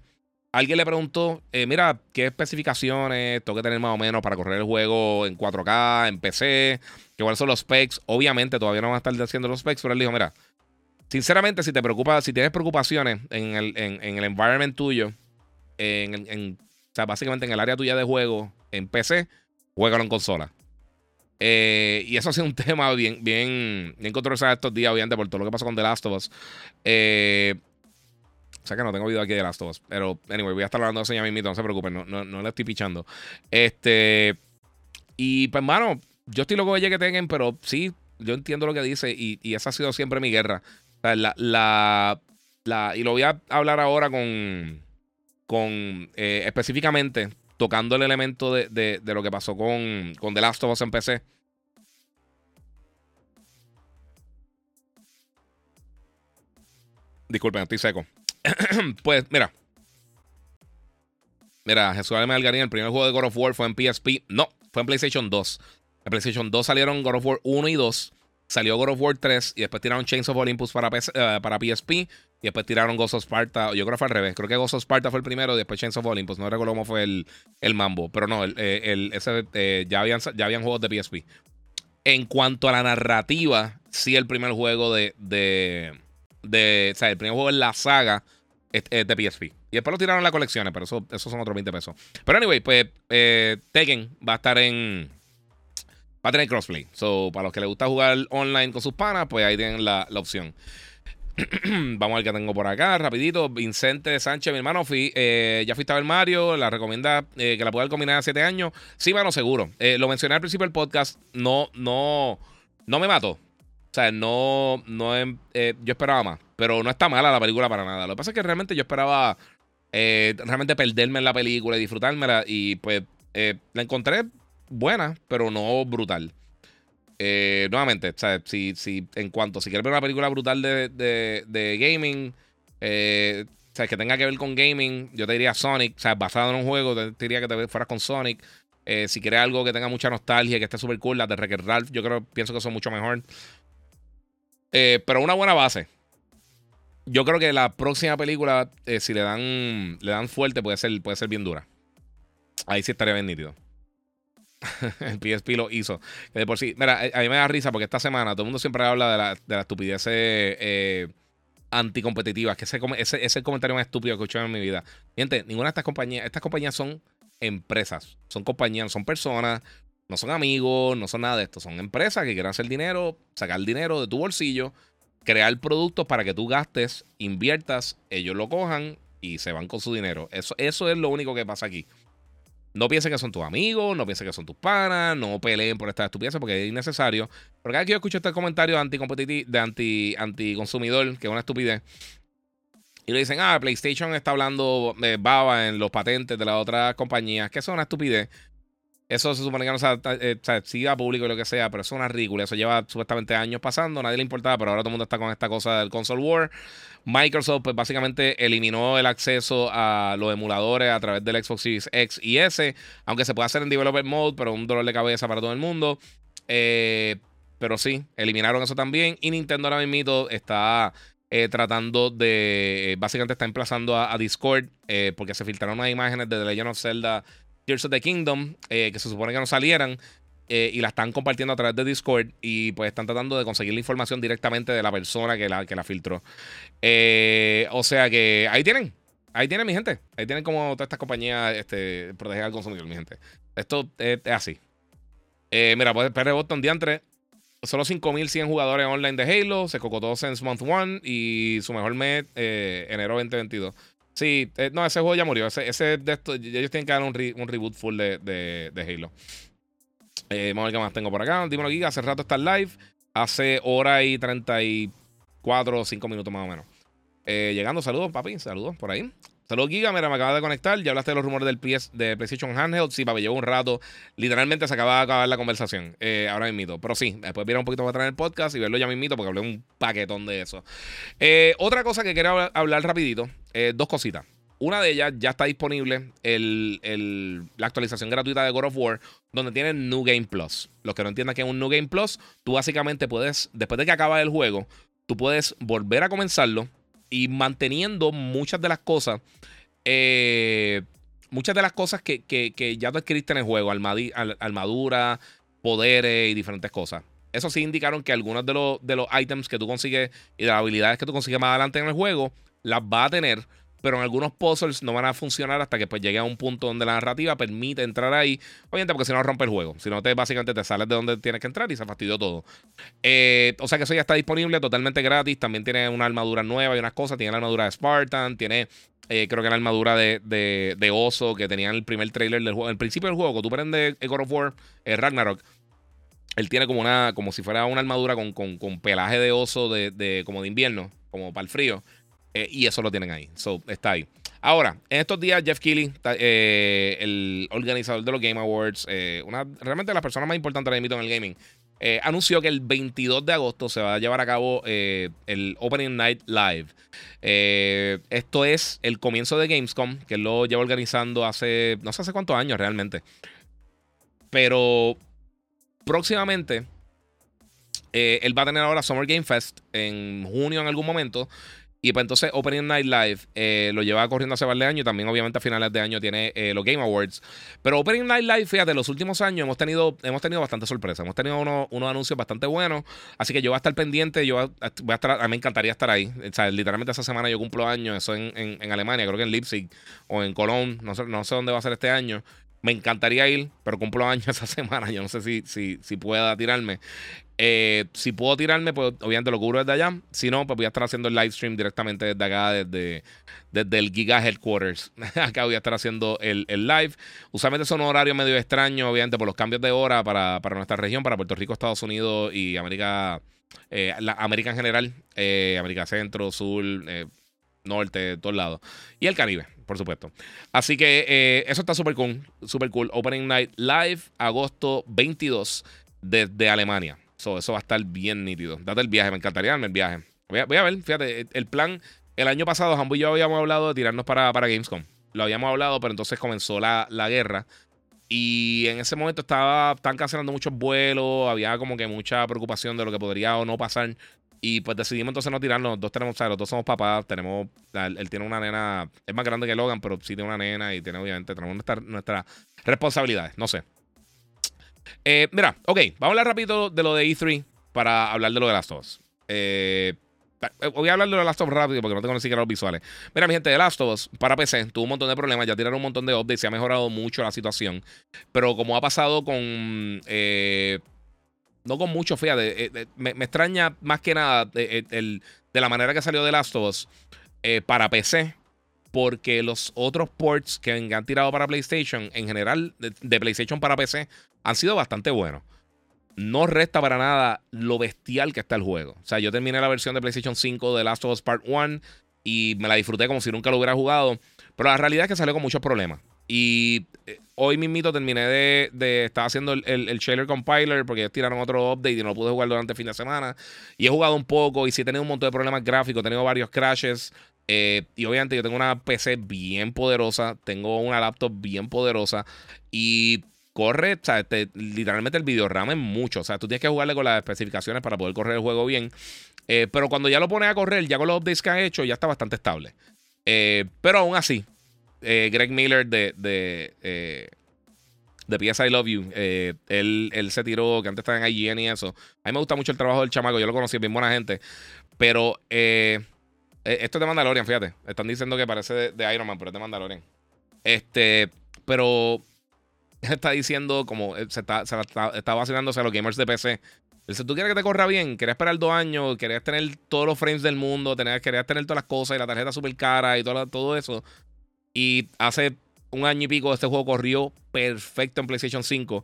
alguien le preguntó: eh, Mira, ¿qué especificaciones tengo que tener más o menos para correr el juego en 4K, en PC? ¿Qué cuáles son los specs? Obviamente todavía no van a estar haciendo los specs, pero él dijo: Mira, sinceramente, si te preocupa, si tienes preocupaciones en el, en, el environment tuyo, en, o sea, básicamente en el área tuya de juego, en PC, juégalo en consola. Eh, y eso ha sido un tema bien, bien, bien controversial estos días, obviamente, por todo lo que pasó con The Last of Us. Eh, sea que no tengo video aquí de Last of Us. Pero, anyway, voy a estar hablando de eso ya no se preocupen, no, no, no le estoy pichando. Este. Y pues, hermano, yo estoy loco de que tengan, pero sí, yo entiendo lo que dice y, y esa ha sido siempre mi guerra. La, la, la, y lo voy a hablar ahora con, con eh, específicamente tocando el elemento de, lo que pasó con, con The Last of Us en PC. Disculpen, estoy seco. pues, mira. Mira, Jesús Algarín, el primer juego de God of War fue en PSP. No, fue en PlayStation 2. En PlayStation 2 salieron God of War 1 y 2. Salió God of War 3 y después tiraron Chains of Olympus para, eh, para PSP. Y después tiraron Ghost of Sparta. Yo creo que fue al revés. Creo que Ghost of Sparta fue el primero y después Chains of Olympus. No recuerdo cómo fue el, el mambo. Pero no, el, eh, ese, eh, ya, habían, ya habían juegos de PSP. En cuanto a la narrativa, sí, el primer juego de. de, de o sea, el primer juego en la saga es, de PSP. Y después lo tiraron las colecciones, pero eso, esos son otros 20 pesos. Pero anyway, pues Tekken va a estar en va a tener crossplay. So, para los que les gusta jugar online con sus panas, pues ahí tienen la, opción. Vamos a ver qué tengo por acá, rapidito. Vincente Sánchez, mi hermano, eh, ya fuiste a Mario, la recomienda eh, que la pueda combinar a 7 años. Sí, mano, seguro. Eh, lo mencioné al principio del podcast, no, no, no me mató. O sea, no, no, yo esperaba más, pero no está mala la película para nada. Lo que pasa es que realmente yo esperaba realmente perderme en la película y disfrutármela y pues la encontré buena, pero no brutal. Eh, nuevamente, Si, si, en cuanto, si quieres ver una película brutal de, de, gaming, eh, que tenga que ver con gaming, yo te diría Sonic, o sea, basado en un juego, te, diría que te fueras con Sonic. Eh, si quieres algo que tenga mucha nostalgia, que esté súper cool, las de Wreck Ralph, yo creo, pienso que son mucho mejor. Pero una buena base. Yo creo que la próxima película, si le dan, le dan fuerte, puede ser, puede ser bien dura. Ahí sí estaría bien nítido. el PSP lo hizo. de por sí, mira, a mí me da risa porque esta semana todo el mundo siempre habla de la, de la estupidez eh, anticompetitivas, que ese, ese, ese comentario más estúpido que he escuchado en mi vida. Gente, ninguna de estas compañías, estas compañías son empresas, son compañías, son personas, no son amigos, no son nada de esto, son empresas que quieren hacer dinero, sacar dinero de tu bolsillo, crear productos para que tú gastes, inviertas, ellos lo cojan y se van con su dinero. Eso, eso es lo único que pasa aquí. No piensen que son tus amigos, no piensen que son tus panas, no peleen por esta estupidez porque es innecesario. Porque cada que yo escucho este comentario de anti de anti, anti consumidor, que es una estupidez, y le dicen, ah, PlayStation está hablando de baba en los patentes de las otras compañías, que eso es una estupidez. Eso se supone que no se eh, siga público y lo que sea, pero es una ridícula. Eso lleva supuestamente años pasando, nadie le importaba, pero ahora todo el mundo está con esta cosa del console war. Microsoft, pues básicamente eliminó el acceso a los emuladores a través del Xbox Series X y S, aunque se puede hacer en developer mode, pero un dolor de cabeza para todo el mundo. Eh, pero sí, eliminaron eso también. Y Nintendo ahora mismo está eh, tratando de. Básicamente está emplazando a, Discord. porque se filtraron unas imágenes de The Legend of Zelda Tears of the Kingdom, que se supone que no salieran. y la están compartiendo a través de Discord y pues están tratando de conseguir la información directamente de la persona que la, que la filtró. o sea que ahí tienen, ahí tienen mi gente, ahí tienen como todas estas compañías este, proteger al consumidor, mi gente. Esto es, así. mira, pues PR Boston Diantre Solo 5100 jugadores online de Halo. Se cocotó Sense Month 1 y su mejor mes eh, enero 2022. Sí, eh, no, ese juego ya murió. Ese, de esto, ellos tienen que dar un, reboot full de, de, Halo. Eh, vamos a ver qué más tengo por acá. Dímelo, Giga. Hace rato está live. Hace hora y 34 o 5 minutos más o menos. Eh, llegando, saludos, papi. Saludos por ahí. Saludos, Giga. Mira, me acaba de conectar. Ya hablaste de los rumores del PS, de PlayStation Handheld. Sí, papi, llevo un rato. Literalmente se acaba de acabar la conversación. Eh, ahora mismo. Pero sí, después viene un poquito más atrás en el podcast y verlo ya mismito porque hablé un paquetón de eso. Eh, otra cosa que quiero hablar rapidito. Eh, dos cositas. Una de ellas ya está disponible el, la actualización gratuita de God of War, donde tiene New Game Plus. Los que no entiendan que es un New Game Plus, tú básicamente puedes, después de que acaba el juego, tú puedes volver a comenzarlo y manteniendo muchas de las cosas. Eh, muchas de las cosas que, ya tú adquiriste en el juego, armadura, poderes y diferentes cosas. Eso sí indicaron que algunos de los, de los items que tú consigues y de las habilidades que tú consigues más adelante en el juego, las va a tener pero en algunos puzzles no van a funcionar hasta que pues llegue a un punto donde la narrativa permite entrar ahí. Obviamente, porque si no rompe el juego. Si no, te, básicamente te sales de donde tienes que entrar y se fastidió todo. Eh, o sea que eso ya está disponible totalmente gratis. También tiene una armadura nueva y unas cosas. Tiene la armadura de Spartan, tiene. Eh, creo que la armadura de, de, oso que tenía en el primer trailer del juego. En el principio del juego, cuando tú prendes God of War, eh, Ragnarok, él tiene como una, como si fuera una armadura con, con, pelaje de oso de, de, como de invierno, como para el frío. Eh, y eso lo tienen ahí. So, está ahí. Ahora, en estos días, Jeff Keighley, eh, el organizador de los Game Awards, eh, una, realmente la persona más importante de en el gaming, anunció que el 22 de agosto se va a llevar a cabo el Opening Night Live. esto es el comienzo de Gamescom, que lo lleva organizando hace, no sé hace cuántos años realmente. Pero próximamente, él va a tener ahora Summer Game Fest en junio en algún momento. Y pues entonces Opening Night Live eh, lo lleva corriendo hace varios años. También obviamente a finales de año tiene eh, los Game Awards. Pero Opening Night Live, fíjate, los últimos años hemos tenido, hemos tenido bastante sorpresa. Hemos tenido unos, anuncios bastante buenos. Así que yo voy a estar pendiente. Yo voy a, estar, a mí me encantaría estar ahí. O literalmente esa semana yo cumplo años. Eso en, en, Alemania, creo que en Leipzig o en Cologne. No sé, no sé dónde va a ser este año. Me encantaría ir, pero cumplo años esa semana. Yo no sé si, si, si pueda tirarme. Eh, si puedo tirarme, pues obviamente lo cubro desde allá. Si no, pues voy a estar haciendo el live stream directamente desde acá, desde, desde el Giga Headquarters. acá voy a estar haciendo el, live. Usualmente son horarios medio extraños, obviamente, por los cambios de hora para, nuestra región, para Puerto Rico, Estados Unidos y América, eh, América en general, eh, América Centro, Sur, Norte, todos lados. Y el Caribe, por supuesto. Así que eso está súper cool, súper cool. Opening Night Live, agosto 22, desde Alemania eso va a estar bien nítido. Date el viaje, me encantaría darme el viaje. Voy a, ver, fíjate, el plan, el año pasado, Hambo y yo habíamos hablado de tirarnos para, para Gamescom. Lo habíamos hablado, pero entonces comenzó la, guerra. Y en ese momento estaba, estaban cancelando muchos vuelos, había como que mucha preocupación de lo que podría o no pasar. Y pues decidimos entonces no tirarnos. Los dos tenemos, ¿sabes? Los dos somos papás. Tenemos. Él, tiene una nena. Es más grande que Logan, pero sí tiene una nena. Y tiene, obviamente, tenemos nuestras nuestra responsabilidades. No sé. Eh, mira, ok, vamos a hablar rápido de lo de E3 para hablar de lo de Last of Us. Eh, voy a hablar de Last of Us rápido porque no tengo ni siquiera los visuales. Mira, mi gente, de Last of Us para PC tuvo un montón de problemas, ya tiraron un montón de updates, se ha mejorado mucho la situación. Pero como ha pasado con. Eh, no con mucho, fíjate, me, extraña más que nada de la manera que salió de Last of Us para PC porque los otros ports que han tirado para PlayStation, en general, de, PlayStation para PC, han sido bastante buenos. No resta para nada lo bestial que está el juego. O sea, yo terminé la versión de PlayStation 5 de Last of Us Part 1 y me la disfruté como si nunca lo hubiera jugado. Pero la realidad es que salió con muchos problemas. Y eh, hoy mismito terminé de, de estar haciendo el, el, Shader Compiler porque ellos tiraron otro update y no lo pude jugar durante el fin de semana. Y he jugado un poco y sí he tenido un montón de problemas gráficos, he tenido varios crashes. Eh, y obviamente yo tengo una PC bien poderosa, tengo una laptop bien poderosa y corre, sea, literalmente el video RAM es mucho. O sea, tú tienes que jugarle con las especificaciones para poder correr el juego bien. Eh, pero cuando ya lo pones a correr, ya con los updates que han hecho, ya está bastante estable. Eh, pero aún así, Greg Miller de, de PS I Love You. Él, él, se tiró, que antes estaba en IGN y eso. A mí me gusta mucho el trabajo del chamaco, yo lo conocí, bien buena gente. Pero eh, esto es de Mandalorian, fíjate. Están diciendo que parece de, Iron Man, pero es de Mandalorian. Este, pero está diciendo como se está, se está, está vacilándose a los gamers de PC. Dice, tú quieres que te corra bien, querías esperar dos años, querías tener todos los frames del mundo, querías tener todas las cosas y la tarjeta súper cara y todo, todo eso. Y hace un año y pico este juego corrió perfecto en PlayStation 5.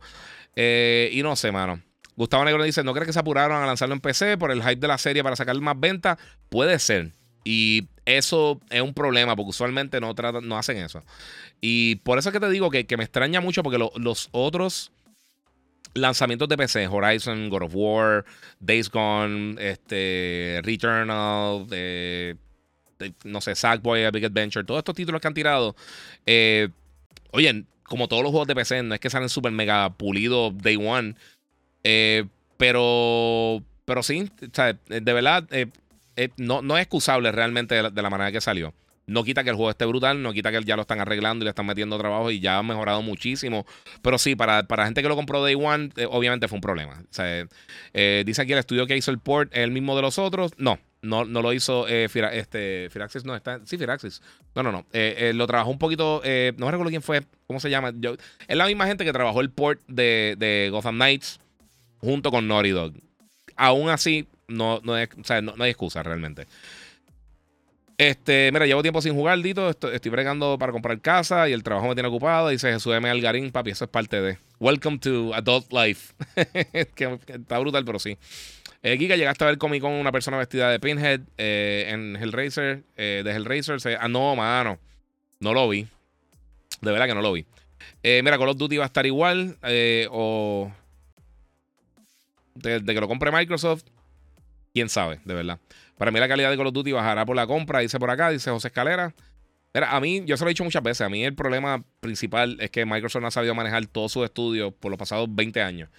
Eh, y no sé, mano. Gustavo Negro dice, ¿no crees que se apuraron a lanzarlo en PC por el hype de la serie para sacar más ventas? Puede ser. Y eso es un problema porque usualmente no, tratan, no hacen eso. Y por eso es que te digo que, me extraña mucho porque los otros lanzamientos de PC, Horizon, God of War, Days Gone, este, Returnal, no sé, Sackboy, Big Adventure, todos estos títulos que han tirado, eh, oye, como todos los juegos de PC, no es que salen súper mega pulidos day one, eh, pero, pero sí, de verdad, eh, eh, no, no, es excusable realmente de la, manera que salió. No quita que el juego esté brutal, no quita que ya lo están arreglando y le están metiendo trabajo y ya ha mejorado muchísimo. Pero sí, para, para gente que lo compró Day One, obviamente fue un problema. dice aquí el estudio que hizo el port es el mismo de los otros. No, no, no lo hizo este, Firaxis, no, está. Sí, Firaxis. No, no, no. lo trabajó un poquito. no recuerdo quién fue, cómo se llama. Es la misma gente que trabajó el port de, de Gotham Knights junto con Naughty Dog. Aún así, no, no, hay, excusa realmente. Este, mira, llevo tiempo sin jugar, Dito. Estoy, bregando para comprar casa y el trabajo me tiene ocupado. Dice Jesús M. Algarín, papi, eso es parte de. Welcome to Adult Life. que, está brutal, pero sí. Eh, Giga, llegaste a ver Comic Con una persona vestida de Pinhead eh, en Hellraiser. Eh, de Hellraiser. ah, no, mano. No lo vi. De verdad que no lo vi. Eh, mira, Call of Duty va a estar igual. o de, que lo compre Microsoft, quién sabe, de verdad. Para mí la calidad de Call of Duty bajará por la compra, dice por acá, dice José Escalera. a mí, yo se lo he dicho muchas veces, a mí el problema principal es que Microsoft no ha sabido manejar todos sus estudios por los pasados 20 años.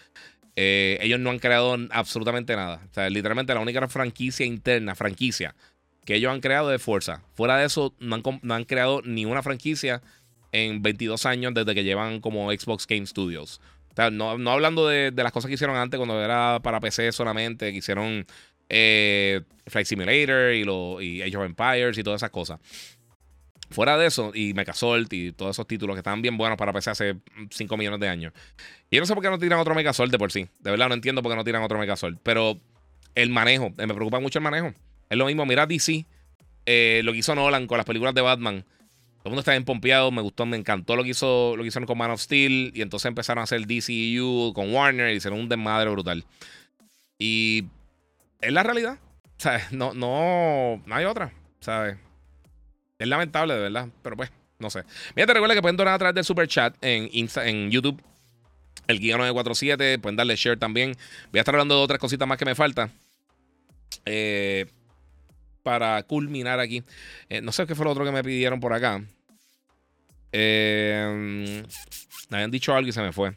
Eh, ellos no han creado absolutamente nada. O sea, literalmente la única franquicia interna, franquicia, que ellos han creado es Forza. Fuera de eso, no han, creado ni una franquicia en 22 años desde que llevan como Xbox Game Studios no, hablando de, las cosas que hicieron antes cuando era para PC solamente, que hicieron eh, Flight Simulator y, lo, Age of Empires y todas esas cosas. Fuera de eso, y Megazord y todos esos títulos que estaban bien buenos para PC hace 5 millones de años. Y yo no sé por qué no tiran otro Megazord de por sí. De verdad, no entiendo por qué no tiran otro Megazord. Pero el manejo, eh, me preocupa mucho el manejo. Es lo mismo, mira DC, eh, lo que hizo Nolan con las películas de Batman. Todo el mundo está bien pompeado, me gustó, me encantó lo que hizo lo que hicieron con Man of Steel. Y entonces empezaron a hacer DCU con Warner y hicieron un desmadre brutal. Y es la realidad. Sea, no, no, no hay otra. ¿Sabes? Es lamentable, de verdad. Pero pues, no sé. Mira, te recuerda que pueden donar a través del super chat en, en YouTube. El Giga 947. Pueden darle share también. Voy a estar hablando de otras cositas más que me faltan. Eh, para culminar aquí. Eh, no sé qué fue lo otro que me pidieron por acá. Eh, me habían dicho algo y se me fue.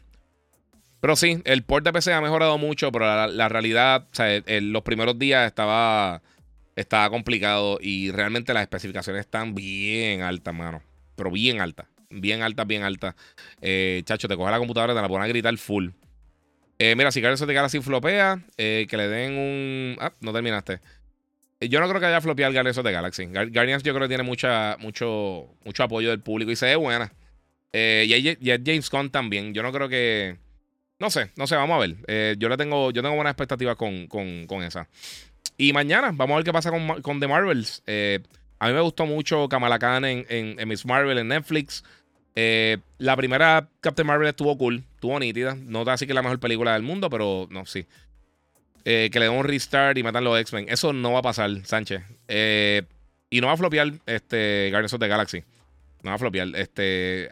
Pero sí, el port de PC ha mejorado mucho, pero la, realidad, o sea, en los primeros días estaba, estaba complicado y realmente las especificaciones están bien altas, mano. Pero bien altas. Bien altas, bien altas. Eh, chacho, te coge la computadora y te la pones a gritar full. Eh, mira, si of the Galaxy flopea, que le den un. Ah, no terminaste. Yo no creo que haya flopeado Guardians the Galaxy. Guardians yo creo que tiene mucha, mucho, mucho apoyo del público y se ve buena. Eh, y, hay, James Gunn también. Yo no creo que. No sé, no sé, vamos a ver. Eh, yo le tengo, yo tengo buenas expectativas con, con, esa. Y mañana, vamos a ver qué pasa con, con The Marvels. Eh, a mí me gustó mucho Kamala Khan en, en, Miss Marvel en Netflix. la primera Captain Marvel estuvo cool, estuvo nítida. No así que es la mejor película del mundo, pero no, sí. Eh, que le den un restart y matan los X-Men. Eso no va a pasar, Sánchez. Eh, y no va a flopear este, Guardians of the Galaxy. No va a flopear. Este,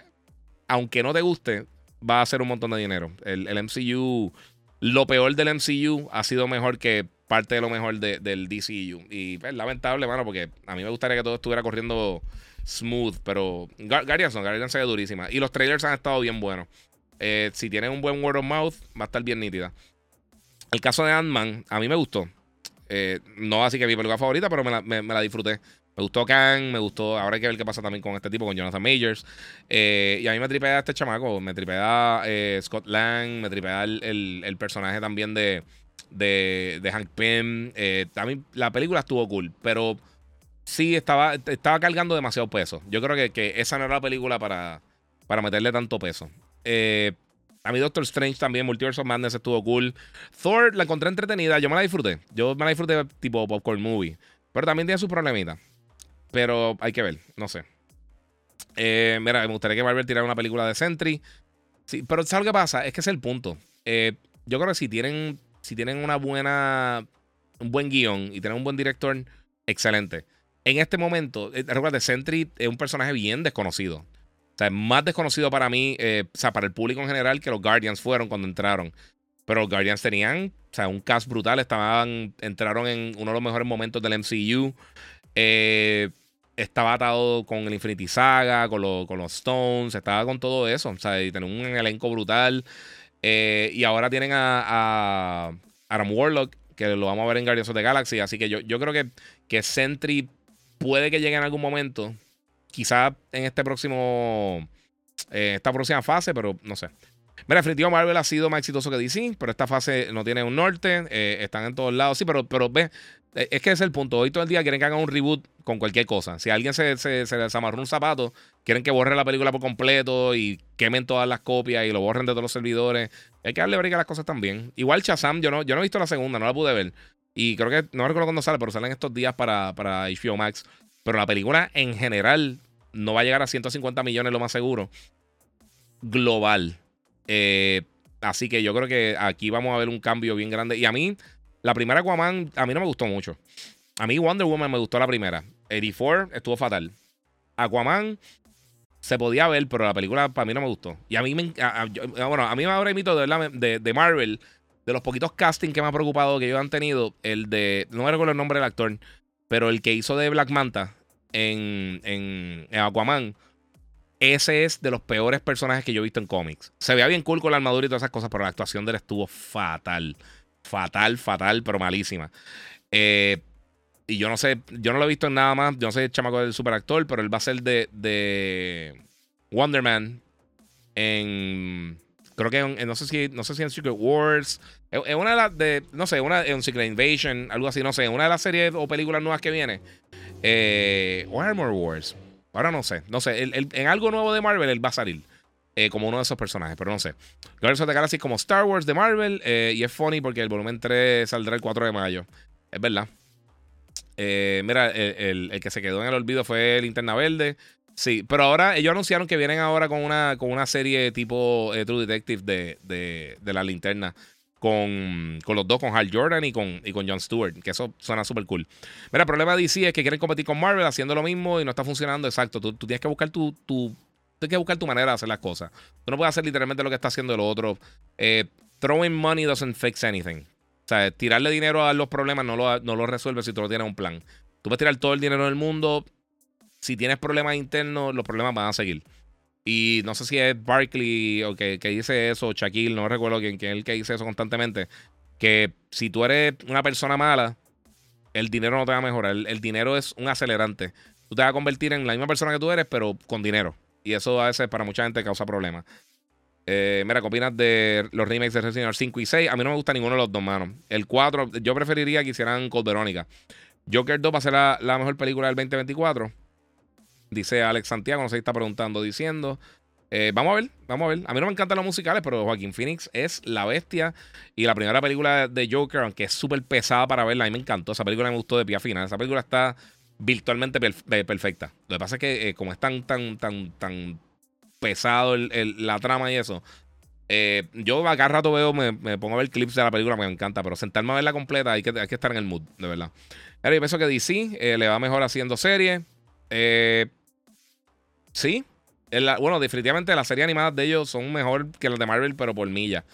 aunque no te guste, va a hacer un montón de dinero. El, MCU, lo peor del MCU ha sido mejor que parte de lo mejor del DCU. Y es pues, lamentable, mano, porque a mí me gustaría que todo estuviera corriendo smooth, pero Guardians no, Guardians ve durísima. Y los trailers han estado bien buenos. Eh, si tienen un buen word of mouth, va a estar bien nítida. El caso de Ant-Man, a mí me gustó. Eh, no así que mi película favorita, pero me la, disfruté. Me gustó Kang, me gustó. Ahora hay que ver qué pasa también con este tipo, con Jonathan Majors. Eh, y a mí me tripea este chamaco, me tripea eh, Scott Lang, me tripea el, el, personaje también de, de, Hank Pym. Eh, también la película estuvo cool, pero sí estaba, estaba cargando demasiado peso. Yo creo que, que esa no era la película para, para meterle tanto peso. Eh, a mí Doctor Strange también, Multiverse of Madness estuvo cool. Thor la encontré entretenida, yo me la disfruté. Yo me la disfruté tipo popcorn movie. Pero también tiene su problemita. Pero hay que ver, no sé. Eh, mira, me gustaría que Marvel tirara una película de Sentry. Sí, pero ¿sabes lo pasa? Es que ese es el punto. Eh, yo creo que si tienen, si tienen una buena, un buen guion y tienen un buen director, excelente. En este momento, eh, recuerda, Sentry es un personaje bien desconocido. O sea, es más desconocido para mí, o sea, para el público en general, que los Guardians fueron cuando entraron. Pero los Guardians tenían, o sea, un cast brutal. Estaban, entraron en uno de los mejores momentos del MCU. Eh, estaba atado con el Infinity Saga, con, los Stones, estaba con todo eso. O sea, y tenía un elenco brutal. Eh, y ahora tienen a, Adam Warlock, que lo vamos a ver en Guardians of the Galaxy. Así que yo, yo creo que, que Sentry puede que llegue en algún momento. Quizá en este próximo. Eh, esta próxima fase, pero no sé. Mira, definitivo Marvel ha sido más exitoso que DC, pero esta fase no tiene un norte, están en todos lados. Sí, pero, pero ve, eh, es que ese es el punto. Hoy todo el día quieren que hagan un reboot con cualquier cosa. Si alguien se, se, se desamarró un zapato, quieren que borre la película por completo y quemen todas las copias y lo borren de todos los servidores. Hay que darle briga a las cosas también. Igual Shazam, yo no, yo no he visto la segunda, no la pude ver. Y creo que, no recuerdo cuándo sale, pero salen estos días para, para HBO Max. Pero la película en general no va a llegar a 150 millones, lo más seguro. Global. Eh, así que yo creo que aquí vamos a ver un cambio bien grande. Y a mí, la primera Aquaman a mí no me gustó mucho. A mí Wonder Woman me gustó la primera. 84 estuvo fatal. Aquaman se podía ver, pero la película para mí no me gustó. Y a mí me. bueno, a mí ahora invito de, de, de Marvel, de los poquitos castings que me ha preocupado que ellos han tenido, el de. No me recuerdo el nombre del actor, pero el que hizo de Black Manta en, en, en Aquaman. Ese es de los peores personajes que yo he visto en cómics. Se veía bien cool con la armadura y todas esas cosas, pero la actuación de él estuvo fatal fatal, fatal, pero malísima. Eh, y yo no sé, yo no lo he visto en nada más. Yo no sé el chamaco del superactor, pero él va a ser de, de Wonder Man en. Creo que no sé si no sé si en Secret Wars. Es una de las de. No sé, una en Secret Invasion, algo así, no sé. Una de las series o películas nuevas que viene. Eh, o Armor Wars. Ahora no sé. No sé. en algo nuevo de Marvel él va a salir. Eh, como uno de esos personajes, pero no sé. Guardians of the Galaxy como Star Wars de Marvel eh, y es funny porque el volumen 3 saldrá el 4 de mayo. Es verdad. Eh, mira, el, que se quedó en el olvido fue Linterna Verde. Sí, pero ahora ellos anunciaron que vienen ahora con una, con una serie tipo True Detective de, de, la linterna. Con, con, los dos, con Hal Jordan y con, y con Jon Stewart, que eso suena súper cool. Mira, el problema de DC es que quieren competir con Marvel haciendo lo mismo y no está funcionando. Exacto, tú, tú tienes que buscar tu, tu Tienes que buscar tu manera de hacer las cosas. Tú no puedes hacer literalmente lo que está haciendo el otro. Eh, throwing money doesn't fix anything. O sea, tirarle dinero a los problemas no lo, no lo resuelve si tú no tienes un plan. Tú puedes tirar todo el dinero del mundo. Si tienes problemas internos, los problemas van a seguir. Y no sé si es Barkley o que, dice eso, Shaquille, no recuerdo quién, quién es el que dice eso constantemente. Que si tú eres una persona mala, el dinero no te va a mejorar. el dinero es un acelerante. Tú te vas a convertir en la misma persona que tú eres, pero con dinero. Y eso a veces para mucha gente causa problemas. Eh, mira, ¿qué opinas de los remakes de Resident Evil 5 y 6? A mí no me gusta ninguno de los dos, manos. El 4, yo preferiría que hicieran Cold Verónica. Joker 2 va a ser la, mejor película del 2024. Dice Alex Santiago, no sé si está preguntando, diciendo. Eh, vamos a ver, vamos a ver. A mí no me encantan los musicales, pero Joaquín Phoenix es la bestia. Y la primera película de Joker, aunque es súper pesada para verla, a mí me encantó. Esa película me gustó de pie a final. Esa película está virtualmente eh, perfecta. Lo que pasa es que eh, como es tan, tan, tan, tan pesado la trama y eso, eh, yo acá rato veo, me, pongo a ver clips de la película, me encanta, pero sentarme a verla completa hay que, hay que estar en el mood, de verdad. Pero yo pienso que DC le va mejor haciendo series. sí. bueno, definitivamente las series animadas de ellos son mejor que las de Marvel, pero por milla.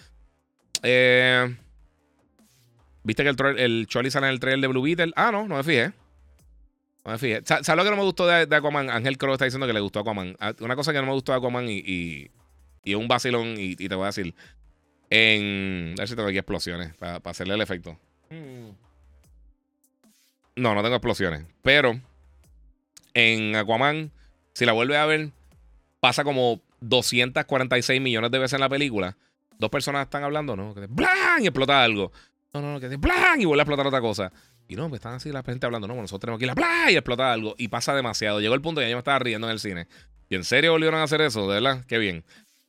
¿Viste que el, el sale en el trailer de Blue Beetle? Ah, no, no me fijé. No ¿Sabes lo que no me gustó de, Aquaman? Ángel Crow está diciendo que le gustó Aquaman. Ah, una cosa que no me gustó de Aquaman y, y, un vacilón, y, te voy a decir. En. A ver si tengo aquí explosiones para hacerle el efecto. Mm. No, no tengo explosiones. Pero en Aquaman, si la vuelves a ver, pasa como 246 millones de veces en la película. Dos personas están hablando, ¿no? Que ¡blan! y explota algo. No, no, no, que ¡blan! y vuelve a explotar otra cosa. Y no, me están así la gente hablando, no, nosotros tenemos que ir a ¡blan! y explota algo. Y pasa demasiado. Llegó el punto que yo me estaba riendo en el cine. ¿Y en serio volvieron a hacer eso? ¿De verdad? Qué bien.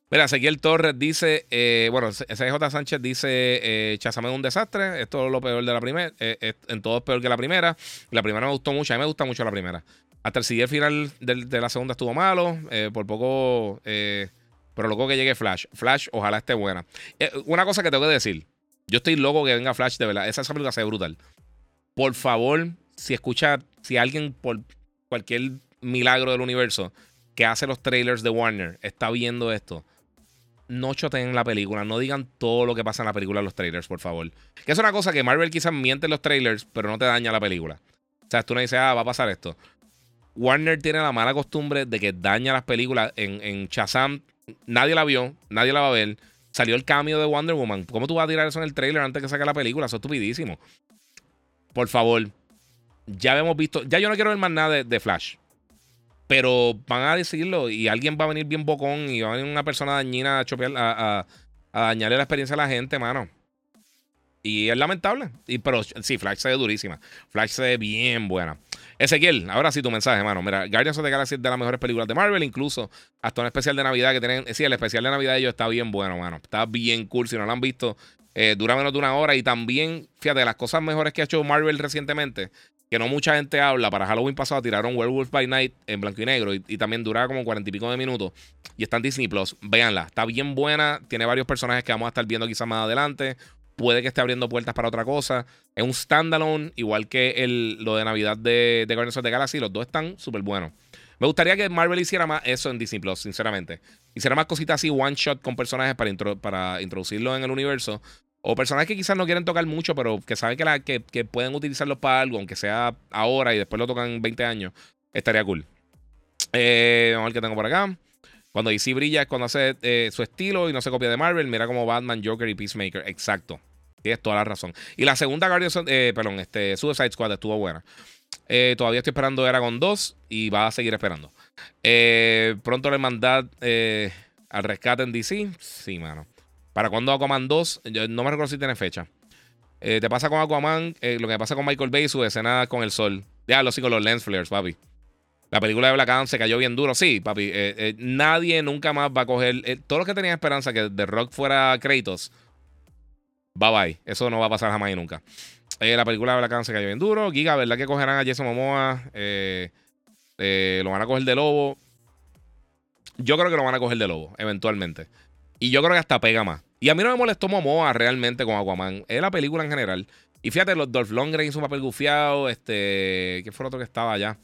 Mira, Ezequiel Torres dice, eh, bueno, SJ Sánchez dice, eh, Chazame es un desastre, esto es lo peor de la primera, eh, en todo es peor que la primera. La primera me gustó mucho, a mí me gusta mucho la primera. Hasta el siguiente final de, la segunda estuvo malo, eh, por poco, pero loco que llegue Flash. Flash, ojalá esté buena. una cosa que tengo que decir, yo estoy loco que venga Flash, de verdad, esa, esa película se ve brutal. Por favor, si escucha, si alguien por cualquier milagro del universo que hace los trailers de Warner está viendo esto, no choteen la película, no digan todo lo que pasa en la película en los trailers, por favor. Que es una cosa que Marvel quizás miente en los trailers, pero no te daña la película. O sea, tú no dices, ah, va a pasar esto. Warner tiene la mala costumbre de que daña las películas. En, en Shazam, nadie la vio, nadie la va a ver. Salió el cambio de Wonder Woman. ¿Cómo tú vas a tirar eso en el trailer antes que saque la película? Eso es estupidísimo. Por favor, ya hemos visto. Ya yo no quiero ver más nada de Flash. Pero van a decirlo y alguien va a venir bien bocón y va a venir una persona dañina a, a, a, dañarle la experiencia a la gente, mano. Y es lamentable. Y, pero sí, Flash se ve durísima. Flash se ve bien buena. Ezequiel, ahora sí tu mensaje, mano. Mira, Guardians of the Galaxy es de las mejores películas de Marvel, incluso hasta un especial de Navidad que tienen. Sí, el especial de Navidad de ellos está bien bueno, mano. Está bien cool. Si no lo han visto, eh, dura menos de una hora. Y también, fíjate, las cosas mejores que ha hecho Marvel recientemente que no mucha gente habla. Para Halloween pasado tiraron Werewolf by Night en blanco y negro y, también duraba como cuarenta y pico de minutos. Y está en Disney Plus. Véanla, está bien buena. Tiene varios personajes que vamos a estar viendo quizás más adelante. Puede que esté abriendo puertas para otra cosa. Es un standalone, igual que el, lo de Navidad de, de Guardians of the Galaxy. Los dos están súper buenos. Me gustaría que Marvel hiciera más eso en Disney Plus, sinceramente. Hiciera más cositas así, one shot con personajes para, para introducirlo en el universo. O personajes que quizás no quieren tocar mucho, pero que saben que, la, que, pueden utilizarlos para algo, aunque sea ahora y después lo tocan 20 años. Estaría cool. Eh, vamos a ver qué tengo por acá. Cuando DC brilla es cuando hace eh, su estilo y no se copia de Marvel. Mira como Batman, Joker y Peacemaker. Exacto. Tienes toda la razón. Y la segunda Guardians, eh, perdón, este, Suicide Squad estuvo buena. Eh, todavía estoy esperando Eragon 2 y va a seguir esperando. pronto le mandad al rescate en DC. Sí, mano. ¿Para cuándo Aquaman 2? Yo no me recuerdo si tiene fecha. Eh, te pasa con Aquaman, eh, lo que pasa con Michael Bay, su escena con el sol. Ya lo sigo los lens flares, papi. La película de Black Adam se cayó bien duro. Sí, papi. Eh, nadie nunca más va a coger. todos los que tenían esperanza que The Rock fuera Kratos, bye bye. Eso no va a pasar jamás y nunca. la película de Black Adam se cayó bien duro. Giga, ¿verdad que cogerán a Jason Momoa? lo van a coger de lobo. Yo creo que lo van a coger de lobo, eventualmente. Y yo creo que hasta pega más. Y a mí no me molestó Momoa realmente con Aquaman. Es la película en general. Y fíjate, los Dolph Lundgren hizo un papel gufiado. Este. ¿Qué fue el otro que estaba allá?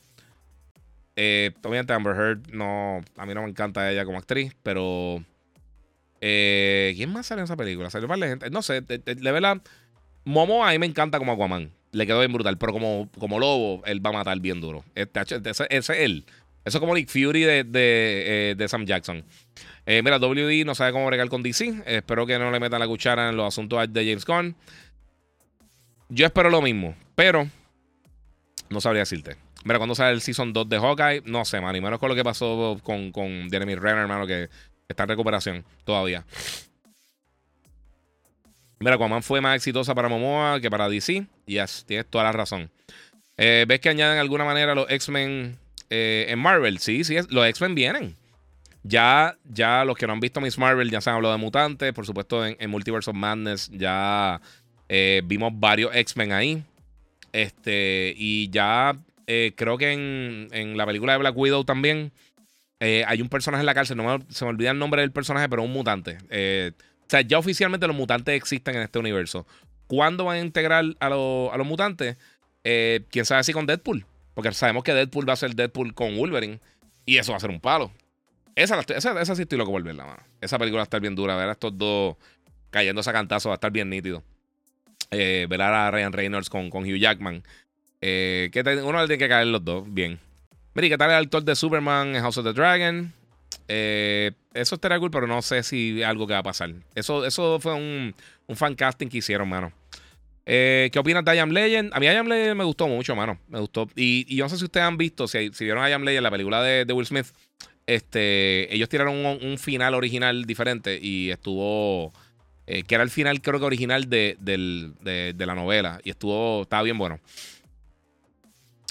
Eh, obviamente Amber Heard, no. A mí no me encanta ella como actriz, pero. Eh, ¿Quién más sale en esa película? Salió para gente. No sé, de, verdad. Momoa a mí me encanta como Aquaman. Le quedó bien brutal. Pero como, como lobo, él va a matar bien duro. Este, ese, es él. Eso es como Nick Fury de, de, eh, de Sam Jackson. Eh, mira, WD no sabe cómo bregar con DC. espero que no le metan la cuchara en los asuntos de James Gunn. Yo espero lo mismo, pero no sabría decirte. Mira, cuando sale el Season 2 de Hawkeye, no sé, man. Y menos con lo que pasó con, con Jeremy Renner, hermano, que está en recuperación todavía. Mira, Aquaman fue más exitosa para Momoa que para DC. Yes, tienes toda la razón. Eh, ¿Ves que añaden de alguna manera los X-Men eh, en Marvel? Sí, sí, los X-Men vienen. Ya, ya los que no han visto Miss Marvel ya se han hablado de mutantes. Por supuesto, en, Multiverse of Madness ya eh, vimos varios X-Men ahí. Este, y ya eh, creo que en, la película de Black Widow también eh, hay un personaje en la cárcel. No se me olvida el nombre del personaje, pero un mutante. o sea, ya oficialmente los mutantes existen en este universo. ¿Cuándo van a integrar a, a los mutantes? Quién sabe si con Deadpool. Porque sabemos que Deadpool va a ser Deadpool con Wolverine. Y eso va a ser un palo. Esa, esa, sí estoy loco por verla, mano. Esa película va a estar bien dura. Ver a estos dos cayendo a cantazo va a estar bien nítido. Eh, ver a Ryan Reynolds con, con Hugh Jackman. Eh, que uno le tiene que caer los dos. Bien. Mira, ¿qué tal el actor de Superman en House of the Dragon? Eh, eso estaría cool, pero no sé si algo que va a pasar. Eso, eso fue un, un fan casting que hicieron, mano. Eh, ¿Qué opinas de I Am Legend? A mí I Am Legend me gustó mucho, mano. Me gustó. Y, yo no sé si ustedes han visto, si, si vieron I Am Legend, la película de, Will Smith, este, ellos tiraron un, final original diferente y estuvo... Eh, que era el final, creo que original de, la novela. Y estuvo... Estaba bien bueno.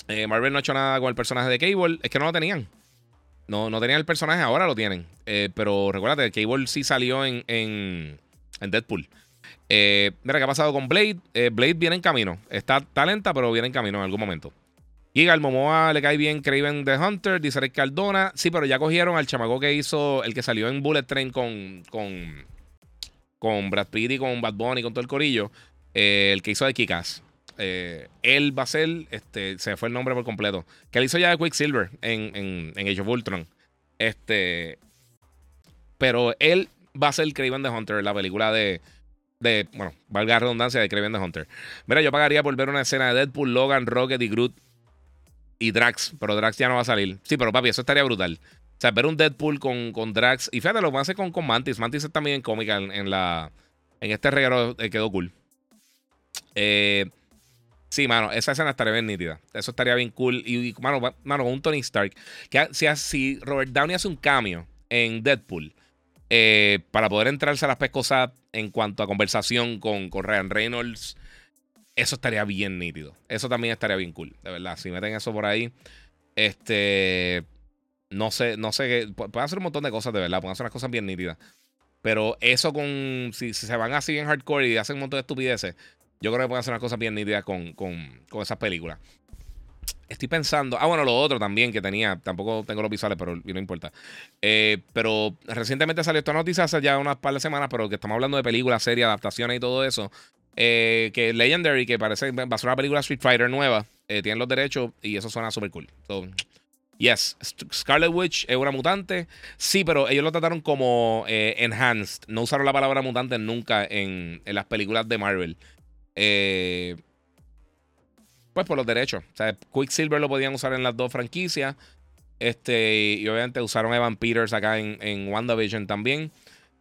Eh, Marvel no ha hecho nada con el personaje de Cable. Es que no lo tenían. No, no tenían el personaje, ahora lo tienen. pero recuérdate, Cable sí salió en, en, en Deadpool. Eh, mira, ¿qué ha pasado con Blade? Eh, Blade viene en camino. Está, talenta, pero viene en camino en algún momento. Y Momoa le cae bien Craven the Hunter, dice Rick Cardona. Sí, pero ya cogieron al chamaco que hizo, el que salió en Bullet Train con, con, con Brad Pitt y con Bad Bunny con todo el corillo. Eh, el que hizo de Kikas. él va a ser, este, se fue el nombre por completo. Que él hizo ya de Quicksilver en, en, en Age of Ultron. Este, pero él va a ser Craven the Hunter, la película de, de, bueno, valga la redundancia, de Kraven the Hunter. Mira, yo pagaría por ver una escena de Deadpool, Logan, Rocket y Groot y Drax, pero Drax ya no va a salir. Sí, pero papi, eso estaría brutal. O sea, ver un Deadpool con, con Drax. Y fíjate, lo van a hacer con, con Mantis. Mantis está también cómica en, la. En este regalo eh, quedó cool. Eh, sí, mano, esa escena estaría bien nítida. Eso estaría bien cool. Y, mano, mano, un Tony Stark. Que si, si Robert Downey hace un cambio en Deadpool eh, para poder entrarse a las pescosas en cuanto a conversación con, con Ryan Reynolds, eso estaría bien nítido. Eso también estaría bien cool, de verdad. Si meten eso por ahí, este. No sé, no sé. Pueden hacer un montón de cosas, de verdad. Pueden hacer unas cosas bien nítidas. Pero eso con. Si, se van así en hardcore y hacen un montón de estupideces, yo creo que pueden hacer unas cosas bien nítidas con, con, con esas películas. Estoy pensando. Ah, bueno, lo otro también que tenía. Tampoco tengo los visuales, pero no importa. Eh, pero recientemente salió esta noticia hace ya unas par de semanas, pero que estamos hablando de películas, series, adaptaciones y todo eso. Eh, que Legendary, que parece va a ser una película Street Fighter nueva, eh, tienen los derechos y eso suena súper cool. yes, Scarlet Witch es una mutante. Sí, pero ellos lo trataron como enhanced. No usaron la palabra mutante nunca en, las películas de Marvel. Eh pues por los derechos. O sea, Quicksilver lo podían usar en las dos franquicias. Este, y obviamente usaron Evan Peters acá en, en WandaVision también.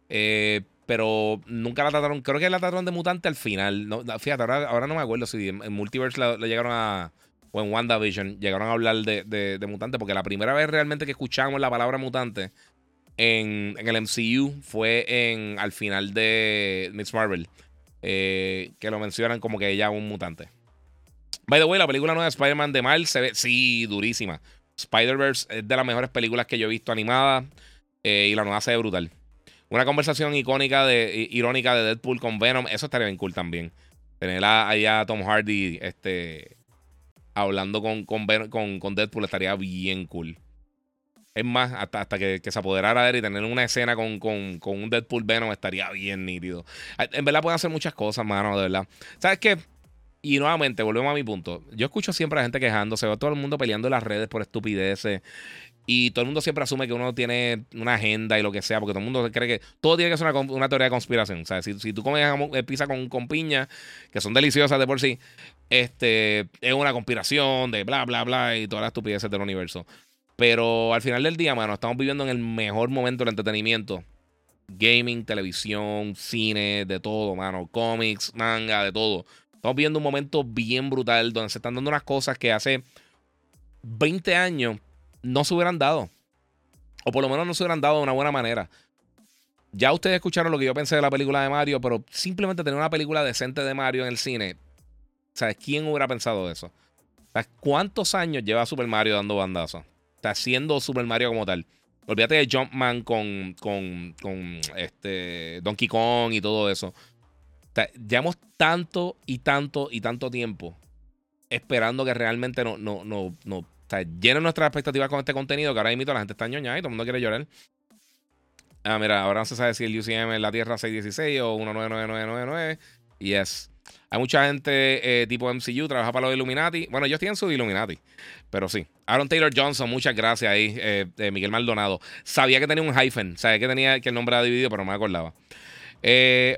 Eh, pero nunca la trataron. Creo que la trataron de mutante al final. Fíjate, ahora, no me acuerdo si en, Multiverse le llegaron a. O en WandaVision llegaron a hablar de, de, mutante. Porque la primera vez realmente que escuchamos la palabra mutante en, en el MCU fue en al final de Miss Marvel. Eh, que lo mencionan como que ella es un mutante. By the way, la película nueva de Spider-Man de Miles se ve, sí, durísima. Spider-Verse es de las mejores películas que yo he visto animadas eh, y la nueva se ve brutal. Una conversación icónica de, irónica de Deadpool con Venom, eso estaría bien cool también. Tener ahí a Tom Hardy este, hablando con, con, con, Deadpool estaría bien cool. Es más, hasta, hasta que, se apoderara de él y tener una escena con, con, un Deadpool Venom estaría bien nítido. En verdad pueden hacer muchas cosas, mano, de verdad. ¿Sabes qué? Y nuevamente, volvemos a mi punto. Yo escucho siempre a la gente quejándose, veo todo el mundo peleando en las redes por estupideces. Y todo el mundo siempre asume que uno tiene una agenda y lo que sea, porque todo el mundo cree que todo tiene que ser una, teoría de conspiración. O sea, si, si tú comes eh, pizza con, con, piña, que son deliciosas de por sí, este, es una conspiración de bla, bla, bla y todas las estupideces del universo. Pero al final del día, mano, estamos viviendo en el mejor momento del entretenimiento. Gaming, televisión, cine, de todo, mano. Cómics, manga, de todo. Estamos viendo un momento bien brutal donde se están dando unas cosas que hace 20 años no se hubieran dado. O por lo menos no se hubieran dado de una buena manera. Ya ustedes escucharon lo que yo pensé de la película de Mario, pero simplemente tener una película decente de Mario en el cine. ¿Sabes quién hubiera pensado eso? ¿Cuántos años lleva Super Mario dando bandazos? Está haciendo Super Mario como tal. Olvídate de Jumpman con, con, con este Donkey Kong y todo eso llevamos tanto y tanto y tanto tiempo esperando que realmente no, no, no, no sea, llenen nuestras expectativas con este contenido que ahora mismo la gente está ñoñada y todo el mundo quiere llorar. Ah, mira, ahora no se sabe si el UCM es la Tierra 616 o 199999. Y es. Hay mucha gente eh, tipo MCU, trabaja para los Illuminati. Bueno, ellos tienen su Illuminati, pero sí. Aaron Taylor Johnson, muchas gracias ahí. Eh, Miguel Maldonado. Sabía que tenía un hyphen, sabía que tenía que el nombre era dividido, pero no me acordaba. Eh,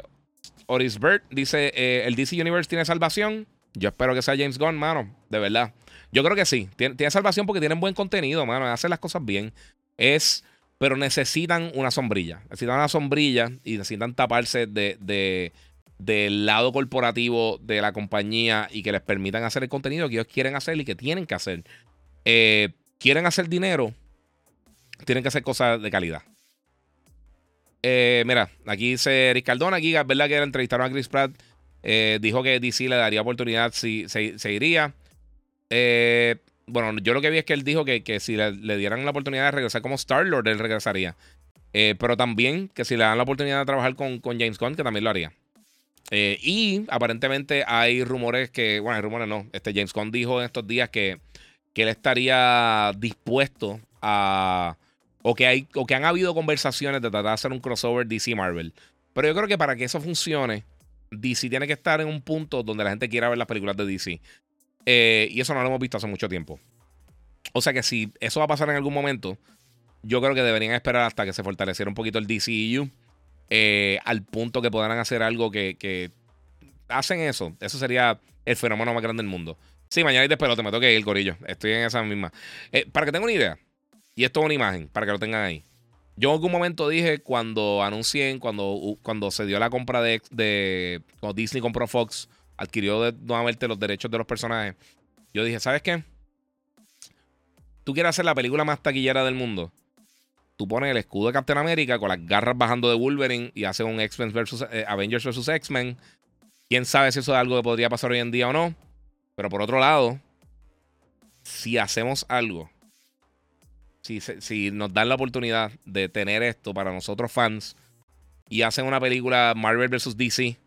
Oris Bird dice: eh, ¿El DC Universe tiene salvación? Yo espero que sea James Gunn, mano. De verdad. Yo creo que sí. Tiene, salvación porque tienen buen contenido, mano. Hacen las cosas bien. Es. Pero necesitan una sombrilla. Necesitan una sombrilla y necesitan taparse de, del lado corporativo de la compañía y que les permitan hacer el contenido que ellos quieren hacer y que tienen que hacer. Eh, quieren hacer dinero, tienen que hacer cosas de calidad. Eh, mira, aquí dice Eric Cardona, aquí es verdad que entrevistaron a Chris Pratt. Eh, dijo que DC le daría oportunidad si se, iría. Bueno, yo lo que vi es que él dijo que, si le, dieran la oportunidad de regresar como Star-Lord, él regresaría. pero también que si le dan la oportunidad de trabajar con, con James Gunn, que también lo haría. Eh, y aparentemente hay rumores que, bueno, hay rumores no. Este James Gunn dijo en estos días que, que él estaría dispuesto a. O que, hay, o que han habido conversaciones de tratar de hacer un crossover DC Marvel. Pero yo creo que para que eso funcione, DC tiene que estar en un punto donde la gente quiera ver las películas de DC. Eh, y eso no lo hemos visto hace mucho tiempo. O sea que si eso va a pasar en algún momento, yo creo que deberían esperar hasta que se fortaleciera un poquito el DCEU eh, al punto que puedan hacer algo que, hacen eso. Eso sería el fenómeno más grande del mundo. Sí, mañana y después te me toque el gorillo. Estoy en esa misma. Eh, para que tengan una idea, y esto es una imagen, para que lo tengan ahí. Yo en algún momento dije cuando anuncié, cuando, cuando se dio la compra de, de Disney compró Fox, adquirió nuevamente los derechos de los personajes. Yo dije, ¿sabes qué? Tú quieres hacer la película más taquillera del mundo tú pones el escudo de Captain America con las garras bajando de Wolverine y hace un X-Men versus eh, Avengers versus X-Men. Quién sabe si eso es algo que podría pasar hoy en día o no. Pero por otro lado, si hacemos algo, si, si nos dan la oportunidad de tener esto para nosotros fans y hacen una película Marvel versus DC,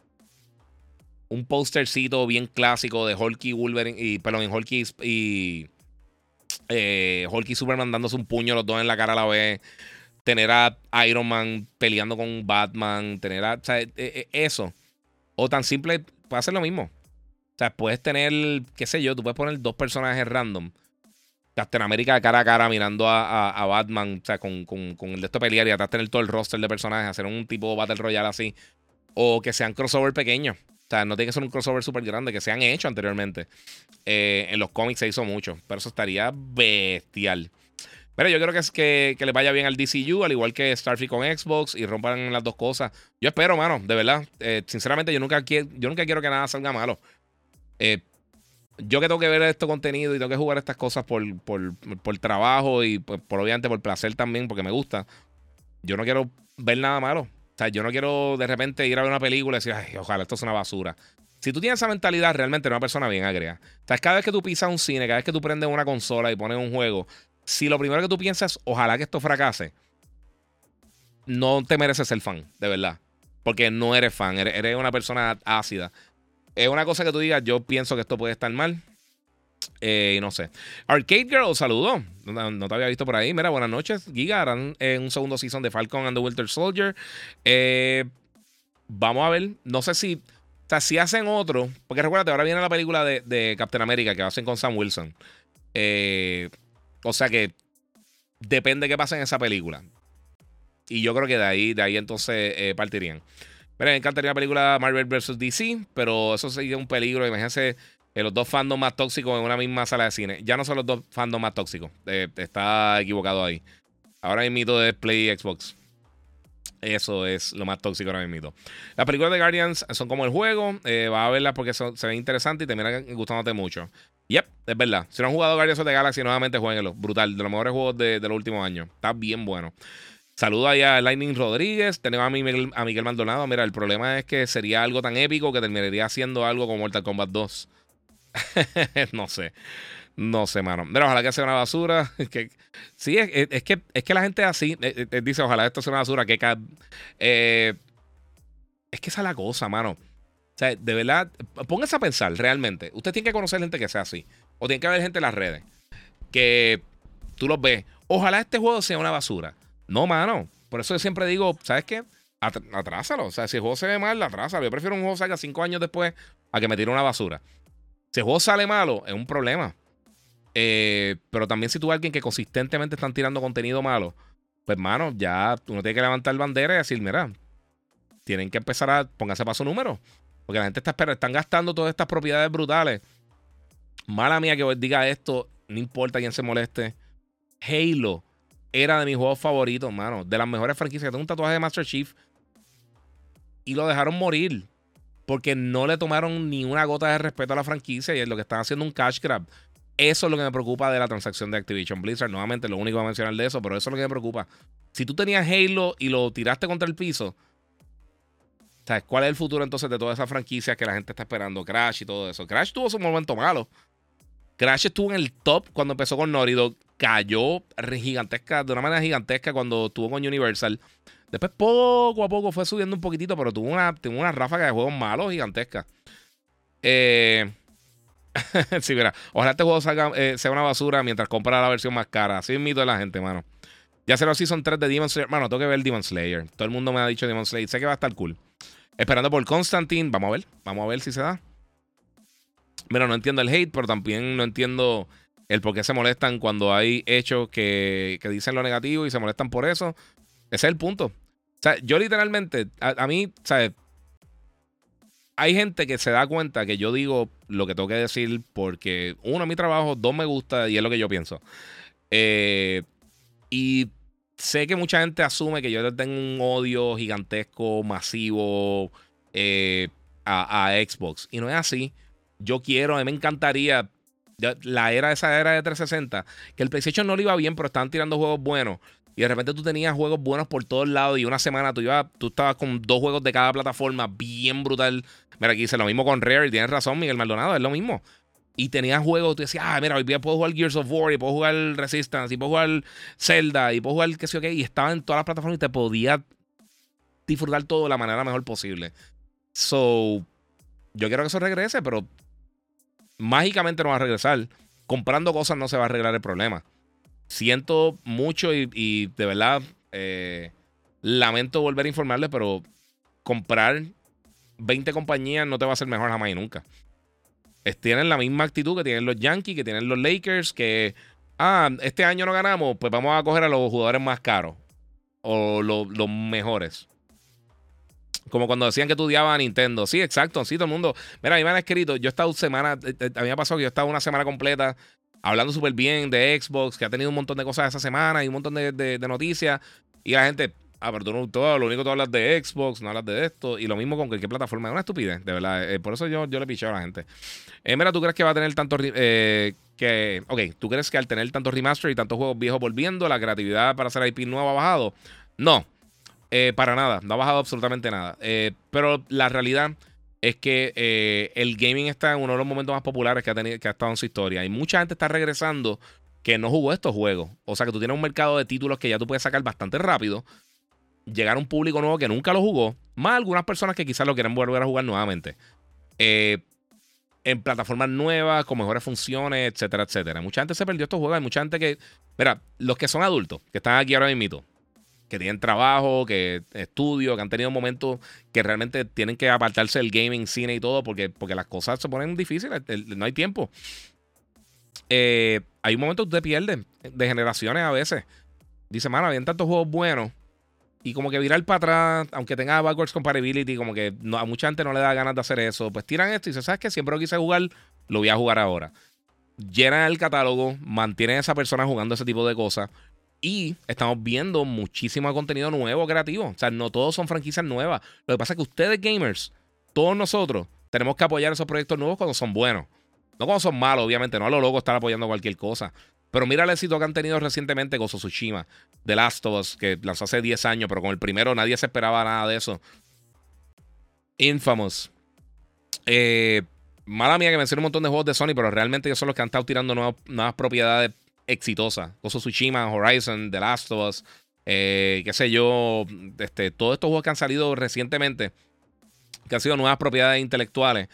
un postercito bien clásico de Hulk y Wolverine, y perdón, en Hulk y eh, Hulk y Superman dándose un puño los dos en la cara a la vez. Tener a Iron Man peleando con Batman. Tener a. Eh, eh, eso. O tan simple, puede hacer lo mismo. O sea, puedes tener, qué sé yo, tú puedes poner dos personajes random. Captain América cara a cara mirando a, Batman, o sea, con, el de esto pelear y atrás tener todo el roster de personajes, hacer un tipo Battle Royale así. O que sean crossover pequeños. O sea, no tiene que ser un crossover súper grande que se han hecho anteriormente. Eh, en los cómics se hizo mucho, pero eso estaría bestial. Pero yo creo que es que, que les vaya bien al DCU, al igual que Starfield con Xbox y rompan las dos cosas. Yo espero, mano, de verdad. Eh, sinceramente, yo nunca, quiero, yo nunca quiero que nada salga malo. Eh, yo que tengo que ver este contenido y tengo que jugar estas cosas por, por, por trabajo y por, obviamente por placer también, porque me gusta. Yo no quiero ver nada malo. O sea, yo no quiero de repente ir a ver una película y decir, ay, ojalá esto es una basura. Si tú tienes esa mentalidad, realmente eres una persona bien agria. O sea, cada vez que tú pisas un cine, cada vez que tú prendes una consola y pones un juego, si lo primero que tú piensas, ojalá que esto fracase, no te mereces ser fan, de verdad. Porque no eres fan, eres una persona ácida. Es una cosa que tú digas, yo pienso que esto puede estar mal. Eh, no sé. Arcade Girl, saludo. No, te había visto por ahí. Mira, buenas noches. Giga harán eh, un segundo season de Falcon and the Winter Soldier. Eh, vamos a ver. No sé si. O si hacen otro. Porque recuérdate, ahora viene la película de, Captain America que hacen con Sam Wilson. o sea que. Depende de qué pase en esa película. Y yo creo que de ahí, de ahí entonces partirían. Mira, me encantaría la película Marvel vs. DC, pero eso sería un peligro. Imagínense los dos fandoms más tóxicos en una misma sala de cine. Ya no son los dos fandoms más tóxicos. Eh, está equivocado ahí. Ahora hay mito de Play Xbox. Eso es lo más tóxico ahora mismo. Las películas de Guardians son como el juego. Eh, vas a verlas porque se ven interesantes y terminan gustándote mucho. Yep, es verdad. Si no han jugado Guardians of the Galaxy, nuevamente jueguenlo. Brutal. De los mejores juegos de, los últimos años. Está bien bueno. Saludo ahí a Lightning Rodríguez. Tenemos a Miguel, a Miguel Maldonado. Mira, el problema es que sería algo tan épico que terminaría siendo algo como Mortal Kombat 2. no sé. No sé, mano. Pero ojalá que sea una basura. que, sí, es, que, es que la gente así eh, eh, dice, ojalá esto sea una basura. Que, eh, es que esa es la cosa, mano. O sea, de verdad, póngase a pensar realmente. Usted tiene que conocer gente que sea así. O tiene que haber gente en las redes. Que tú los ves. Ojalá este juego sea una basura. No, mano. Por eso yo siempre digo, ¿sabes qué? atrásalo. O sea, si el juego se ve mal, atrásalo. Yo prefiero un juego que salga cinco años después a que me tire una basura. Si el juego sale malo, es un problema. Eh, pero también si tú alguien que consistentemente están tirando contenido malo, pues mano, ya tú no tienes que levantar bandera y decir, mira, tienen que empezar a pónganse para su número. Porque la gente está esperando, están gastando todas estas propiedades brutales. Mala mía que diga esto, no importa quién se moleste. Halo era de mis juegos favoritos, mano. De las mejores franquicias. Tengo un tatuaje de Master Chief. Y lo dejaron morir. Porque no le tomaron ni una gota de respeto a la franquicia y es lo que están haciendo un cash grab. Eso es lo que me preocupa de la transacción de Activision Blizzard. Nuevamente, lo único que voy a mencionar de eso, pero eso es lo que me preocupa. Si tú tenías Halo y lo tiraste contra el piso, ¿sabes? ¿cuál es el futuro entonces de todas esas franquicias que la gente está esperando? Crash y todo eso. Crash tuvo su momento malo. Crash estuvo en el top cuando empezó con Naughty Cayó gigantesca, de una manera gigantesca cuando estuvo con Universal. Después poco a poco fue subiendo un poquitito, pero tuvo una, tuvo una ráfaga de juegos malos gigantesca. Eh, sí, mira. Ojalá este juego eh, sea una basura mientras compra la versión más cara. Así es mito de la gente, mano. Ya será Season 3 de Demon Slayer. Mano, tengo que ver Demon Slayer. Todo el mundo me ha dicho Demon Slayer. Sé que va a estar cool. Esperando por Constantine. Vamos a ver. Vamos a ver si se da. Mira, no entiendo el hate, pero también no entiendo el por qué se molestan cuando hay hechos que, dicen lo negativo y se molestan por eso. Ese es el punto. O sea, yo literalmente, a, a mí, ¿sabes? hay gente que se da cuenta que yo digo lo que tengo que decir porque, uno, mi trabajo, dos, me gusta y es lo que yo pienso. Eh, y sé que mucha gente asume que yo tengo un odio gigantesco, masivo eh, a, Xbox. Y no es así. Yo quiero, a mí me encantaría, la era, esa era de 360, que el PlayStation no le iba bien, pero estaban tirando juegos buenos. Y de repente tú tenías juegos buenos por todos lados y una semana tú, ibas, tú estabas con dos juegos de cada plataforma bien brutal. Mira, aquí dice lo mismo con Rare y tienes razón, Miguel Maldonado, es lo mismo. Y tenías juegos, tú decías, ah, mira, hoy día puedo jugar Gears of War y puedo jugar Resistance y puedo jugar Zelda y puedo jugar qué sé yo qué. Y estaba en todas las plataformas y te podía disfrutar todo de la manera mejor posible. So, yo quiero que eso regrese, pero mágicamente no va a regresar. Comprando cosas no se va a arreglar el problema. Siento mucho y, de verdad eh, lamento volver a informarles, pero comprar 20 compañías no te va a hacer mejor jamás y nunca. tienen la misma actitud que tienen los Yankees, que tienen los Lakers, que, ah, este año no ganamos, pues vamos a coger a los jugadores más caros o los mejores. Como cuando decían que estudiaba a Nintendo. Sí, exacto. Sí, todo el mundo. Mira, a mí me han escrito. Yo he estado semana. Eh, eh, a mí me ha pasado que yo he estado una semana completa hablando súper bien de Xbox, que ha tenido un montón de cosas esa semana y un montón de noticias. Y la gente, Ah, pero tú no, todo, lo único que tú hablas de Xbox, no hablas de esto. Y lo mismo con cualquier plataforma. Es una estupidez, de verdad. Eh, por eso yo, yo le picheo a la gente. Eh, mira, ¿tú crees que va a tener tanto... Eh, que, ok, ¿tú crees que al tener tantos remaster y tantos juegos viejos volviendo, la creatividad para hacer IP nueva ha bajado? No, para nada. No ha bajado absolutamente nada. pero la realidad es que el gaming está en uno de los momentos más populares que ha, tenido, que ha estado en su historia. Y mucha gente está regresando que no jugó estos juegos. O sea que tú tienes un mercado de títulos que ya tú puedes sacar bastante rápido llegar a un público nuevo que nunca lo jugó, más algunas personas que quizás lo quieren volver a jugar nuevamente. Eh, en plataformas nuevas, con mejores funciones, etcétera, etcétera. Mucha gente se perdió estos juegos. Hay mucha gente que. Mira, los que son adultos, que están aquí ahora mismo, que tienen trabajo, que estudio, que han tenido momentos que realmente tienen que apartarse del gaming, cine y todo, porque, porque las cosas se ponen difíciles, no hay tiempo. Eh, hay un momento que tú te pierdes de generaciones a veces. Dice, mano, habían tantos juegos buenos y como que virar para atrás, aunque tenga backwards compatibility, como que a mucha gente no le da ganas de hacer eso, pues tiran esto y dicen, ¿sabes qué? Siempre lo quise jugar, lo voy a jugar ahora. Llenan el catálogo, mantienen a esa persona jugando ese tipo de cosas. Y estamos viendo muchísimo contenido nuevo, creativo. O sea, no todos son franquicias nuevas. Lo que pasa es que ustedes, gamers, todos nosotros, tenemos que apoyar esos proyectos nuevos cuando son buenos. No cuando son malos, obviamente. No a lo loco estar apoyando cualquier cosa. Pero mira el éxito que han tenido recientemente con Tsushima, The Last of Us, que lanzó hace 10 años, pero con el primero nadie se esperaba nada de eso. Infamous. Eh, mala mía que mencioné un montón de juegos de Sony, pero realmente ellos son los que han estado tirando nuevas, propiedades exitosas. Gozo Tsushima, Horizon, The Last of Us, eh, qué sé yo, este, todos estos juegos que han salido recientemente, que han sido nuevas propiedades intelectuales,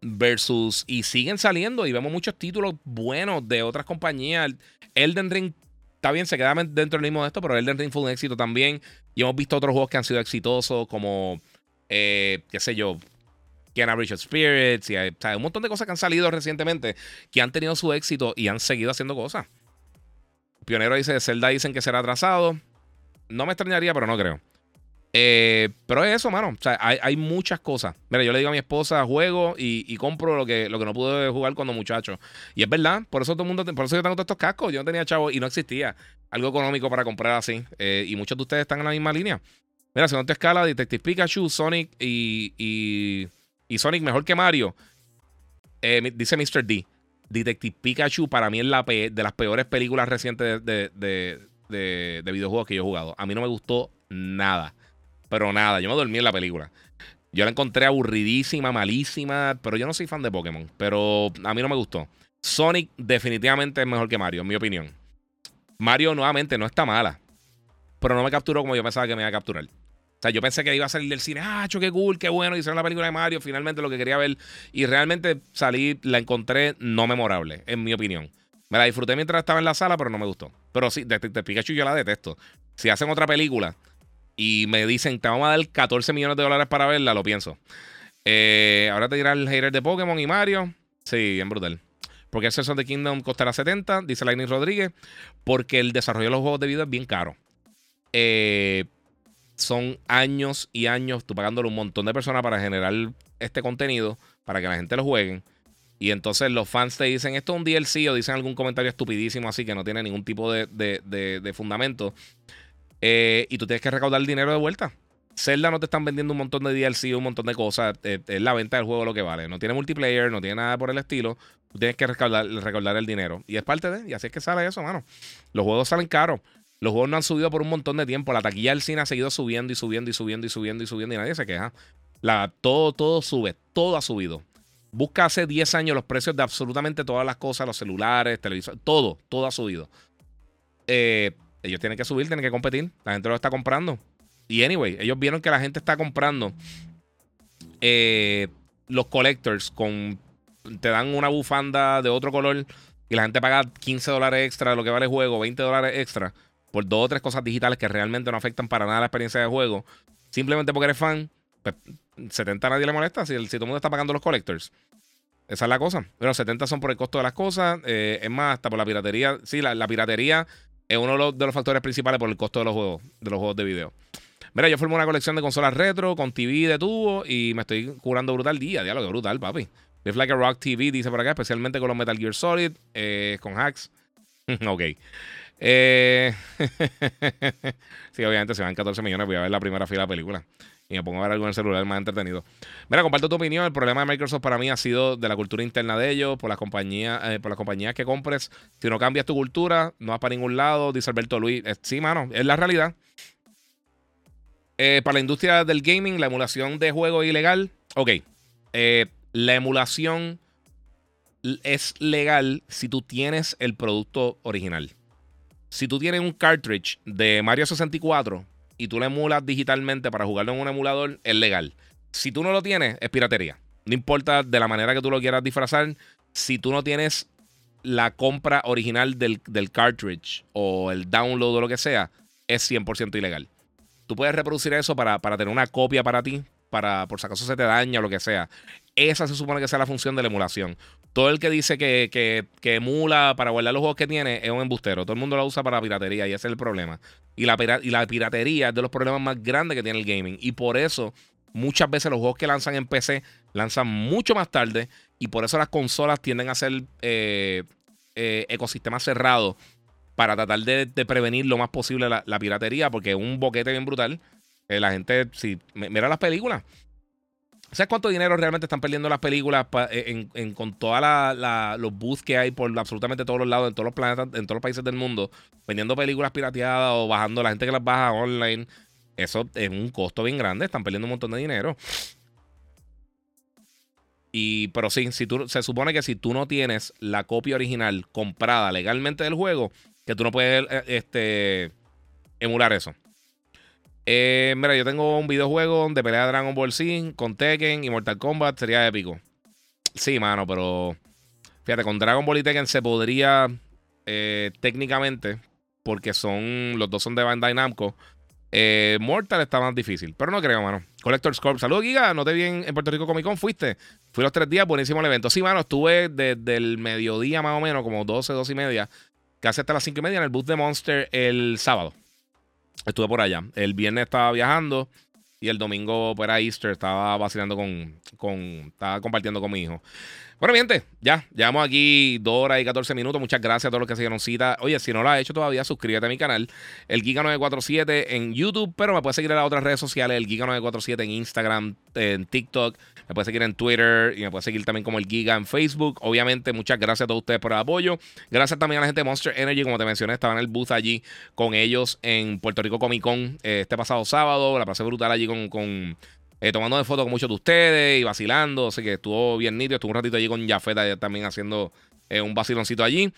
versus y siguen saliendo y vemos muchos títulos buenos de otras compañías. Elden Ring está bien, se queda dentro del mismo de esto, pero Elden Ring fue un éxito también. Y hemos visto otros juegos que han sido exitosos, como, eh, qué sé yo, Bridge of Spirits, y hay, un montón de cosas que han salido recientemente que han tenido su éxito y han seguido haciendo cosas. Pionero dice, Zelda dicen que será atrasado. No me extrañaría, pero no creo. Eh, pero es eso, mano. O sea, hay, muchas cosas. Mira, yo le digo a mi esposa, juego y, compro lo que, lo que no pude jugar cuando muchacho. Y es verdad, por eso todo el mundo, por eso yo tengo todos estos cascos. Yo no tenía chavo y no existía algo económico para comprar así. Eh, y muchos de ustedes están en la misma línea. Mira, según tu escala, Detective Pikachu, Sonic Y Sonic mejor que Mario. Eh, dice Mr. D. Detective Pikachu para mí es la de las peores películas recientes de, de, videojuegos que yo he jugado. A mí no me gustó nada. Pero nada, yo me dormí en la película. Yo la encontré aburridísima, malísima, pero yo no soy fan de Pokémon. Pero a mí no me gustó. Sonic definitivamente es mejor que Mario, en mi opinión. Mario nuevamente no está mala, pero no me capturó como yo pensaba que me iba a capturar. O sea, yo pensé que iba a salir del cine, ah, qué cool, qué bueno, hicieron la película de Mario, finalmente lo que quería ver. Y realmente salí, la encontré no memorable, en mi opinión. Me la disfruté mientras estaba en la sala, pero no me gustó. Pero sí, de, Pikachu yo la detesto. Si hacen otra película y me dicen, te vamos a dar 14 millones de dólares para verla, lo pienso. Eh, ahora te dirá el hater de Pokémon y Mario. Sí, bien brutal. Porque el of the Kingdom costará 70, dice Lightning Rodríguez. Porque el desarrollo de los juegos de video es bien caro. Eh, son años y años tú pagándole un montón de personas para generar este contenido, para que la gente lo juegue. Y entonces los fans te dicen, esto es un DLC o dicen algún comentario estupidísimo así que no tiene ningún tipo de fundamento. Eh, y tú tienes que recaudar el dinero de vuelta. Zelda no te están vendiendo un montón de DLC, un montón de cosas. Eh, es la venta del juego lo que vale. No tiene multiplayer, no tiene nada por el estilo. Tú tienes que recaudar, el dinero. Y es parte de. Y así es que sale eso, mano. Los juegos salen caros. Los juegos no han subido por un montón de tiempo. La taquilla del cine ha seguido subiendo y subiendo y subiendo y subiendo y subiendo y nadie se queja. La, todo, todo sube. Todo ha subido. Busca hace 10 años los precios de absolutamente todas las cosas, los celulares, televisores, todo, todo ha subido. Eh, ellos tienen que subir, tienen que competir. La gente lo está comprando. Y anyway, ellos vieron que la gente está comprando eh, los collectors con. Te dan una bufanda de otro color y la gente paga 15 dólares extra de lo que vale el juego, 20 dólares extra por dos o tres cosas digitales que realmente no afectan para nada la experiencia de juego. Simplemente porque eres fan, pues 70 a nadie le molesta si, si todo el mundo está pagando los collectors. Esa es la cosa. Pero 70 son por el costo de las cosas. Eh, es más, hasta por la piratería. Sí, la piratería es uno de los, factores principales por el costo de los juegos, de los juegos de video. Mira, yo formé una colección de consolas retro con TV de tubo y me estoy curando brutal día. Diálogo brutal, papi. Live Like a Rock TV dice por acá, especialmente con los Metal Gear Solid, eh, con hacks. ok. Eh, sí, obviamente se van 14 millones. Voy a ver la primera fila de la película y me pongo a ver algo en el celular más entretenido. Mira, comparto tu opinión. El problema de Microsoft para mí ha sido de la cultura interna de ellos, por las compañías, eh, por las compañías que compres. Si no cambias tu cultura, no vas para ningún lado, dice Alberto Luis. Eh, sí, mano, es la realidad. Para la industria del gaming, la emulación de juego es ilegal. Ok. la emulación es legal si tú tienes el producto original. Si tú tienes un cartridge de Mario 64 y tú lo emulas digitalmente para jugarlo en un emulador, es legal. Si tú no lo tienes, es piratería. No importa de la manera que tú lo quieras disfrazar, si tú no tienes la compra original del, cartridge o el download o lo que sea, es 100% ilegal. Tú puedes reproducir eso para, para tener una copia para ti, para por si acaso se te daña o lo que sea. Esa se supone que sea la función de la emulación. Todo el que dice que, que, emula para guardar los juegos que tiene es un embustero. Todo el mundo lo usa para piratería y ese es el problema. Y la, y la piratería es de los problemas más grandes que tiene el gaming. Y por eso muchas veces los juegos que lanzan en PC lanzan mucho más tarde. Y por eso las consolas tienden a ser eh, eh, ecosistemas cerrados para tratar de, prevenir lo más posible la, piratería. Porque es un boquete bien brutal. Eh, la gente, si mira las películas. ¿Sabes cuánto dinero realmente están perdiendo las películas eh, en, con todos los booths que hay por absolutamente todos los lados, en todos los planetas, en todos los países del mundo, vendiendo películas pirateadas o bajando la gente que las baja online? Eso es un costo bien grande, están perdiendo un montón de dinero. Y, pero sí, si tú, se supone que si tú no tienes la copia original comprada legalmente del juego, que tú no puedes eh, este, emular eso. Eh, mira, yo tengo un videojuego de pelea Dragon Ball Z con Tekken y Mortal Kombat. Sería épico. Sí, mano, pero. Fíjate, con Dragon Ball y Tekken se podría. Eh, técnicamente. Porque son. Los dos son de Bandai Namco. Eh, Mortal está más difícil. Pero no creo, mano. Collector's Corp. Saludos, Giga. No te vi en, Puerto Rico Comic Con. Fuiste. Fui los tres días. Buenísimo el evento. Sí, mano. Estuve desde el mediodía más o menos, como 12, 12 y media. Casi hasta las 5 y media en el booth de Monster el sábado. Estuve por allá. El viernes estaba viajando y el domingo pues, era Easter. Estaba vacilando con, con. Estaba compartiendo con mi hijo. Bueno, mi gente, ya. Llevamos aquí 2 horas y 14 minutos. Muchas gracias a todos los que se cita. Oye, si no lo has hecho todavía, suscríbete a mi canal, el Giga947 en YouTube, pero me puedes seguir en las otras redes sociales, el Giga947 en Instagram, en TikTok, me puedes seguir en Twitter y me puedes seguir también como el Giga en Facebook. Obviamente, muchas gracias a todos ustedes por el apoyo. Gracias también a la gente de Monster Energy, como te mencioné, estaba en el booth allí con ellos en Puerto Rico Comic Con eh, este pasado sábado. La pasé brutal allí con, eh, tomando de fotos con muchos de ustedes y vacilando. Así que estuvo bien nítido. Estuve un ratito allí con Jafeta también haciendo eh, un vaciloncito allí.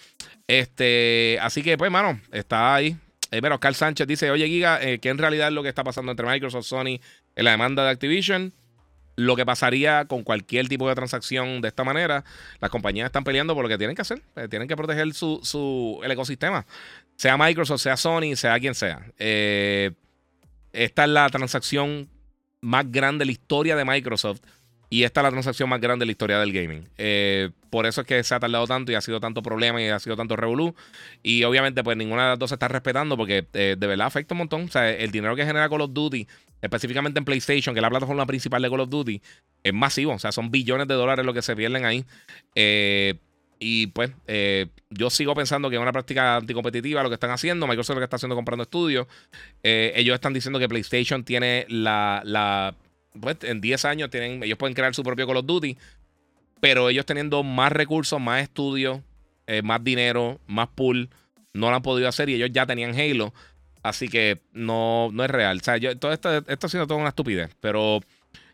Este, así que, pues, mano, está ahí. pero Oscar Sánchez dice: Oye, Giga, ¿qué en realidad es lo que está pasando entre Microsoft Sony en la demanda de Activision? Lo que pasaría con cualquier tipo de transacción de esta manera, las compañías están peleando por lo que tienen que hacer. Eh, tienen que proteger su, el ecosistema. Sea Microsoft, sea Sony, sea quien sea. Eh, esta es la transacción más grande de la historia de Microsoft. Y esta es la transacción más grande de la historia del gaming. Eh, por eso es que se ha tardado tanto y ha sido tanto problema y ha sido tanto revolú. Y obviamente, pues ninguna de las dos se está respetando porque de verdad afecta un montón. O sea, el dinero que genera Call of Duty específicamente en PlayStation, que es la plataforma principal de Call of Duty, es masivo. O sea, son billones de dólares lo que se pierden ahí. Eh, y pues eh, yo sigo pensando que es una práctica anticompetitiva lo que están haciendo. Microsoft lo que está haciendo comprando estudios. Eh, ellos están diciendo que PlayStation tiene la, la. Pues en 10 años tienen, ellos pueden crear su propio Call of Duty. Pero ellos teniendo más recursos, más estudios, más dinero, más pool, no lo han podido hacer y ellos ya tenían Halo. Así que no, no es real. O sea, yo, todo esto, ha sido toda una estupidez. Pero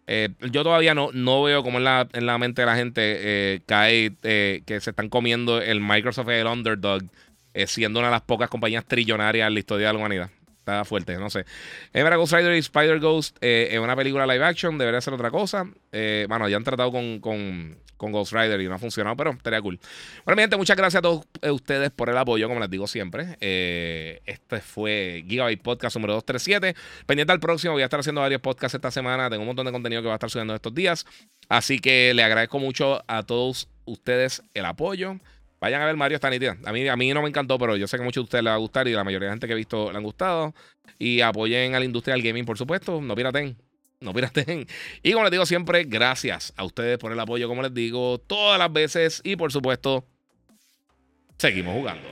eh, yo todavía no, no veo cómo en la, en la mente de la gente eh, cae eh, que se están comiendo el Microsoft el underdog, siendo una de las pocas compañías trillonarias en la historia de la humanidad. Está fuerte, no sé. Emera Ghost Rider y Spider Ghost en una película live action debería ser otra cosa. bueno, ya han tratado con, con con Ghost Rider y no ha funcionado, pero estaría cool. Bueno, mi gente, muchas gracias a todos eh, ustedes por el apoyo, como les digo siempre. Eh, este fue Gigabyte Podcast número 237. Pendiente al próximo, voy a estar haciendo varios podcasts esta semana. Tengo un montón de contenido que va a estar subiendo estos días. Así que le agradezco mucho a todos ustedes el apoyo. Vayan a ver Mario está nítida. A mí, a mí no me encantó, pero yo sé que a muchos de ustedes les va a gustar y la mayoría de gente que he visto le han gustado. Y apoyen a la industria del gaming, por supuesto. No piraten no piraten. Y como les digo siempre, gracias a ustedes por el apoyo, como les digo, todas las veces. Y por supuesto, seguimos jugando.